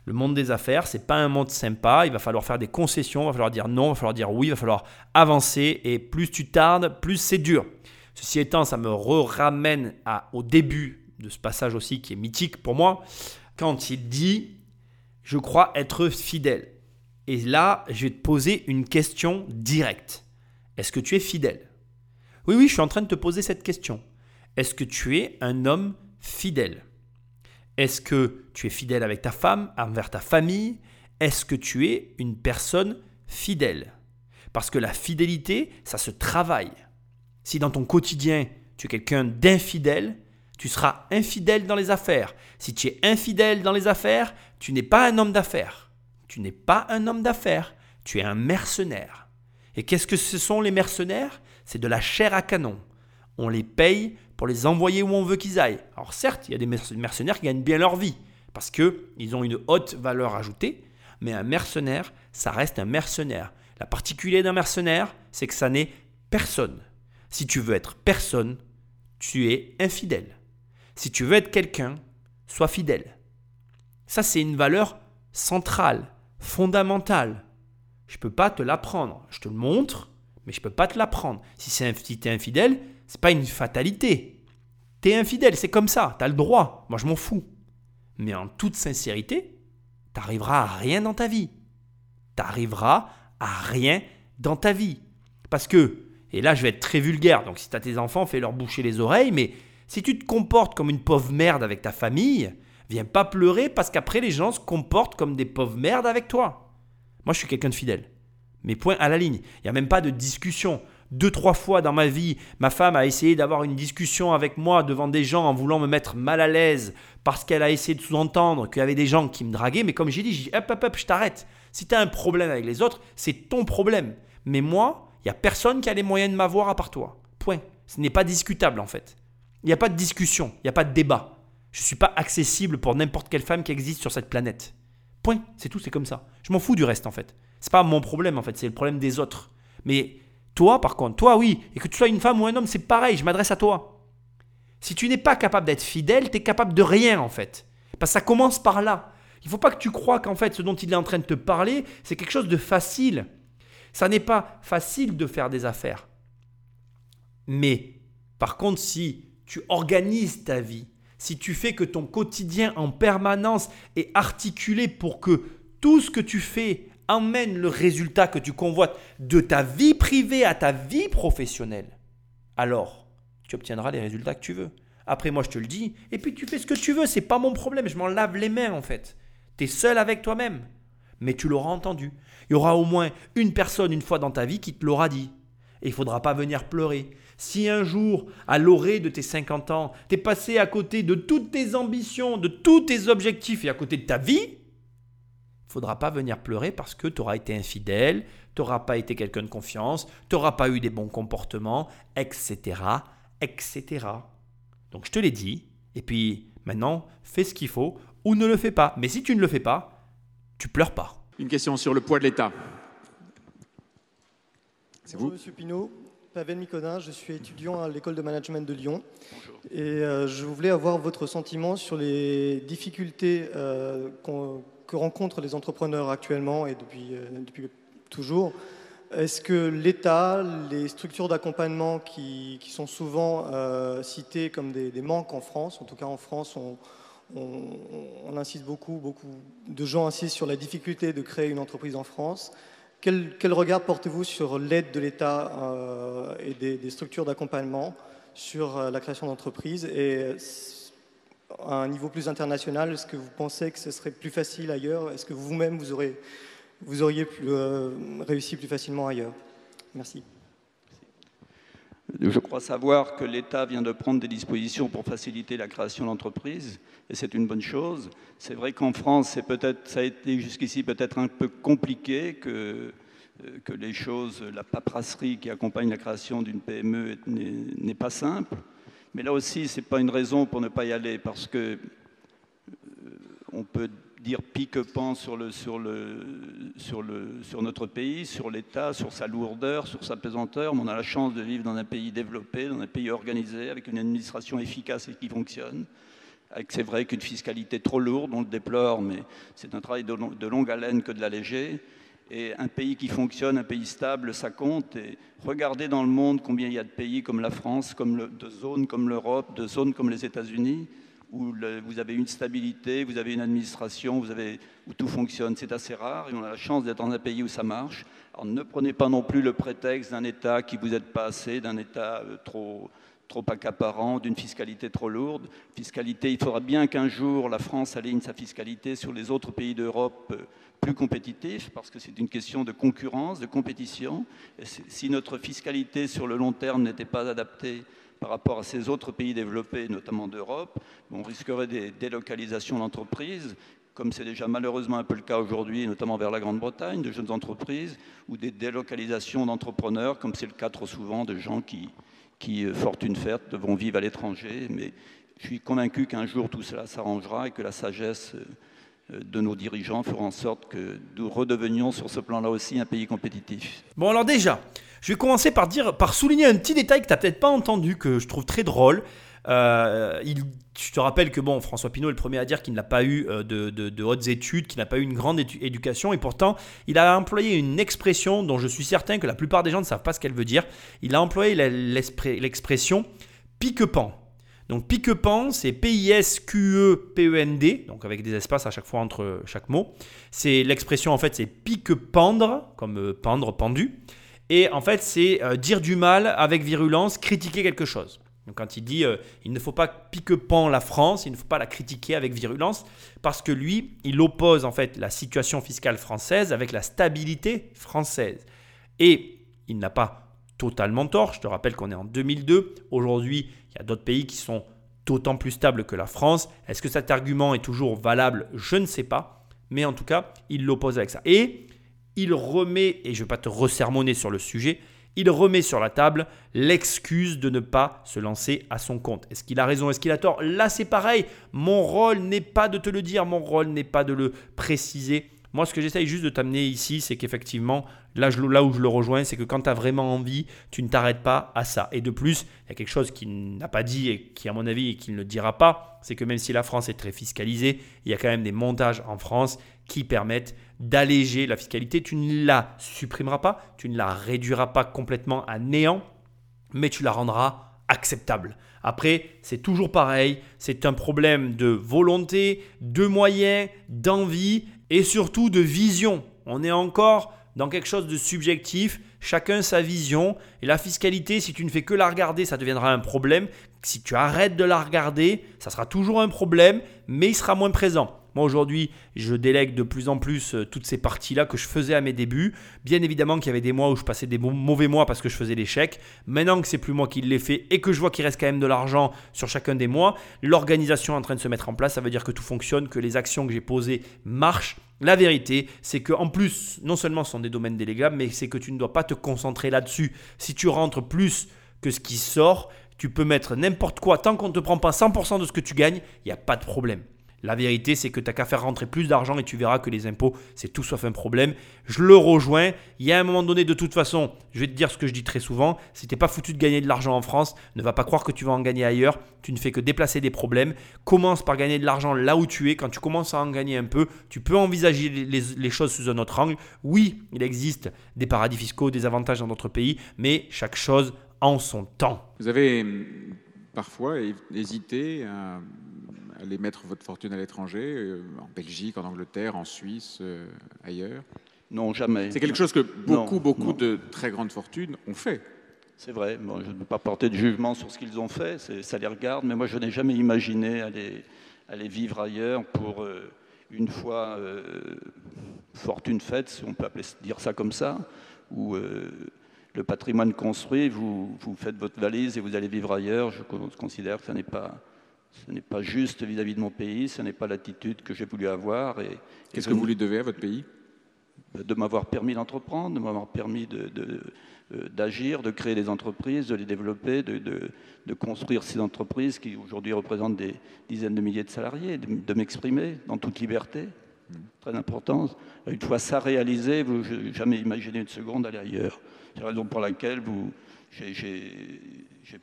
Le monde des affaires, c'est pas un monde sympa. Il va falloir faire des concessions, il va falloir dire non, il va falloir dire oui, il va falloir avancer. Et plus tu tardes, plus c'est dur. Ceci étant, ça me ramène au début de ce passage aussi qui est mythique pour moi, quand il dit Je crois être fidèle. Et là, je vais te poser une question directe. Est-ce que tu es fidèle? Oui, oui, je suis en train de te poser cette question. Est-ce que tu es un homme fidèle? Est-ce que tu es fidèle avec ta femme, envers ta famille? Est-ce que tu es une personne fidèle? Parce que la fidélité, ça se travaille. Si dans ton quotidien, tu es quelqu'un d'infidèle, tu seras infidèle dans les affaires. Si tu es infidèle dans les affaires, tu n'es pas un homme d'affaires. Tu n'es pas un homme d'affaires, tu es un mercenaire. Et qu'est-ce que ce sont les mercenaires? C'est de la chair à canon. On les paye pour les envoyer où on veut qu'ils aillent. Alors certes, il y a des mercenaires qui gagnent bien leur vie, parce qu'ils ont une haute valeur ajoutée, mais un mercenaire, ça reste un mercenaire. La particularité d'un mercenaire, c'est que ça n'est personne. Si tu veux être personne, tu es infidèle. Si tu veux être quelqu'un, sois fidèle. Ça, c'est une valeur centrale, fondamentale. Je ne peux pas te l'apprendre. Je te le montre, mais je ne peux pas te l'apprendre. Si, si tu es infidèle, ce n'est pas une fatalité. Tu es infidèle, c'est comme ça, tu as le droit. Moi, je m'en fous. Mais en toute sincérité, tu n'arriveras à rien dans ta vie. Tu n'arriveras à rien dans ta vie. Parce que, et là je vais être très vulgaire, donc si tu as tes enfants, fais-leur boucher les oreilles, mais si tu te comportes comme une pauvre merde avec ta famille, viens pas pleurer parce qu'après les gens se comportent comme des pauvres merdes avec toi. Moi, je suis quelqu'un de fidèle. Mais point à la ligne. Il n'y a même pas de discussion. Deux, trois fois dans ma vie, ma femme a essayé d'avoir une discussion avec moi devant des gens en voulant me mettre mal à l'aise parce qu'elle a essayé de sous-entendre qu'il y avait des gens qui me draguaient. Mais comme j'ai dit, j'ai dit hop, hop, hop, je t'arrête. Si tu as un problème avec les autres, c'est ton problème. Mais moi, il n'y a personne qui a les moyens de m'avoir à part toi. Point. Ce n'est pas discutable en fait. Il n'y a pas de discussion, il n'y a pas de débat. Je ne suis pas accessible pour n'importe quelle femme qui existe sur cette planète. Point, c'est tout, c'est comme ça. Je m'en fous du reste en fait. C'est pas mon problème en fait, c'est le problème des autres. Mais toi par contre, toi oui, et que tu sois une femme ou un homme, c'est pareil, je m'adresse à toi. Si tu n'es pas capable d'être fidèle, tu es capable de rien en fait. Parce que ça commence par là. Il ne faut pas que tu crois qu'en fait ce dont il est en train de te parler, c'est quelque chose de facile. Ça n'est pas facile de faire des affaires. Mais par contre, si tu organises ta vie, si tu fais que ton quotidien en permanence est articulé pour que tout ce que tu fais emmène le résultat que tu convoites de ta vie privée à ta vie professionnelle, alors tu obtiendras les résultats que tu veux. Après, moi, je te le dis, et puis tu fais ce que tu veux, c'est pas mon problème, je m'en lave les mains en fait. Tu es seul avec toi-même, mais tu l'auras entendu. Il y aura au moins une personne une fois dans ta vie qui te l'aura dit. Et il ne faudra pas venir pleurer. Si un jour, à l'orée de tes 50 ans, tu es passé à côté de toutes tes ambitions, de tous tes objectifs et à côté de ta vie, faudra pas venir pleurer parce que tu auras été infidèle, tu n'auras pas été quelqu'un de confiance, tu n'auras pas eu des bons comportements, etc., etc. Donc je te l'ai dit, et puis maintenant, fais ce qu'il faut ou ne le fais pas. Mais si tu ne le fais pas, tu pleures pas. Une question sur le poids de l'État. C'est vous Monsieur Pinault. Pavel Mikonin, je suis étudiant à l'école de management de Lyon. Bonjour. Et euh, je voulais avoir votre sentiment sur les difficultés euh, que rencontrent les entrepreneurs actuellement et depuis, euh, depuis toujours. Est-ce que l'État, les structures d'accompagnement qui, sont souvent citées comme des, manques en France, en tout cas en France, on, insiste beaucoup, beaucoup de gens insistent sur la difficulté de créer une entreprise en France. Quel, regard portez-vous sur l'aide de l'État euh, et des, structures d'accompagnement sur euh, la création d'entreprises Et euh, à un niveau plus international, est-ce que vous pensez que ce serait plus facile ailleurs? Est-ce que vous-même, vous, auriez réussi plus facilement ailleurs? Merci. Je crois savoir que l'État vient de prendre des dispositions pour faciliter la création d'entreprises, et c'est une bonne chose. C'est vrai qu'en France, peut-être, ça a été jusqu'ici peut-être un peu compliqué, que, euh, que les choses, la paperasserie qui accompagne la création d'une PME n'est pas simple. Mais là aussi, ce n'est pas une raison pour ne pas y aller, parce que euh, on peut dire pique-pan sur, le, sur, le, sur, notre pays, sur l'État, sur sa lourdeur, sur sa pesanteur, mais on a la chance de vivre dans un pays développé, dans un pays organisé, avec une administration efficace et qui fonctionne. C'est vrai qu'une fiscalité trop lourde, on le déplore, mais c'est un travail de longue haleine que de l'alléger. Et un pays qui fonctionne, un pays stable, ça compte. Et regardez dans le monde combien il y a de pays comme la France, comme de zones comme l'Europe, de zones comme les États-Unis où vous avez une stabilité, vous avez une administration, vous avez, où tout fonctionne. C'est assez rare et on a la chance d'être dans un pays où ça marche. Alors ne prenez pas non plus le prétexte d'un État qui vous aide pas assez, d'un État euh, trop, trop accaparant, d'une fiscalité trop lourde. Fiscalité, il faudra bien qu'un jour la France aligne sa fiscalité sur les autres pays d'Europe euh, plus compétitifs, parce que c'est une question de concurrence, de compétition. Si notre fiscalité sur le long terme n'était pas adaptée par rapport à ces autres pays développés, notamment d'Europe, on risquerait des délocalisations d'entreprises, comme c'est déjà malheureusement un peu le cas aujourd'hui, notamment vers la Grande-Bretagne, de jeunes entreprises, ou des délocalisations d'entrepreneurs, comme c'est le cas trop souvent de gens qui, qui, euh, fortune faite, vont vivre à l'étranger. Mais je suis convaincu qu'un jour tout cela s'arrangera et que la sagesse euh, de nos dirigeants fera en sorte que nous redevenions sur ce plan-là aussi un pays compétitif. Bon alors déjà, je vais commencer par, dire, par souligner un petit détail que tu n'as peut-être pas entendu, que je trouve très drôle. Euh, je te rappelle que bon, François Pinault est le premier à dire qu'il n'a pas eu euh, de, hautes études, qu'il n'a pas eu une grande éducation, et pourtant il a employé une expression dont je suis certain que la plupart des gens ne savent pas ce qu'elle veut dire. Il a employé l'expression pique-pan. Donc pique-pan, c'est P-I-S-Q-E-P-E-N-D, donc avec des espaces à chaque fois entre chaque mot. C'est l'expression en fait, c'est pique-pendre, comme euh, pendre, pendu. Et en fait, c'est euh, dire du mal avec virulence, critiquer quelque chose. Donc quand il dit euh, il ne faut pas pique-pan la France, il ne faut pas la critiquer avec virulence, parce que lui, il oppose en fait la situation fiscale française avec la stabilité française. Et il n'a pas totalement tort. Je te rappelle qu'on est en 2002. Aujourd'hui, il y a d'autres pays qui sont d'autant plus stables que la France. Est-ce que cet argument est toujours valable? Je ne sais pas. Mais en tout cas, il l'oppose avec ça. Et il remet, et je ne vais pas te ressermonner sur le sujet, il remet sur la table l'excuse de ne pas se lancer à son compte. Est-ce qu'il a raison? Est-ce qu'il a tort? Là, c'est pareil. Mon rôle n'est pas de te le dire, mon rôle n'est pas de le préciser. Moi, ce que j'essaye juste de t'amener ici, c'est qu'effectivement, là, où je le rejoins, c'est que quand tu as vraiment envie, tu ne t'arrêtes pas à ça. Et de plus, il y a quelque chose qu'il n'a pas dit et qui, à mon avis, et qu'il ne dira pas, c'est que même si la France est très fiscalisée, il y a quand même des montages en France qui permettent d'alléger la fiscalité. Tu ne la supprimeras pas, tu ne la réduiras pas complètement à néant, mais tu la rendras acceptable. Après, c'est toujours pareil, c'est un problème de volonté, de moyens, d'envie et surtout de vision. On est encore dans quelque chose de subjectif, chacun sa vision. Et la fiscalité, si tu ne fais que la regarder, ça deviendra un problème. Si tu arrêtes de la regarder, ça sera toujours un problème, mais il sera moins présent. Moi aujourd'hui, je délègue de plus en plus euh, toutes ces parties-là que je faisais à mes débuts. Bien évidemment qu'il y avait des mois où je passais des mauvais mois parce que je faisais des chèques. Maintenant que c'est plus moi qui l'ai fait et que je vois qu'il reste quand même de l'argent sur chacun des mois, l'organisation est en train de se mettre en place. Ça veut dire que tout fonctionne, que les actions que j'ai posées marchent. La vérité, c'est que en plus, non seulement ce sont des domaines délégables, mais c'est que tu ne dois pas te concentrer là-dessus. Si tu rentres plus que ce qui sort, tu peux mettre n'importe quoi, tant qu'on ne te prend pas 100% de ce que tu gagnes, il n'y a pas de problème. La vérité, c'est que tu n'as qu'à faire rentrer plus d'argent et tu verras que les impôts, c'est tout sauf un problème. Je le rejoins. Il y a un moment donné, de toute façon, je vais te dire ce que je dis très souvent si tu pas foutu de gagner de l'argent en France, ne va pas croire que tu vas en gagner ailleurs. Tu ne fais que déplacer des problèmes. Commence par gagner de l'argent là où tu es. Quand tu commences à en gagner un peu, tu peux envisager les, les choses sous un autre angle. Oui, il existe des paradis fiscaux, des avantages dans d'autres pays, mais chaque chose en son temps. Vous avez hum, parfois hésité à aller mettre votre fortune à l'étranger, euh, en Belgique, en Angleterre, en Suisse, euh, ailleurs Non, jamais. C'est quelque chose que beaucoup, beaucoup de très grandes fortunes ont fait. C'est vrai, je ne peux pas porter de jugement sur ce qu'ils ont fait, ça les regarde, mais moi je n'ai jamais imaginé aller, aller vivre ailleurs pour euh, une fois fortune faite, si on peut appeler, dire ça comme ça, où le patrimoine construit, vous, vous faites votre valise et vous allez vivre ailleurs. Je considère que ce n'est pas, ce n'est pas juste vis-à-vis de mon pays, ce n'est pas l'attitude que j'ai voulu avoir. Et, Qu'est-ce que vous lui devez à votre pays? De m'avoir permis d'entreprendre, de m'avoir permis euh, d'agir, de, créer des entreprises, de les développer, de, construire ces entreprises qui aujourd'hui représentent des dizaines de milliers de salariés, de, m'exprimer dans toute liberté. Mmh. Très important. Une fois ça réalisé, vous n'avez jamais imaginé une seconde aller ailleurs. C'est la raison pour laquelle vous, j'ai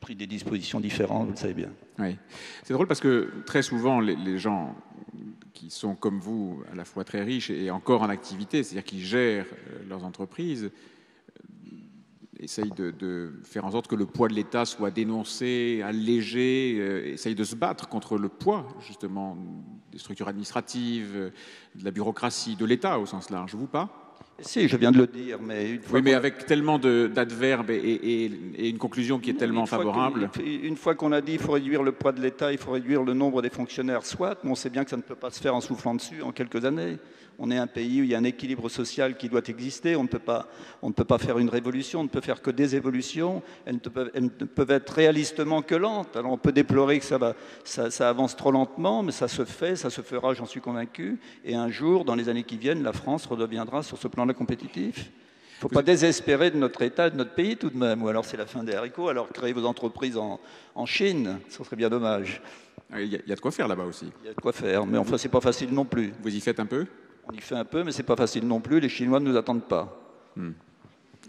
pris des dispositions différentes, vous le savez bien. Oui. C'est drôle parce que très souvent, les, gens qui sont comme vous, à la fois très riches et encore en activité, c'est-à-dire qui gèrent euh, leurs entreprises, euh, essayent de, faire en sorte que le poids de l'État soit dénoncé, allégé, euh, essayent de se battre contre le poids, justement, des structures administratives, de la bureaucratie, de l'État au sens large. Vous pas? Si, je viens de le dire, mais une fois oui, mais avec tellement d'adverbes et, une conclusion qui est tellement favorable. une fois qu'on a dit qu'il faut réduire le poids de l'État, il faut réduire le nombre des fonctionnaires, soit, mais on sait bien que ça ne peut pas se faire en soufflant dessus en quelques années. On est un pays où il y a un équilibre social qui doit exister. On ne peut pas, on ne peut pas faire une révolution, on ne peut faire que des évolutions. Elles ne peuvent, elles ne peuvent être réalistement que lentes. Alors on peut déplorer que ça, va, ça, ça avance trop lentement, mais ça se fait, ça se fera, j'en suis convaincu. Et un jour, dans les années qui viennent, la France redeviendra sur ce plan-là compétitif. Il ne faut pas désespérer de notre État, de notre pays tout de même. Ou alors c'est la fin des haricots. Alors créez vos entreprises en, en Chine, ce serait bien dommage. Il y, a de quoi faire là-bas aussi. Il y a de quoi faire, mais enfin c'est pas facile non plus. Vous y faites un peu? On y fait un peu, mais c'est pas facile non plus. Les Chinois ne nous attendent pas. Hmm.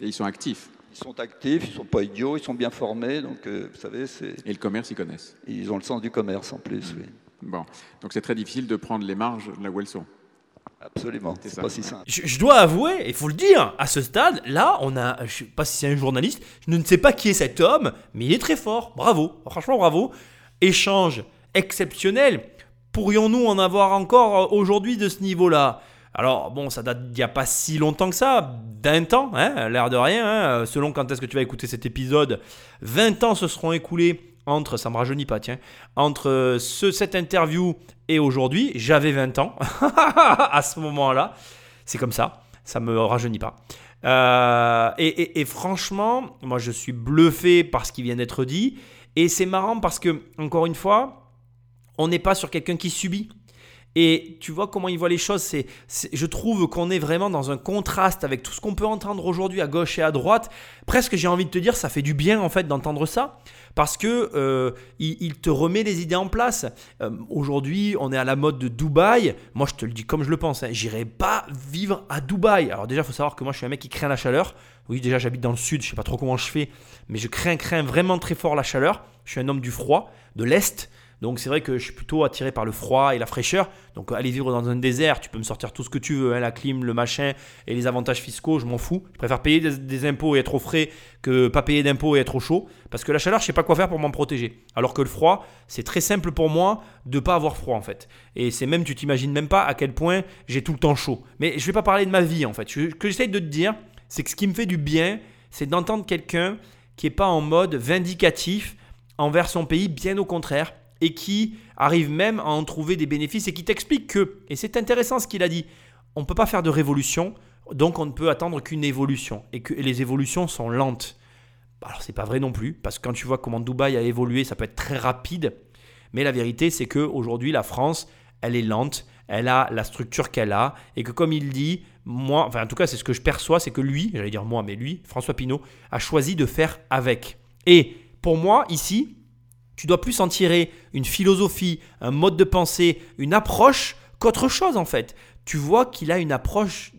Et ils sont actifs Ils sont actifs, ils sont pas idiots, ils sont bien formés. Donc, euh, vous savez, c'est. Et le commerce, ils connaissent Ils ont le sens du commerce en plus, oui. Bon, donc c'est très difficile de prendre les marges là où elles sont. Absolument, c'est pas si simple. Je, dois avouer, il faut le dire, à ce stade, là, on a, je sais pas si c'est un journaliste, je ne sais pas qui est cet homme, mais il est très fort. Bravo, franchement, bravo. Échange exceptionnel. Pourrions-nous en avoir encore aujourd'hui de ce niveau-là? Alors bon, ça date d'il n'y a pas si longtemps que ça, 20 ans, hein, l'air de rien, hein, selon quand est-ce que tu vas écouter cet épisode, 20 ans se seront écoulés entre, ça me rajeunit pas, tiens, entre ce, cette interview et aujourd'hui, j'avais 20 ans à ce moment-là, c'est comme ça, ça me rajeunit pas. Euh, et, franchement, moi je suis bluffé par ce qui vient d'être dit, et c'est marrant parce que, encore une fois, on n'est pas sur quelqu'un qui subit. Et tu vois comment il voit les choses. C'est, je trouve qu'on est vraiment dans un contraste avec tout ce qu'on peut entendre aujourd'hui à gauche et à droite. Presque, j'ai envie de te dire, ça fait du bien en fait d'entendre ça, parce que euh, il, te remet les idées en place. Euh, aujourd'hui, on est à la mode de Dubaï. Moi, je te le dis comme je le pense. Hein, j'irai pas vivre à Dubaï. Alors déjà, il faut savoir que moi, je suis un mec qui craint la chaleur. Oui, déjà, j'habite dans le sud. Je sais pas trop comment je fais, mais je crains, crains vraiment très fort la chaleur. Je suis un homme du froid, de l'est. Donc c'est vrai que je suis plutôt attiré par le froid et la fraîcheur. Donc aller vivre dans un désert, tu peux me sortir tout ce que tu veux, hein, la clim, le machin et les avantages fiscaux, je m'en fous. Je préfère payer des, impôts et être au frais que pas payer d'impôts et être au chaud. Parce que la chaleur, je sais pas quoi faire pour m'en protéger. Alors que le froid, c'est très simple pour moi de pas avoir froid en fait. Et c'est même, tu t'imagines même pas à quel point j'ai tout le temps chaud. Mais je vais pas parler de ma vie en fait. Ce que j'essaye de te dire, c'est que ce qui me fait du bien, c'est d'entendre quelqu'un qui est pas en mode vindicatif envers son pays, bien au contraire et qui arrive même à en trouver des bénéfices et qui t'explique que, et c'est intéressant ce qu'il a dit, on ne peut pas faire de révolution, donc on ne peut attendre qu'une évolution et que les évolutions sont lentes. Alors c'est pas vrai non plus, parce que quand tu vois comment Dubaï a évolué, ça peut être très rapide, mais la vérité c'est qu'aujourd'hui la France, elle est lente, elle a la structure qu'elle a, et que comme il dit, moi, enfin en tout cas c'est ce que je perçois, c'est que lui, j'allais dire moi, mais lui, François Pinault, a choisi de faire avec. Et pour moi, ici, tu dois plus en tirer une philosophie, un mode de pensée, une approche qu'autre chose en fait. Tu vois qu'il a une approche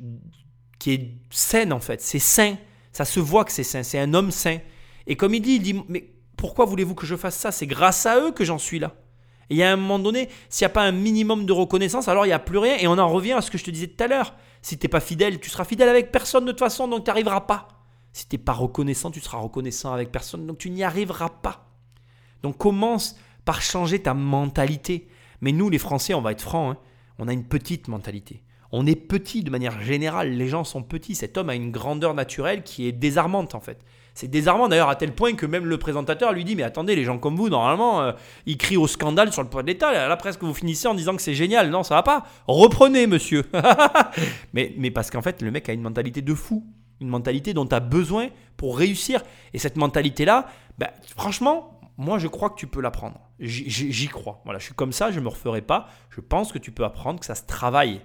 qui est saine en fait. C'est sain. Ça se voit que c'est sain. C'est un homme sain. Et comme il dit, il dit Mais pourquoi voulez-vous que je fasse ça? C'est grâce à eux que j'en suis là. Et a un moment donné, s'il n'y a pas un minimum de reconnaissance, alors il n'y a plus rien. Et on en revient à ce que je te disais tout à l'heure. Si tu n'es pas fidèle, tu seras fidèle avec personne de toute façon, donc tu n'arriveras pas. Si tu n'es pas reconnaissant, tu seras reconnaissant avec personne, donc tu n'y arriveras pas. Donc commence par changer ta mentalité. Mais nous, les Français, on va être francs, hein, on a une petite mentalité. On est petit de manière générale, les gens sont petits. Cet homme a une grandeur naturelle qui est désarmante en fait. C'est désarmant d'ailleurs à tel point que même le présentateur lui dit Mais attendez, les gens comme vous, normalement, euh, ils crient au scandale sur le point de l'État. Là, presque vous finissez en disant que c'est génial. Non, ça va pas. Reprenez, monsieur. mais, mais parce qu'en fait, le mec a une mentalité de fou. Une mentalité dont tu as besoin pour réussir. Et cette mentalité-là, bah, franchement, moi, je crois que tu peux l'apprendre. J'y crois. Voilà, je suis comme ça, je ne me referai pas. Je pense que tu peux apprendre, que ça se travaille.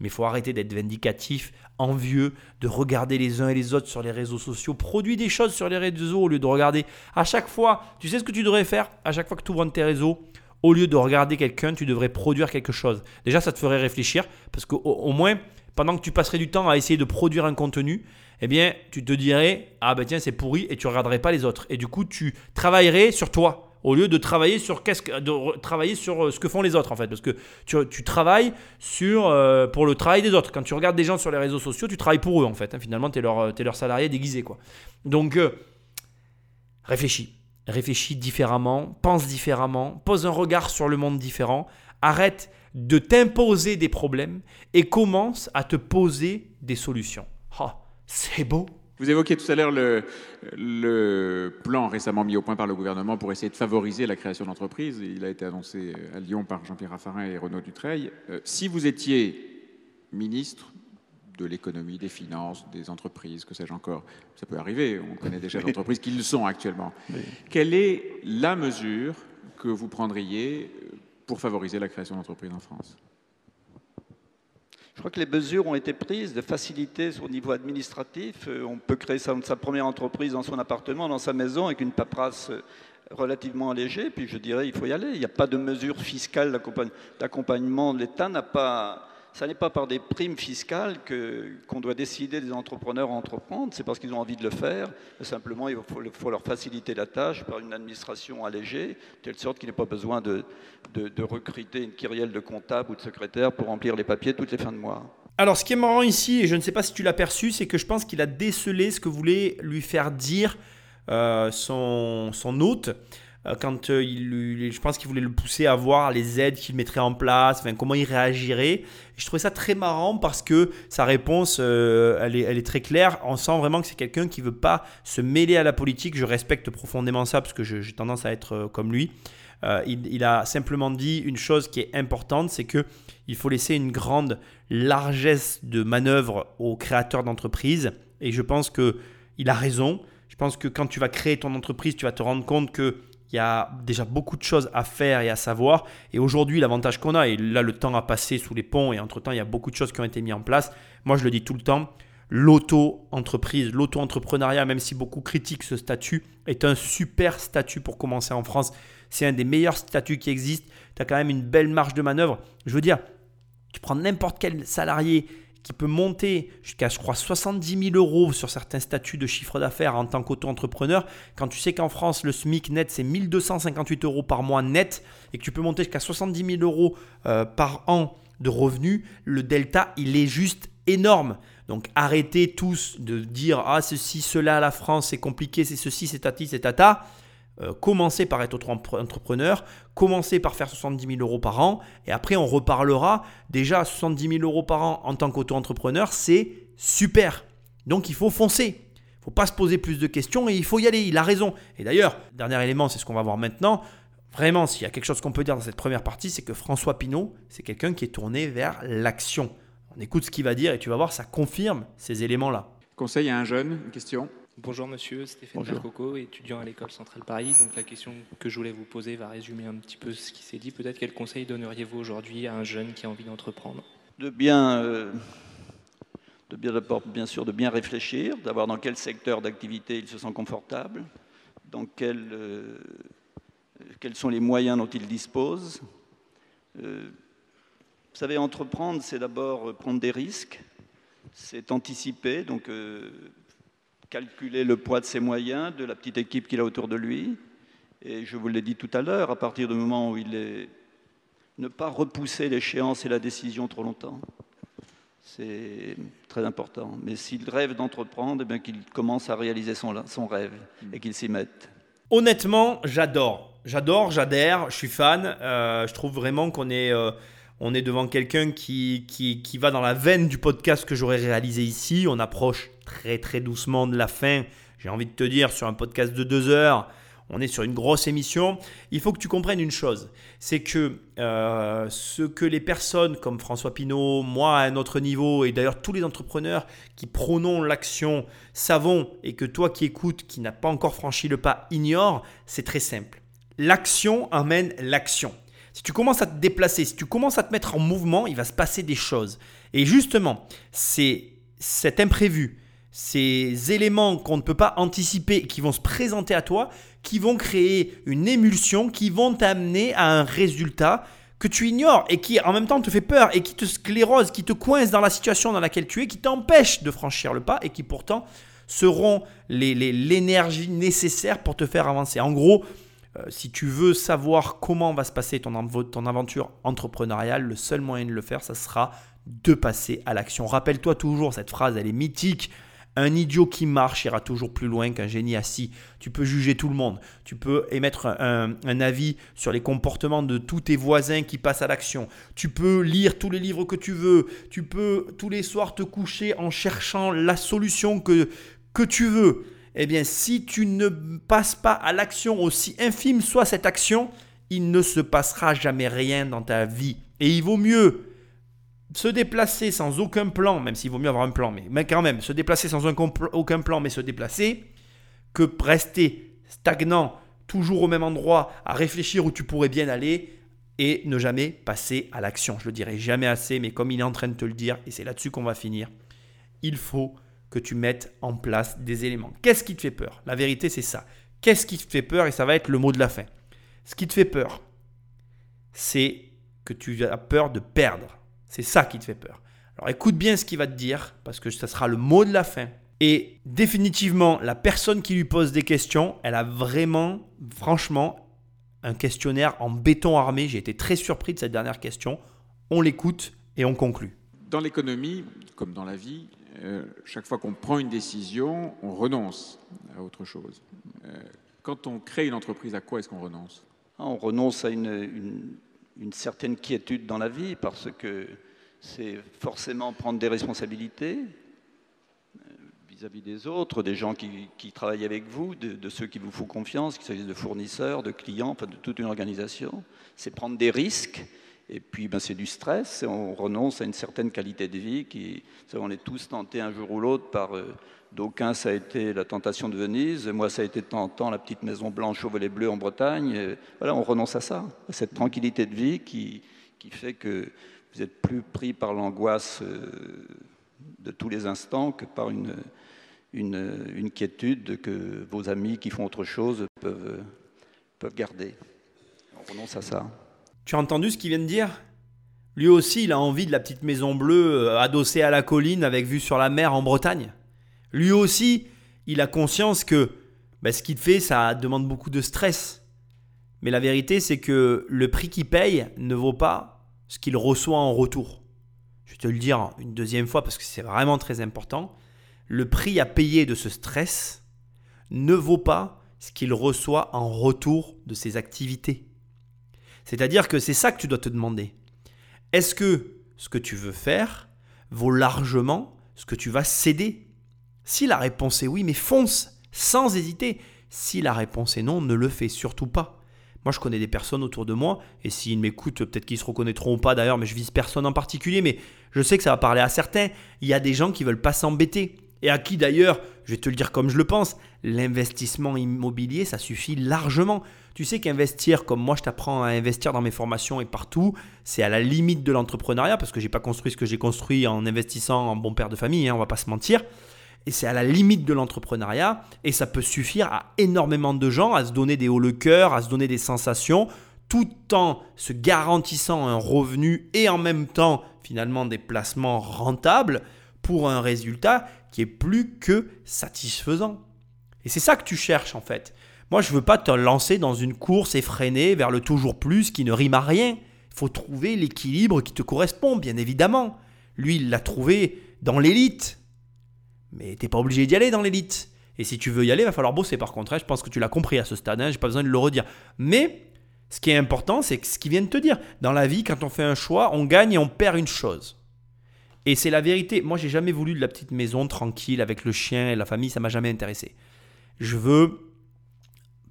Mais il faut arrêter d'être vindicatif, envieux, de regarder les uns et les autres sur les réseaux sociaux. Produis des choses sur les réseaux au lieu de regarder. À chaque fois, tu sais ce que tu devrais faire? À chaque fois que tu ouvres un de tes réseaux, au lieu de regarder quelqu'un, tu devrais produire quelque chose. Déjà, ça te ferait réfléchir parce qu'au moins, pendant que tu passerais du temps à essayer de produire un contenu, eh bien, tu te dirais ah ben tiens c'est pourri et tu regarderais pas les autres. Et du coup, tu travaillerais sur toi au lieu de travailler sur que, de travailler sur euh, ce que font les autres en fait, parce que tu, travailles sur euh, pour le travail des autres. Quand tu regardes des gens sur les réseaux sociaux, tu travailles pour eux en fait. Hein. Finalement, tu es leur, es leur salarié déguisé quoi. Donc euh, réfléchis, réfléchis différemment, pense différemment, pose un regard sur le monde différent, arrête de t'imposer des problèmes et commence à te poser des solutions. Ah, c'est beau. Vous évoquiez tout à l'heure le, plan récemment mis au point par le gouvernement pour essayer de favoriser la création d'entreprises. Il a été annoncé à Lyon par Jean-Pierre Raffarin et Renaud Dutreil. Euh, si vous étiez ministre de l'économie, des finances, des entreprises, que sais-je encore, ça peut arriver, on connaît déjà des entreprises qui le sont actuellement. Quelle est la mesure que vous prendriez pour favoriser la création d'entreprises en France? Je crois que les mesures ont été prises de faciliter au niveau administratif. Euh, on peut créer sa, première entreprise dans son appartement, dans sa maison, avec une paperasse euh, relativement allégée. Puis je dirais, il faut y aller. Il n'y a pas de mesures fiscales d'accompagnement. L'État n'a pas ce n'est pas par des primes fiscales qu'on doit décider des entrepreneurs à entreprendre, c'est parce qu'ils ont envie de le faire. simplement, il faut, leur faciliter la tâche par une administration allégée, telle sorte qu'il n'y ait pas besoin de, de, recruter une kyrielle de comptables ou de secrétaires pour remplir les papiers toutes les fins de mois. Alors, ce qui est marrant ici, et je ne sais pas si tu l'as perçu, c'est que je pense qu'il a décelé ce que voulait lui faire dire euh, son, son hôte. Euh, quand euh, il, je pense qu'il voulait le pousser à voir les aides qu'il mettrait en place, comment il réagirait. Je trouvais ça très marrant parce que sa réponse, euh, elle, est, très claire. On sent vraiment que c'est quelqu'un qui veut pas se mêler à la politique. Je respecte profondément ça parce que j'ai tendance à être comme lui. il, a simplement dit une chose qui est importante, c'est que il faut laisser une grande largesse de manœuvre aux créateurs d'entreprises. Et je pense que il a raison. Je pense que quand tu vas créer ton entreprise, tu vas te rendre compte que il y a déjà beaucoup de choses à faire et à savoir. Et aujourd'hui, l'avantage qu'on a, et là le temps a passé sous les ponts et entre-temps, il y a beaucoup de choses qui ont été mises en place. Moi, je le dis tout le temps, l'auto-entreprise, l'auto-entrepreneuriat, même si beaucoup critiquent ce statut, est un super statut pour commencer en France. C'est un des meilleurs statuts qui existent. Tu as quand même une belle marge de manœuvre. Je veux dire, tu prends n'importe quel salarié qui peut monter jusqu'à, je crois, 70 000 euros sur certains statuts de chiffre d'affaires en tant qu'auto-entrepreneur, quand tu sais qu'en France, le SMIC net, c'est 1258 euros par mois net, et que tu peux monter jusqu'à 70 000 euros euh, par an de revenus, le delta, il est juste énorme. Donc arrêtez tous de dire ah ceci, cela, la France, c'est compliqué, c'est ceci, c'est tati, c'est tata. Euh, commencez par être entrepreneur, commencez par faire 70 000 euros par an, et après on reparlera. Déjà, 70 000 euros par an en tant qu'auto-entrepreneur, c'est super. Donc il faut foncer. Il ne faut pas se poser plus de questions et il faut y aller. Il a raison. Et d'ailleurs, dernier élément, c'est ce qu'on va voir maintenant. Vraiment, s'il y a quelque chose qu'on peut dire dans cette première partie, c'est que François Pinault, c'est quelqu'un qui est tourné vers l'action. On écoute ce qu'il va dire et tu vas voir, ça confirme ces éléments-là. Conseil à un jeune, une question Bonjour monsieur, Stéphane Percoco, étudiant à l'école centrale Paris. Donc la question que je voulais vous poser va résumer un petit peu ce qui s'est dit. Peut-être quel conseil donneriez-vous aujourd'hui à un jeune qui a envie d'entreprendre? De bien, euh, de bien d'abord bien sûr de bien réfléchir, d'avoir dans quel secteur d'activité il se sent confortable, dans quel, euh, quels sont les moyens dont il dispose. Euh, vous savez, entreprendre, c'est d'abord prendre des risques, c'est anticiper, donc calculer le poids de ses moyens, de la petite équipe qu'il a autour de lui. Et je vous l'ai dit tout à l'heure, à partir du moment où il est... Ne pas repousser l'échéance et la décision trop longtemps. C'est très important. Mais s'il rêve d'entreprendre, eh qu'il commence à réaliser son, son rêve et qu'il s'y mette. Honnêtement, j'adore. J'adore, j'adhère, je suis fan. Euh, je trouve vraiment qu'on est... Euh, on est devant quelqu'un qui, qui, va dans la veine du podcast que j'aurais réalisé ici. On approche très très doucement de la fin. J'ai envie de te dire, sur un podcast de deux heures, on est sur une grosse émission. Il faut que tu comprennes une chose, c'est que euh, ce que les personnes comme François Pinault, moi à un autre niveau, et d'ailleurs tous les entrepreneurs qui prônons l'action savons, et que toi qui écoutes, qui n'as pas encore franchi le pas, ignore, c'est très simple. L'action amène l'action. Si tu commences à te déplacer, si tu commences à te mettre en mouvement, il va se passer des choses. Et justement, c'est cet imprévu, ces éléments qu'on ne peut pas anticiper, qui vont se présenter à toi, qui vont créer une émulsion, qui vont t'amener à un résultat que tu ignores et qui en même temps te fait peur et qui te sclérose, qui te coince dans la situation dans laquelle tu es, qui t'empêche de franchir le pas et qui pourtant seront l'énergie nécessaire pour te faire avancer. En gros, si tu veux savoir comment va se passer ton, ton aventure entrepreneuriale, le seul moyen de le faire, ça sera de passer à l'action. Rappelle-toi toujours, cette phrase, elle est mythique. Un idiot qui marche ira toujours plus loin qu'un génie assis. Tu peux juger tout le monde. Tu peux émettre un, un, avis sur les comportements de tous tes voisins qui passent à l'action. Tu peux lire tous les livres que tu veux. Tu peux tous les soirs te coucher en cherchant la solution que, que tu veux eh bien si tu ne passes pas à l'action aussi infime soit cette action, il ne se passera jamais rien dans ta vie. Et il vaut mieux se déplacer sans aucun plan, même s'il vaut mieux avoir un plan, mais, quand même, se déplacer sans aucun plan, mais se déplacer, que rester stagnant, toujours au même endroit, à réfléchir où tu pourrais bien aller, et ne jamais passer à l'action. Je le dirai jamais assez, mais comme il est en train de te le dire, et c'est là-dessus qu'on va finir, il faut que tu mettes en place des éléments. Qu'est-ce qui te fait peur? La vérité, c'est ça. Qu'est-ce qui te fait peur? Et ça va être le mot de la fin. Ce qui te fait peur, c'est que tu as peur de perdre. C'est ça qui te fait peur. Alors écoute bien ce qu'il va te dire, parce que ça sera le mot de la fin. Et définitivement, la personne qui lui pose des questions, elle a vraiment, franchement, un questionnaire en béton armé. J'ai été très surpris de cette dernière question. On l'écoute et on conclut. Dans l'économie, comme dans la vie, euh, chaque fois qu'on prend une décision, on renonce à autre chose. Euh, quand on crée une entreprise, à quoi est-ce qu'on renonce? Ah, On renonce à une, certaine quiétude dans la vie parce que c'est forcément prendre des responsabilités euh, vis-à-vis des autres, des gens qui, travaillent avec vous, de, ceux qui vous font confiance, qu'il s'agisse de fournisseurs, de clients, enfin de toute une organisation. C'est prendre des risques et puis, ben, c'est du stress, et on renonce à une certaine qualité de vie qui, on est tous tentés un jour ou l'autre par, euh, d'aucuns ça a été la tentation de Venise, moi ça a été tentant la petite maison blanche au volet bleu en Bretagne. voilà, on renonce à ça, à cette tranquillité de vie qui, qui fait que vous êtes plus pris par l'angoisse euh, de tous les instants que par une, une, une quiétude que vos amis qui font autre chose peuvent, peuvent garder. On renonce à ça. Tu as entendu ce qu'il vient de dire? Lui aussi, il a envie de la petite maison bleue euh, adossée à la colline avec vue sur la mer en Bretagne. Lui aussi, il a conscience que bah, ce qu'il fait, ça demande beaucoup de stress. Mais la vérité, c'est que le prix qu'il paye ne vaut pas ce qu'il reçoit en retour. Je vais te le dire une deuxième fois parce que c'est vraiment très important. Le prix à payer de ce stress ne vaut pas ce qu'il reçoit en retour de ses activités. C'est-à-dire que c'est ça que tu dois te demander. Est-ce que ce que tu veux faire vaut largement ce que tu vas céder? Si la réponse est oui, mais fonce, sans hésiter. Si la réponse est non, ne le fais surtout pas. Moi, je connais des personnes autour de moi, et s'ils m'écoutent, peut-être qu'ils se reconnaîtront ou pas d'ailleurs, mais je vise personne en particulier, mais je sais que ça va parler à certains. Il y a des gens qui veulent pas s'embêter, et à qui d'ailleurs, je vais te le dire comme je le pense, l'investissement immobilier, ça suffit largement. Tu sais qu'investir, comme moi je t'apprends à investir dans mes formations et partout, c'est à la limite de l'entrepreneuriat, parce que j'ai pas construit ce que j'ai construit en investissant en bon père de famille, hein, on va pas se mentir et c'est à la limite de l'entrepreneuriat et ça peut suffire à énormément de gens à se donner des hauts le cœur, à se donner des sensations tout en se garantissant un revenu et en même temps finalement des placements rentables pour un résultat qui est plus que satisfaisant. Et c'est ça que tu cherches en fait. Moi, je ne veux pas te lancer dans une course effrénée vers le toujours plus qui ne rime à rien. Il faut trouver l'équilibre qui te correspond, bien évidemment. Lui, il l'a trouvé dans l'élite. Mais t'es pas obligé d'y aller dans l'élite. Et si tu veux y aller, il va falloir bosser par contre. Je pense que tu l'as compris à ce stade, hein. j'ai pas besoin de le redire. Mais ce qui est important, c'est ce qu'il vient de te dire. Dans la vie, quand on fait un choix, on gagne et on perd une chose. Et c'est la vérité. Moi, j'ai jamais voulu de la petite maison tranquille avec le chien et la famille, ça m'a jamais intéressé. Je veux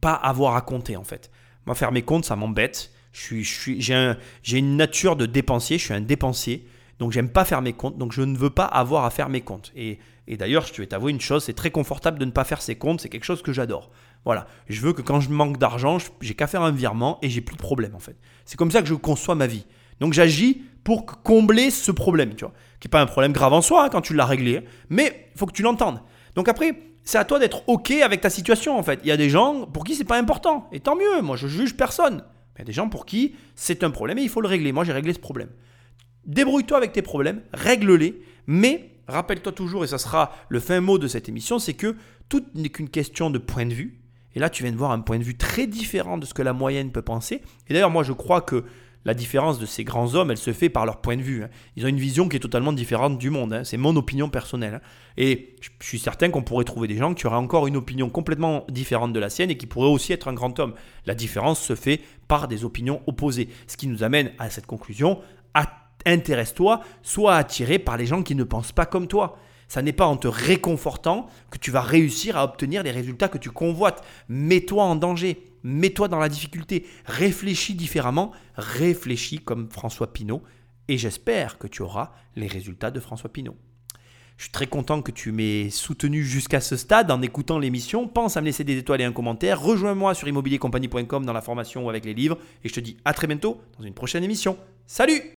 pas avoir à compter en fait. Moi, faire mes comptes, ça m'embête. Je suis, j'ai une nature de dépensier, je suis un dépensier. Donc j'aime pas faire mes comptes, donc je ne veux pas avoir à faire mes comptes. Et, d'ailleurs, je vais t'avouer une chose, c'est très confortable de ne pas faire ses comptes, c'est quelque chose que j'adore. Voilà, je veux que quand je manque d'argent, j'ai qu'à faire un virement et j'ai plus de problème en fait. C'est comme ça que je conçois ma vie. Donc j'agis pour combler ce problème, tu vois, qui pas un problème grave en soi hein, quand tu l'as réglé, mais il faut que tu l'entendes. Donc après, c'est à toi d'être OK avec ta situation en fait. Il y a des gens pour qui c'est pas important, et tant mieux, moi je juge personne. Il y a des gens pour qui c'est un problème et il faut le régler. Moi j'ai réglé ce problème. Débrouille-toi avec tes problèmes, règle-les, mais rappelle-toi toujours, et ça sera le fin mot de cette émission, c'est que tout n'est qu'une question de point de vue. Et là, tu viens de voir un point de vue très différent de ce que la moyenne peut penser. Et d'ailleurs, moi, je crois que la différence de ces grands hommes, elle se fait par leur point de vue. Hein. Ils ont une vision qui est totalement différente du monde. Hein. C'est mon opinion personnelle. Hein. Et je suis certain qu'on pourrait trouver des gens qui auraient encore une opinion complètement différente de la sienne et qui pourraient aussi être un grand homme. La différence se fait par des opinions opposées. Ce qui nous amène à cette conclusion. Intéresse-toi, sois attiré par les gens qui ne pensent pas comme toi. Ça n'est pas en te réconfortant que tu vas réussir à obtenir les résultats que tu convoites. Mets-toi en danger, mets-toi dans la difficulté, réfléchis différemment, réfléchis comme François Pinault et j'espère que tu auras les résultats de François Pinault. Je suis très content que tu m'aies soutenu jusqu'à ce stade en écoutant l'émission. Pense à me laisser des étoiles et un commentaire. Rejoins-moi sur immobiliercompagnie.com dans la formation ou avec les livres. Et je te dis à très bientôt dans une prochaine émission. Salut